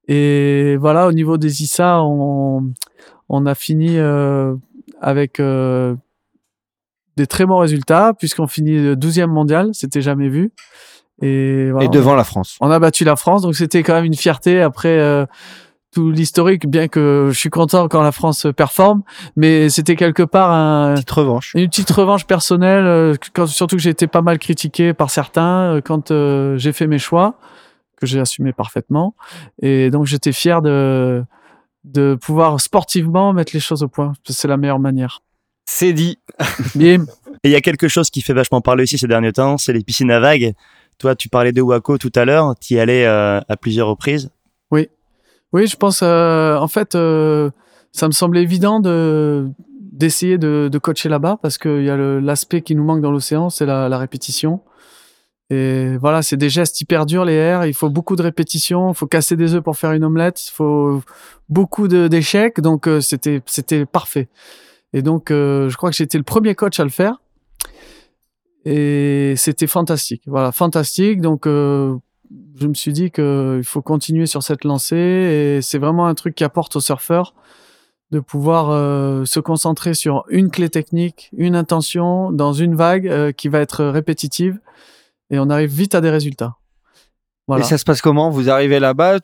Et voilà, au niveau des ISA, on, on a fini avec des très bons résultats, puisqu'on finit le 12e mondial, c'était jamais vu. Et, voilà, Et devant la France. on a battu la France, donc c'était quand même une fierté après euh, tout l'historique, bien que je suis content quand la France performe, mais c'était quelque part un, Petite revanche. une petite revanche personnelle, euh, quand, surtout que j'ai été pas mal critiqué par certains euh, quand euh, j'ai fait mes choix, que j'ai assumé parfaitement, et donc j'étais fier de de pouvoir sportivement mettre les choses au point. C'est la meilleure manière. C'est dit. Bim. Et il y a quelque chose qui fait vachement parler aussi ces derniers temps, c'est les piscines à vagues. Toi, tu parlais de Waco tout à l'heure, tu y allais euh, à plusieurs reprises. Oui, je pense. euh, en fait, euh, ça me semblait évident de d'essayer de, de coacher là-bas parce qu'il y a l'aspect qui nous manque dans l'océan, c'est la, la répétition. Et voilà, c'est des gestes hyper durs les airs. Il faut beaucoup de répétitions. Il faut casser des œufs pour faire une omelette. Il faut beaucoup d'échecs. Donc euh, c'était c'était parfait. Et donc euh, je crois que été le premier coach à le faire. Et c'était fantastique. Voilà, fantastique. Donc euh, je me suis dit que il faut continuer sur cette lancée et c'est vraiment un truc qui apporte aux surfeurs de pouvoir euh, se concentrer sur une clé technique, une intention dans une vague qui va être répétitive et on arrive vite à des résultats. Et ça se passe comment? Vous arrivez là-bas,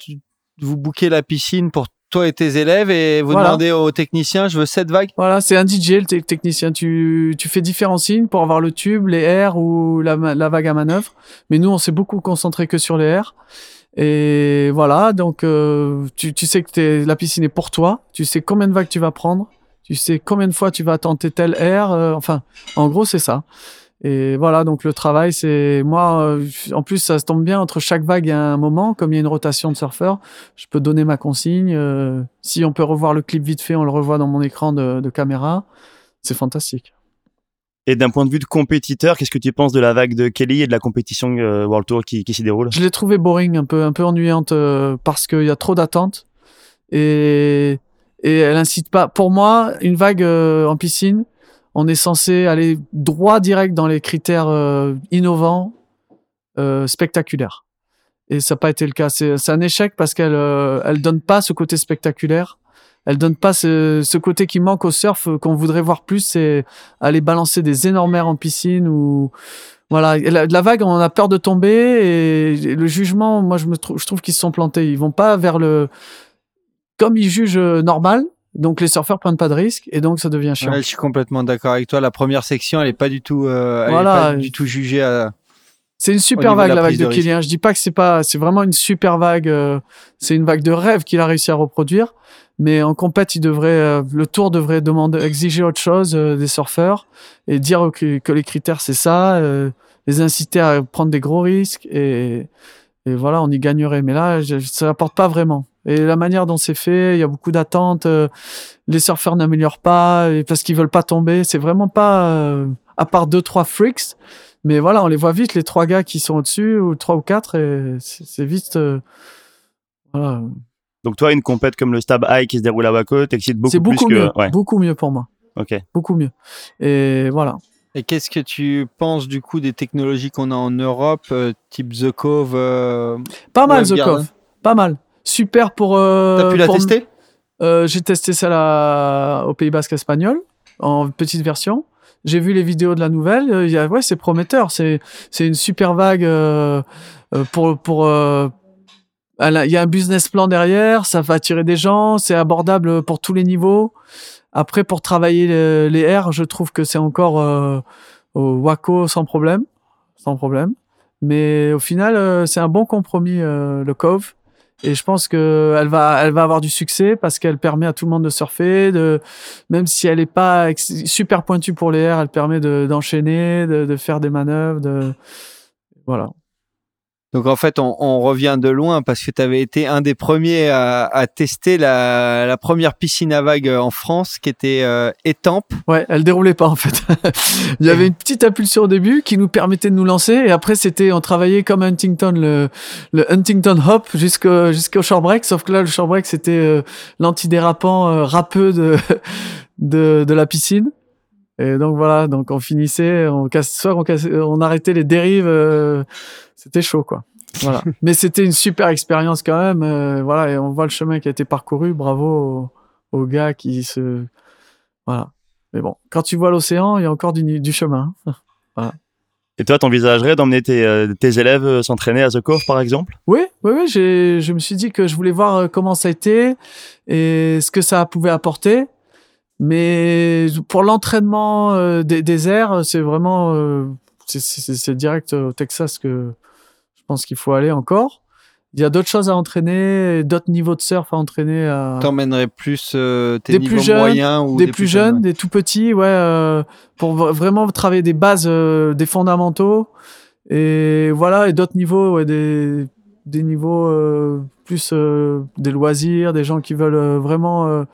vous bouquez la piscine pour toi et tes élèves et vous Voilà. demandez au technicien, je veux cette vague. Voilà, c'est un DJ, le te- technicien. Tu, tu fais différents signes pour avoir le tube, les airs ou la, la vague à manœuvre. Mais nous, on s'est beaucoup concentré que sur les airs. Et voilà, donc euh, tu, tu sais que t'es- la piscine est pour toi. Tu sais combien de vagues tu vas prendre. Tu sais combien de fois tu vas tenter tel air. euh, enfin, en gros, c'est ça. Et voilà, donc le travail, c'est moi. euh, en plus, ça se tombe bien entre chaque vague, il y a un moment, comme il y a une rotation de surfeurs, je peux donner ma consigne. euh, si on peut revoir le clip vite fait, on le revoit dans mon écran de, de caméra. C'est fantastique. Et d'un point de vue de compétiteur, qu'est-ce que tu penses de la vague de Kelly et de la compétition euh, World Tour qui, qui s'y déroule? Je l'ai trouvé boring, un peu, un peu ennuyante euh, parce qu'il y a trop d'attentes et et elle incite pas. Pour moi, une vague euh, en piscine, on est censé aller droit direct dans les critères euh, innovants, euh, spectaculaires. Et ça n'a pas été le cas. C'est un échec parce qu'elle euh, elle donne pas ce côté spectaculaire. elle donne pas ce, ce côté qui manque au surf euh, qu'on voudrait voir plus, c'est aller balancer des énormes airs en piscine ou voilà, la vague, on a peur de tomber et, et le jugement, moi je me trouve, je trouve qu'ils se sont plantés. Ils vont pas vers le comme ils jugent euh, normal, donc les surfeurs prennent pas de risques et donc ça devient chiant. Ouais, je suis complètement d'accord avec toi. La première section, elle est pas du tout, euh, elle est pas du tout jugée à. C'est une super vague la la vague de de. Kylian. Je dis pas que c'est pas, c'est vraiment une super vague. euh, c'est une vague de rêve qu'il a réussi à reproduire. Mais en compète, il devrait, euh, le tour devrait demander, exiger autre chose des surfeurs et dire que, que les critères c'est ça, les inciter à prendre des gros risques et, et voilà, on y gagnerait. Mais là, je- ça apporte pas vraiment. Et la manière dont c'est fait, il y a beaucoup d'attentes. euh, les surfeurs n'améliorent pas parce qu'ils veulent pas tomber. C'est vraiment pas, euh, à part deux trois freaks. Mais voilà, on les voit vite, les trois gars qui sont au-dessus, ou trois ou quatre, et c'est vite. euh, voilà. Donc toi, une compète comme le Stab High qui se déroule à Waco t'excite beaucoup, C'est beaucoup plus mieux, que... Ouais, beaucoup mieux pour moi, ok. beaucoup mieux. Et voilà. Et qu'est-ce que tu penses du coup des technologies qu'on a en Europe, euh, type The Cove euh, Pas mal, The Garden. Cove. Pas mal. Super pour. euh, T'as pu la pour- tester? Euh, J'ai testé ça là, au Pays Basque espagnol, en petite version. J'ai vu les vidéos de la nouvelle. euh, il y a, ouais, c'est prometteur. C'est c'est une super vague euh, euh, pour pour. euh, il y a un business plan derrière. Ça va attirer des gens. C'est abordable pour tous les niveaux. Après, pour travailler le- les airs, je trouve que c'est encore euh, au Waco sans problème, sans problème. Mais au final, euh, c'est un bon compromis euh, le Cove. Et je pense que elle va, elle va avoir du succès parce qu'elle permet à tout le monde de surfer, de, même si elle est pas super pointue pour les airs, elle permet de, d'enchaîner, de, de faire des manœuvres, de, voilà. Donc en fait, on, on revient de loin parce que tu avais été un des premiers à, à tester la, la première piscine à vagues en France qui était euh. Ouais, elle déroulait pas en fait. Il y avait une petite impulsion au début qui nous permettait de nous lancer et après c'était on travaillait comme Huntington le le Huntington Hop jusqu'au jusqu'au short break sauf que là le short break c'était euh, l'antidérapant euh, de de de la piscine. Et donc voilà, donc on finissait, on casse, soit on, cassait- on arrêtait les dérives, euh, c'était chaud quoi. Voilà. Mais c'était une super expérience quand même. euh, voilà, et on voit le chemin qui a été parcouru. Bravo aux, aux gars qui se, voilà. Mais bon, quand tu vois l'océan, il y a encore du, du chemin. Et toi, t'envisagerais d'emmener tes, euh, tes élèves euh, s'entraîner à The Cove, par exemple? Oui, oui, oui. Je me suis dit que je voulais voir euh, comment ça a été et ce que ça pouvait apporter. Mais pour l'entraînement euh, des, des airs, c'est vraiment, euh, c'est, direct au Texas que je pense qu'il faut aller encore. Il y a d'autres choses à entraîner, d'autres niveaux de surf à entraîner. À... T'emmènerais plus euh, tes Des niveaux plus jeunes, moyens ou des, plus jeunes, des tout petits, ouais, euh, pour vraiment travailler des bases, euh, des fondamentaux, et voilà, et d'autres niveaux, ouais, des, des niveaux euh, plus euh, des loisirs, des gens qui veulent euh, vraiment euh,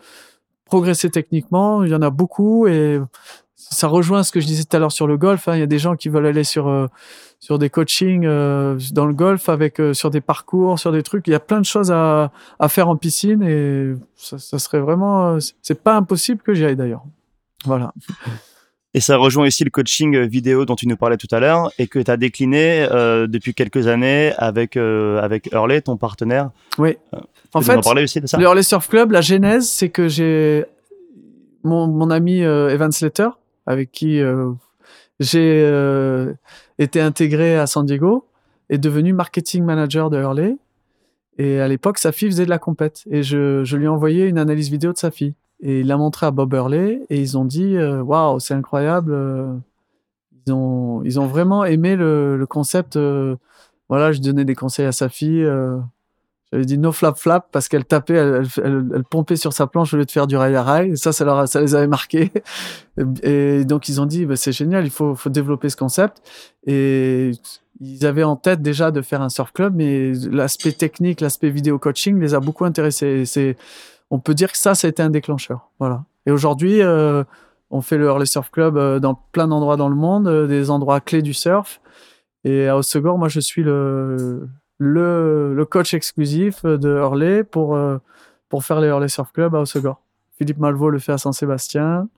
progresser techniquement. Il y en a beaucoup, et ça rejoint ce que je disais tout à l'heure sur le golf. hein. Il y a des gens qui veulent aller sur euh, sur des coachings euh, dans le golf avec euh, sur des parcours, sur des trucs. Il y a plein de choses à à faire en piscine et ça, ça serait vraiment, euh, c'est pas impossible que j'y aille d'ailleurs. Voilà. Et ça rejoint aussi le coaching euh, vidéo dont tu nous parlais tout à l'heure et que tu as décliné euh, depuis quelques années avec, euh, avec Hurley, ton partenaire. Oui. Tu En fait, en aussi de ça? le Hurley Surf Club, la genèse, c'est que j'ai mon, mon ami euh, Evan Slater, avec qui euh, j'ai euh, été intégré à San Diego, est devenu marketing manager de Hurley. Et à l'époque, sa fille faisait de la compète. Et je, je lui ai envoyé une analyse vidéo de sa fille. Et il l'a montré à Bob Hurley. Et ils ont dit euh, Waouh, c'est incroyable. euh, Ils ont, ils ont vraiment aimé le, le concept. euh, voilà, je donnais des conseils à sa fille. j'avais dit no flap flap parce qu'elle tapait, elle, elle, pompait sur sa planche au lieu de faire du rail à rail. Ça, ça, leur, ça les avait marqués. Et donc, ils ont dit, bah, c'est génial, il faut, faut développer ce concept. Et ils avaient en tête déjà de faire un surf club, mais l'aspect technique, l'aspect vidéo coaching les a beaucoup intéressés. On peut dire que ça, ça a été un déclencheur. Voilà. Et aujourd'hui, euh, on fait le Hurley Surf Club euh, dans plein d'endroits dans le monde, euh, des endroits clés du surf. Et à Osegor, moi, je suis le, le, coach exclusif de Hurley pour, pour faire les Hurley Surf Club à Osegor. Philippe Malvaux le fait à Saint-Sébastien.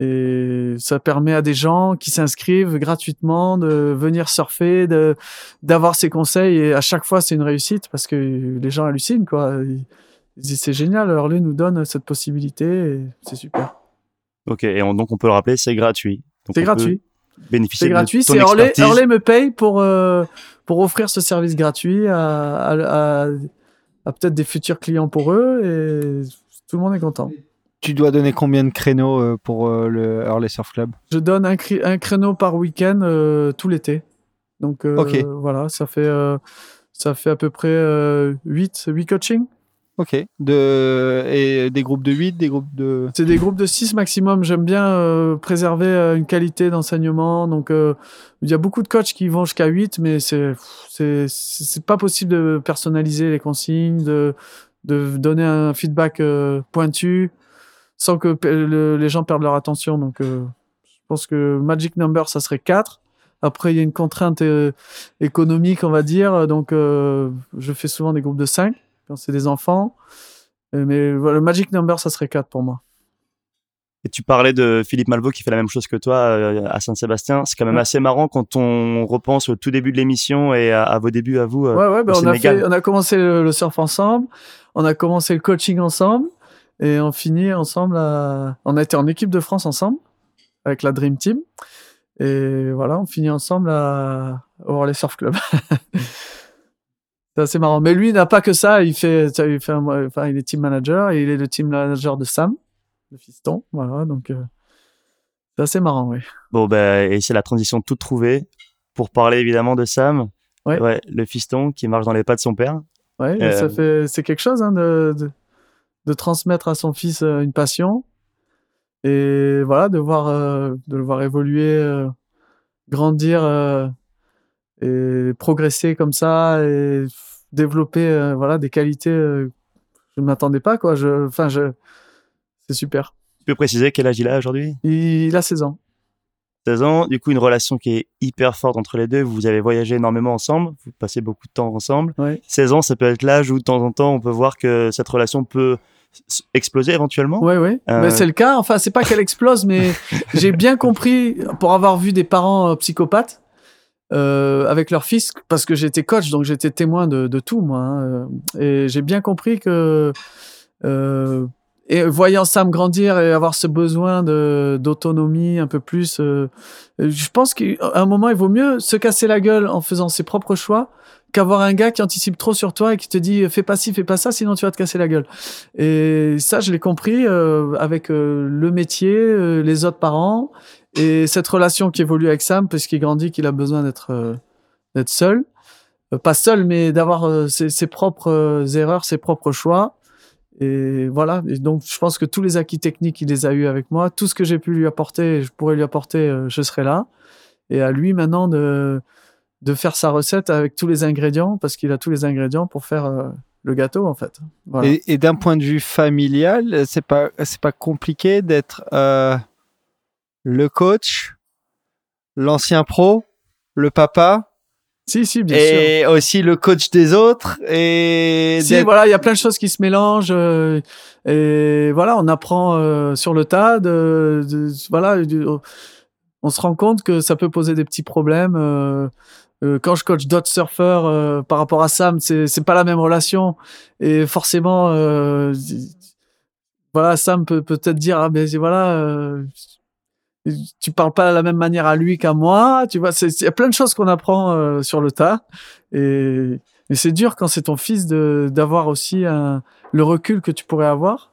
Et ça permet à des gens qui s'inscrivent gratuitement de venir surfer, d'avoir ces conseils. Et à chaque fois, c'est une réussite parce que les gens hallucinent, quoi. C'est génial, Hurley nous donne cette possibilité et c'est super. Ok, et on- donc on peut le rappeler, c'est gratuit. C'est gratuit. Bénéficier C'est de gratuit. C'est Hurley. Hurley me paye pour, euh, pour offrir ce service gratuit à, à, à- à peut-être des futurs clients pour eux et tout le monde est content. Tu dois donner combien de créneaux euh, pour euh, le Hurley Surf Club? Je donne un, un créneau par week-end euh, tout l'été. Donc euh, voilà, ça fait, euh, ça fait à peu près euh, 8, 8 coachings. Ok. De... Et des groupes de 8, des groupes de. C'est des groupes de 6 maximum. J'aime bien euh, préserver euh, une qualité d'enseignement. Donc, euh, il y a beaucoup de coachs qui vont jusqu'à 8, mais c'est c'est c'est pas possible de personnaliser les consignes, de, de donner un feedback euh, pointu sans que les gens perdent leur attention. Donc, je pense que Magic Number, ça serait 4. Après, il y a une contrainte économique, on va dire. Donc, je fais souvent des groupes de 5 quand c'est des enfants. Euh, Mais le Magic Number, ça serait 4 pour moi. Et tu parlais de Philippe Malvaux qui fait la même chose que toi euh, à Saint-Sébastien. C'est quand même Ouais. assez marrant quand on repense au tout début de l'émission et à, à vos débuts à vous. euh, Ouais, ouais, bah, au on, a fait, on a commencé le, le surf ensemble, on a commencé le coaching ensemble, et on finit ensemble. À... On a été en équipe de France ensemble, avec la Dream Team. Et voilà, on finit ensemble à... au Orlais Surf Club. C'est assez marrant. Mais lui, il n'a pas que ça. Il fait, il fait un- enfin, il est team manager et il est le team manager de Sam, le fiston. Voilà, donc euh, c'est assez marrant, oui. Bon, ben, et c'est la transition toute trouvée pour parler évidemment de Sam. Ouais. le fiston qui marche dans les pas de son père. Ouais, Euh, ça fait, c'est quelque chose hein, de, de, de transmettre à son fils euh, une passion et voilà, de voir, euh, de le voir évoluer, euh, grandir euh, et progresser comme ça et développer euh, voilà des qualités. euh, je ne m'attendais pas quoi. Je, enfin, je, c'est super. Tu peux préciser quel âge il a aujourd'hui? Il, a 16 ans. 16 ans. Du coup, une relation qui est hyper forte entre les deux. Vous avez voyagé énormément ensemble. Vous passez beaucoup de temps ensemble. Ouais. 16 ans, ça peut être l'âge où de temps en temps, on peut voir que cette relation peut exploser éventuellement. Ouais, ouais. Euh, Mais c'est le cas. Enfin, c'est pas qu'elle explose, mais j'ai bien compris, pour avoir vu des parents euh, psychopathes euh, avec leur fils, parce que j'étais coach, donc j'étais témoin de, de tout, moi. hein, euh, et j'ai bien compris que, euh, et voyant Sam grandir et avoir ce besoin de d'autonomie un peu plus, euh, je pense qu'à un moment, il vaut mieux se casser la gueule en faisant ses propres choix qu'avoir un gars qui anticipe trop sur toi et qui te dit fais pas ci, fais pas ça, sinon tu vas te casser la gueule. Et ça, je l'ai compris euh, avec euh, le métier, euh, les autres parents et cette relation qui évolue avec Sam, parce qu'il grandit, qu'il a besoin d'être euh, seul, Euh, pas seul, mais d'avoir euh, ses, propres erreurs, ses propres choix. Et voilà. Donc, je pense que tous les acquis techniques, il les a eu avec moi. Tout ce que j'ai pu lui apporter, je pourrais lui apporter, je serai là. Et à lui maintenant de de faire sa recette avec tous les ingrédients, parce qu'il a tous les ingrédients pour faire le gâteau en fait. Et, d'un point de vue familial, c'est pas pas compliqué d'être le coach, l'ancien pro, le papa Si, si, bien sûr. et aussi le coach des autres et Si, voilà, il y a plein de choses qui se mélangent euh, et voilà, on apprend euh, sur le tas. De, de- voilà, de- on se rend compte que ça peut poser des petits problèmes. euh, quand je coach d'autres surfeurs par rapport à Sam, c'est c'est pas la même relation et forcément, voilà, Sam peut peut-être dire ah ben voilà. Tu parles pas de la même manière à lui qu'à moi, tu vois, il y a plein de choses qu'on apprend euh, sur le tas et mais c'est dur quand c'est ton fils de d'avoir aussi un, le recul que tu pourrais avoir.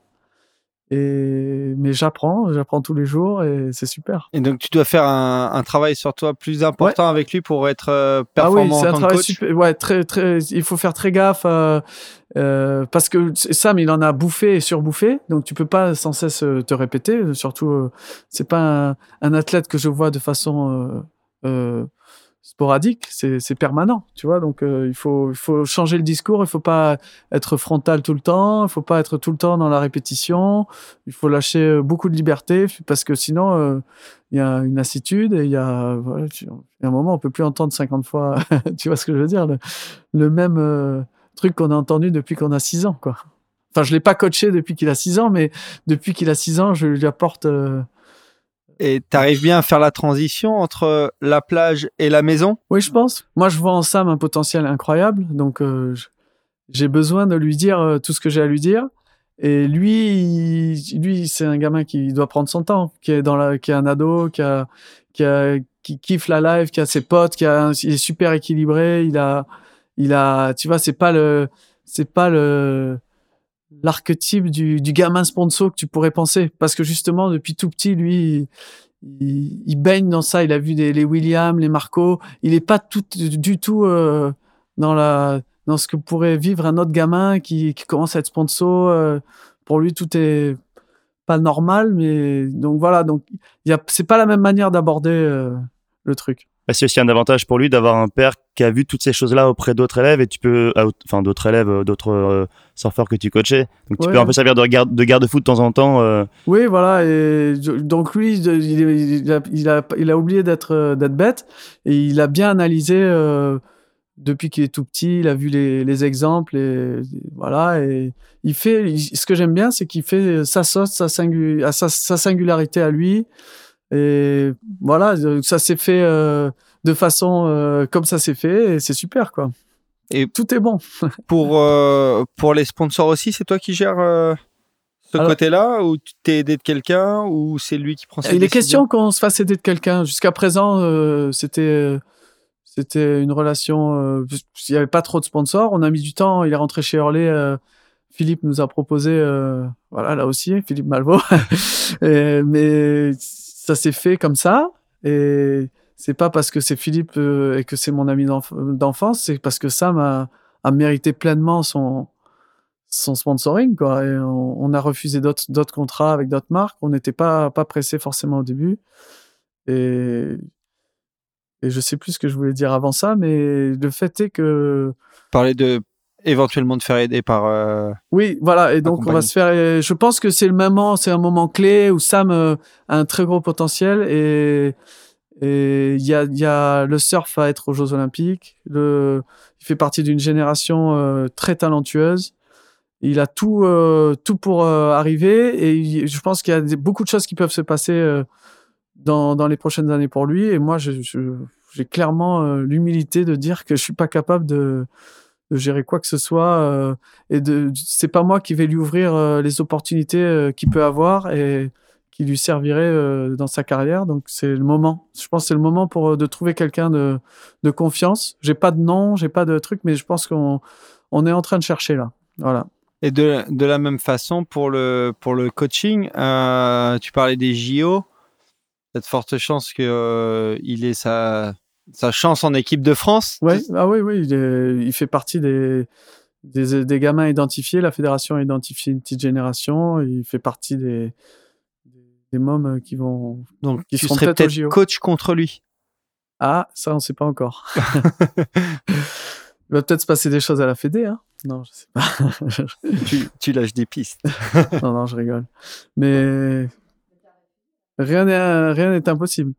Et mais j'apprends, j'apprends tous les jours et c'est super. et donc tu dois faire un, un travail sur toi plus important avec lui pour être euh, performant ah oui, c'est un travail coach? super. Ouais, très très. Il faut faire très gaffe euh, euh, parce que Sam, il en a bouffé et surbouffé, donc tu peux pas sans cesse euh, te répéter. Surtout, euh, c'est pas un, un athlète que je vois de façon euh, euh, sporadique, c'est permanent, tu vois. Donc euh, il faut il faut changer le discours. Il faut pas être frontal tout le temps. Il faut pas être tout le temps dans la répétition. Il faut lâcher euh, beaucoup de liberté parce que sinon euh, il y a une lassitude et il y a voilà, tu- a un moment on peut plus entendre 50 fois tu vois ce que je veux dire le, le même euh, truc qu'on a entendu depuis qu'on a 6 ans quoi enfin je l'ai pas coaché depuis qu'il a 6 ans mais depuis qu'il a 6 ans je lui apporte euh, Et tu arrives bien à faire la transition entre la plage et la maison? Oui je pense. Moi je vois en Sam un potentiel incroyable. Donc euh, j'ai besoin de lui dire euh, tout ce que j'ai à lui dire. Et lui, lui, c'est un gamin qui doit prendre son temps, qui est dans la, qui est un ado, qui a, qui a, qui kiffe la life, qui a ses potes, qui a, il est super équilibré, il a, il a, tu vois, c'est pas le, c'est pas le, l'archétype du, gamin sponsor que tu pourrais penser. Parce que justement, depuis tout petit, lui, il, baigne dans ça. Il a vu les Williams, les Marco. Il est pas tout, du tout euh, dans la, dans ce que pourrait vivre un autre gamin qui, qui commence à être sponsor. euh, pour lui, tout est pas normal, mais donc voilà. Donc, c'est pas la même manière d'aborder euh, le truc. Bah, C'est aussi un avantage pour lui d'avoir un père qui a vu toutes ces choses-là auprès d'autres élèves et tu peux, ah, enfin d'autres élèves, euh, d'autres euh, surfeurs que tu coachais. Donc tu Ouais. peux un peu servir de garde de garde-fou de temps en temps. euh, Oui, voilà. Et donc lui, il, a, il a, il a oublié d'être euh, d'être bête et il a bien analysé euh, depuis qu'il est tout petit. Il a vu les, les exemples et voilà. Et il fait. il- ce que j'aime bien, c'est qu'il fait sa sauce, sa, singu- à sa, sa singularité à lui. Et voilà, euh, ça s'est fait euh, de façon euh, comme ça s'est fait et c'est super quoi. Et- tout est bon. Pour, euh, pour les sponsors aussi, c'est toi qui gères euh, ce Alors- côté-là ou tu t'es aidé de quelqu'un ou c'est lui qui prend ses Il est question qu'on se fasse aider de quelqu'un. Jusqu'à présent, euh, c'était euh, c'était une relation. euh, il n'y avait pas trop de sponsors. On a mis du temps. Il est rentré chez Hurley. euh, Philippe nous a proposé, euh, voilà, là aussi, Philippe. Et- mais ça s'est fait comme ça. Et c'est pas parce que c'est Philippe euh, et que c'est mon ami d'enf- d'enfance, c'est parce que Sam a, a mérité pleinement son son sponsoring quoi et on, on a refusé d'autres contrats avec d'autres marques on n'était pas pas pressé forcément au début et et je sais plus ce que je voulais dire avant ça mais le fait est que Parler de éventuellement de faire aider par. euh, oui, voilà. Et donc, on va se faire. Je pense que c'est le moment, c'est un moment clé où Sam euh, a un très gros potentiel et et il y a, y a le surf à être aux Jeux Olympiques. Le, il fait partie d'une génération euh, très talentueuse. Il a tout, euh, tout pour euh, arriver et je pense qu'il y a beaucoup de choses qui peuvent se passer dans, dans les prochaines années pour lui. Et moi, je- je- j'ai clairement l'humilité de dire que je suis pas capable de, de gérer quoi que ce soit. et de c'est pas moi qui vais lui ouvrir les opportunités qu'il peut avoir et qui lui serviraient euh, dans sa carrière. Donc c'est le moment. Je pense que c'est le moment pour euh, de trouver quelqu'un de, de confiance. J'ai pas de nom j'ai pas de truc mais je pense qu'on on est en train de chercher là. Voilà. Et de, de la même façon pour le, pour le coaching, euh, tu parlais des JO. Il y a de fortes chances qu'il ait sa, sa chance en équipe de France. ouais. Ah oui oui il, est- il fait partie des, des des gamins identifiés. La fédération a identifié une petite génération. Il fait partie des des mômes qui vont Donc Qui tu serais peut-être JO. coach contre lui. Ah, ça, on sait pas encore. Il va peut-être se passer des choses à la Fédé, hein Non, je sais pas. tu, tu lâches des pistes. non, non, je rigole. Mais rien n'est rien n'est impossible.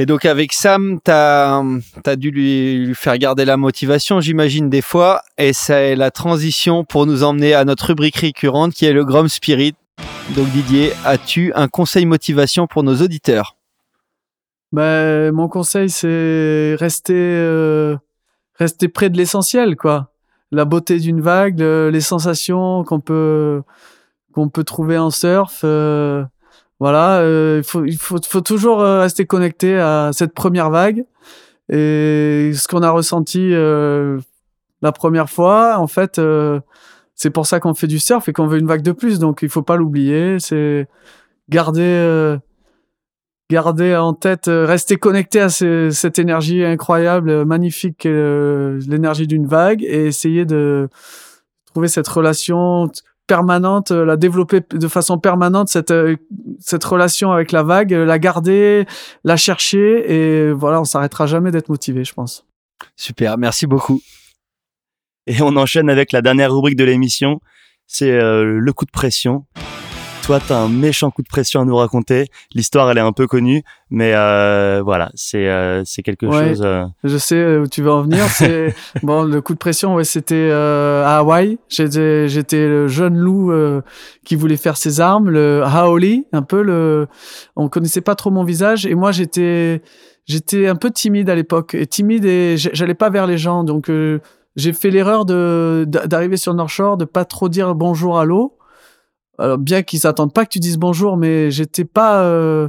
Et donc avec Sam, tu as, dû lui, lui faire garder la motivation, j'imagine, des fois. Et c'est la transition pour nous emmener à notre rubrique récurrente qui est le Grom Spirit. Donc Didier, as-tu un conseil motivation pour nos auditeurs? Ben, mon conseil, c'est rester, euh, rester près de l'essentiel, quoi. La beauté d'une vague, le- les sensations qu'on peut, qu'on peut trouver en surf. euh, voilà, euh, il faut, il faut, faut toujours euh, rester connecté à cette première vague et ce qu'on a ressenti euh, la première fois. En fait, euh, c'est pour ça qu'on fait du surf et qu'on veut une vague de plus. Donc, il faut pas l'oublier. C'est garder. euh, garder en tête, euh, rester connecté à ce- cette énergie incroyable, euh, magnifique, euh, l'énergie d'une vague, et essayer de trouver cette relation permanente, euh, la développer de façon permanente, cette, euh, cette relation avec la vague, la garder, la chercher, et voilà, on s'arrêtera jamais d'être motivé, je pense. Super, merci beaucoup. Et on enchaîne avec la dernière rubrique de l'émission, c'est euh, le coup de pression. Toi, t'as un méchant coup de pression à nous raconter. L'histoire, elle est un peu connue, mais euh, voilà, c'est euh, c'est quelque Ouais. chose. euh, Je sais euh, où tu veux en venir. C'est bon, le coup de pression, ouais, c'était euh, à Hawaï. J'étais, j'étais le jeune loup euh, qui voulait faire ses armes, le haoli, un peu le. On connaissait pas trop mon visage et moi j'étais, j'étais un peu timide à l'époque et timide et j'allais pas vers les gens, donc euh, j'ai fait l'erreur de d'a- d'arriver sur North Shore, de pas trop dire bonjour à l'eau. Alors bien qu'ils s'attendent pas que tu dises bonjour, mais j'étais pas. euh,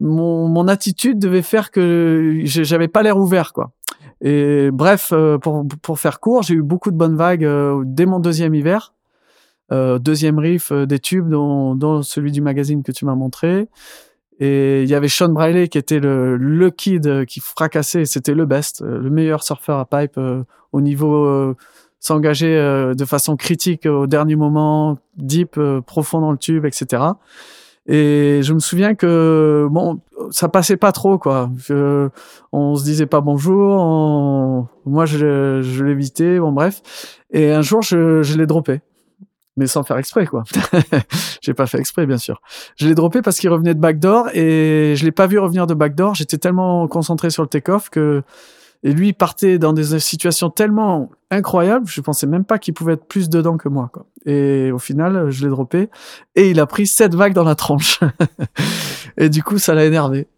mon, mon attitude devait faire que j'avais pas l'air ouvert, quoi. Et bref, euh, pour, pour faire court, j'ai eu beaucoup de bonnes vagues euh, dès mon deuxième hiver. Euh, deuxième riff des tubes, dont, dont celui du magazine que tu m'as montré. Et il y avait Sean Briley qui était le, le kid euh, qui fracassait, c'était le best, euh, le meilleur surfeur à pipe euh, au niveau euh, s'engager euh, de façon critique au dernier moment, deep, euh, profond dans le tube, etc. Et je me souviens que bon, ça passait pas trop quoi. Je- on se disait pas bonjour. on- Moi, je, je l'évitais. Bon, bref. Et un jour, je, je l'ai droppé, mais sans faire exprès quoi. J'ai pas fait exprès, bien sûr. Je l'ai droppé parce qu'il revenait de backdoor et je l'ai pas vu revenir de backdoor. J'étais tellement concentré sur le take-off que et lui il partait dans des situations tellement incroyables, je pensais même pas qu'il pouvait être plus dedans que moi. Quoi. Et au final, je l'ai droppé et il a pris sept vagues dans la tronche. et du coup, ça l'a énervé.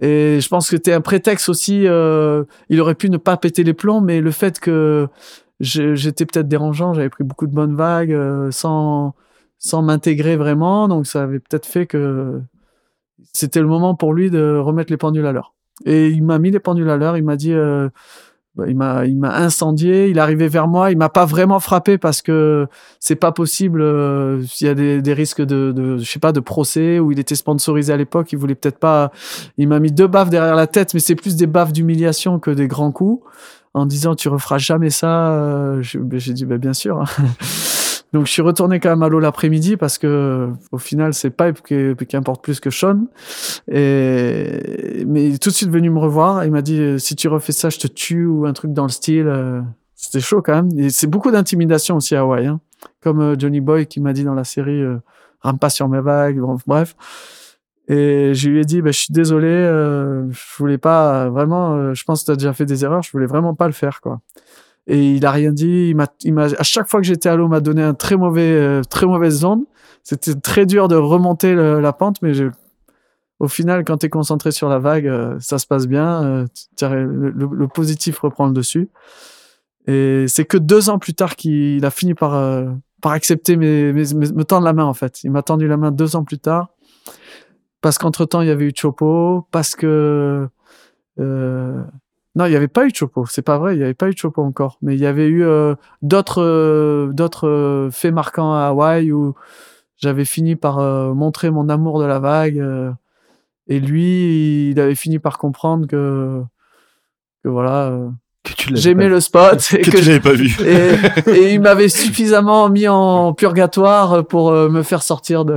Et je pense que c'était un prétexte aussi. euh, il aurait pu ne pas péter les plombs, mais le fait que j'étais peut-être dérangeant, j'avais pris beaucoup de bonnes vagues euh, sans sans m'intégrer vraiment, donc ça avait peut-être fait que c'était le moment pour lui de remettre les pendules à l'heure. Et il m'a mis les pendules à l'heure, il m'a dit, euh, bah, il m'a, il m'a incendié, il est arrivé vers moi, il m'a pas vraiment frappé parce que c'est pas possible, euh, s'il y a des, des risques de, de, je sais pas, de procès, ou il était sponsorisé à l'époque, il voulait peut-être pas, il m'a mis deux baffes derrière la tête, mais c'est plus des baffes d'humiliation que des grands coups, en disant tu referas jamais ça, euh, ben, j'ai dit, bah, bien sûr. Donc je suis retourné quand même à l'eau l'après-midi parce que au final c'est Pipe qui, qui importe plus que Sean. Et mais il est tout de suite venu me revoir. Il m'a dit euh, si tu refais ça je te tue ou un truc dans le style. euh, C'était chaud quand même. Et c'est beaucoup d'intimidation aussi à Hawaï. Hein. Comme Johnny Boy qui m'a dit dans la série rame pas sur mes vagues. Bref. Et je lui ai dit bah, je suis désolé. Euh, je voulais pas vraiment. euh, je pense que tu as déjà fait des erreurs. Je voulais vraiment pas le faire quoi. Et il a rien dit. Il m'a, il m'a, à chaque fois que j'étais à l'eau, m'a donné un très mauvais, euh, très mauvaise zone. C'était très dur de remonter la pente, mais au final, quand tu es concentré sur la vague, euh, ça se passe bien. le, positif reprend le dessus. Et c'est que deux ans plus tard qu'il a fini par, par accepter mes, mes- mes- me tendre la main, en fait. Il m'a tendu la main deux ans plus tard. Parce qu'entre temps, il y avait eu Chopo, parce que, euh, non, il n'y avait pas eu Chopo. C'est pas vrai, il n'y avait pas eu Chopo encore. Mais il y avait eu euh, d'autres euh, d'autres euh, faits marquants à Hawaï où j'avais fini par montrer mon amour de la vague. et lui, il avait fini par comprendre que, que voilà, Que tu l'avais j'aimais le spot et Que, que, tu pas vu. et, et il m'avait suffisamment mis en purgatoire pour me faire sortir de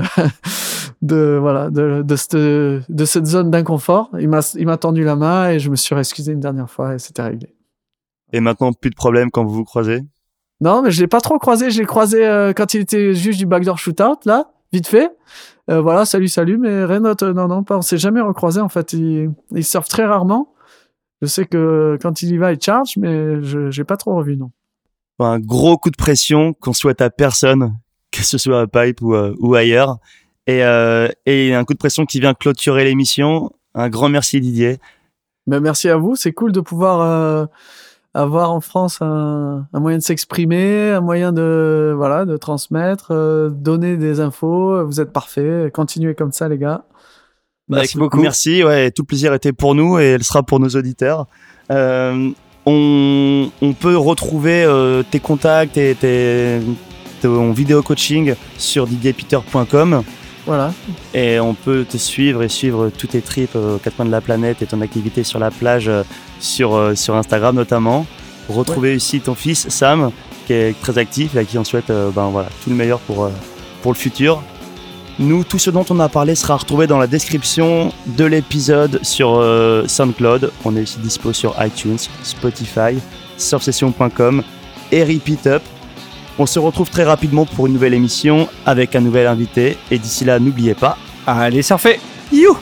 de voilà de de cette de cette zone d'inconfort. Il m'a il m'a tendu la main et je me suis excusé une dernière fois et c'était réglé. Et maintenant, plus de problème quand vous vous croisez? Non, mais je l'ai pas trop croisé. Je l'ai croisé euh, quand il était juge du backdoor shootout là, vite fait. Euh, voilà, salut, salut, mais rien d'autre. Non, non, pas. On s'est jamais recroisé en fait. Il, il surfe très rarement. Je sais que quand il y va, il charge, mais je j'ai pas trop revu non. Un gros coup de pression qu'on souhaite à personne, que ce soit à Pipe ou, euh, ou ailleurs. Et, euh, et un coup de pression qui vient clôturer l'émission. Un grand merci Didier. Ben, merci à vous. C'est cool de pouvoir euh, avoir en France un, un moyen de s'exprimer, un moyen de voilà de transmettre, euh, donner des infos. Vous êtes parfaits. Continuez comme ça, les gars. Merci Bah, beaucoup. Merci, ouais, tout le plaisir était pour nous et elle sera pour nos auditeurs. Euh, on, on peut retrouver tes contacts et tes, ton vidéo coaching sur didierpeter.com Voilà. et on peut te suivre et suivre tous tes trips euh, aux quatre coins de la planète et ton activité sur la plage euh, sur, euh, sur Instagram notamment. Retrouver aussi ton fils Sam qui est très actif et à qui on souhaite ben, voilà, tout le meilleur pour, pour le futur. Nous, tout ce dont on a parlé sera retrouvé dans la description de l'épisode sur euh, SoundCloud. On est aussi dispo sur iTunes, Spotify, surfsession.com et Repeat Up. On se retrouve très rapidement pour une nouvelle émission avec un nouvel invité. Et d'ici là, n'oubliez pas, Allez surfer you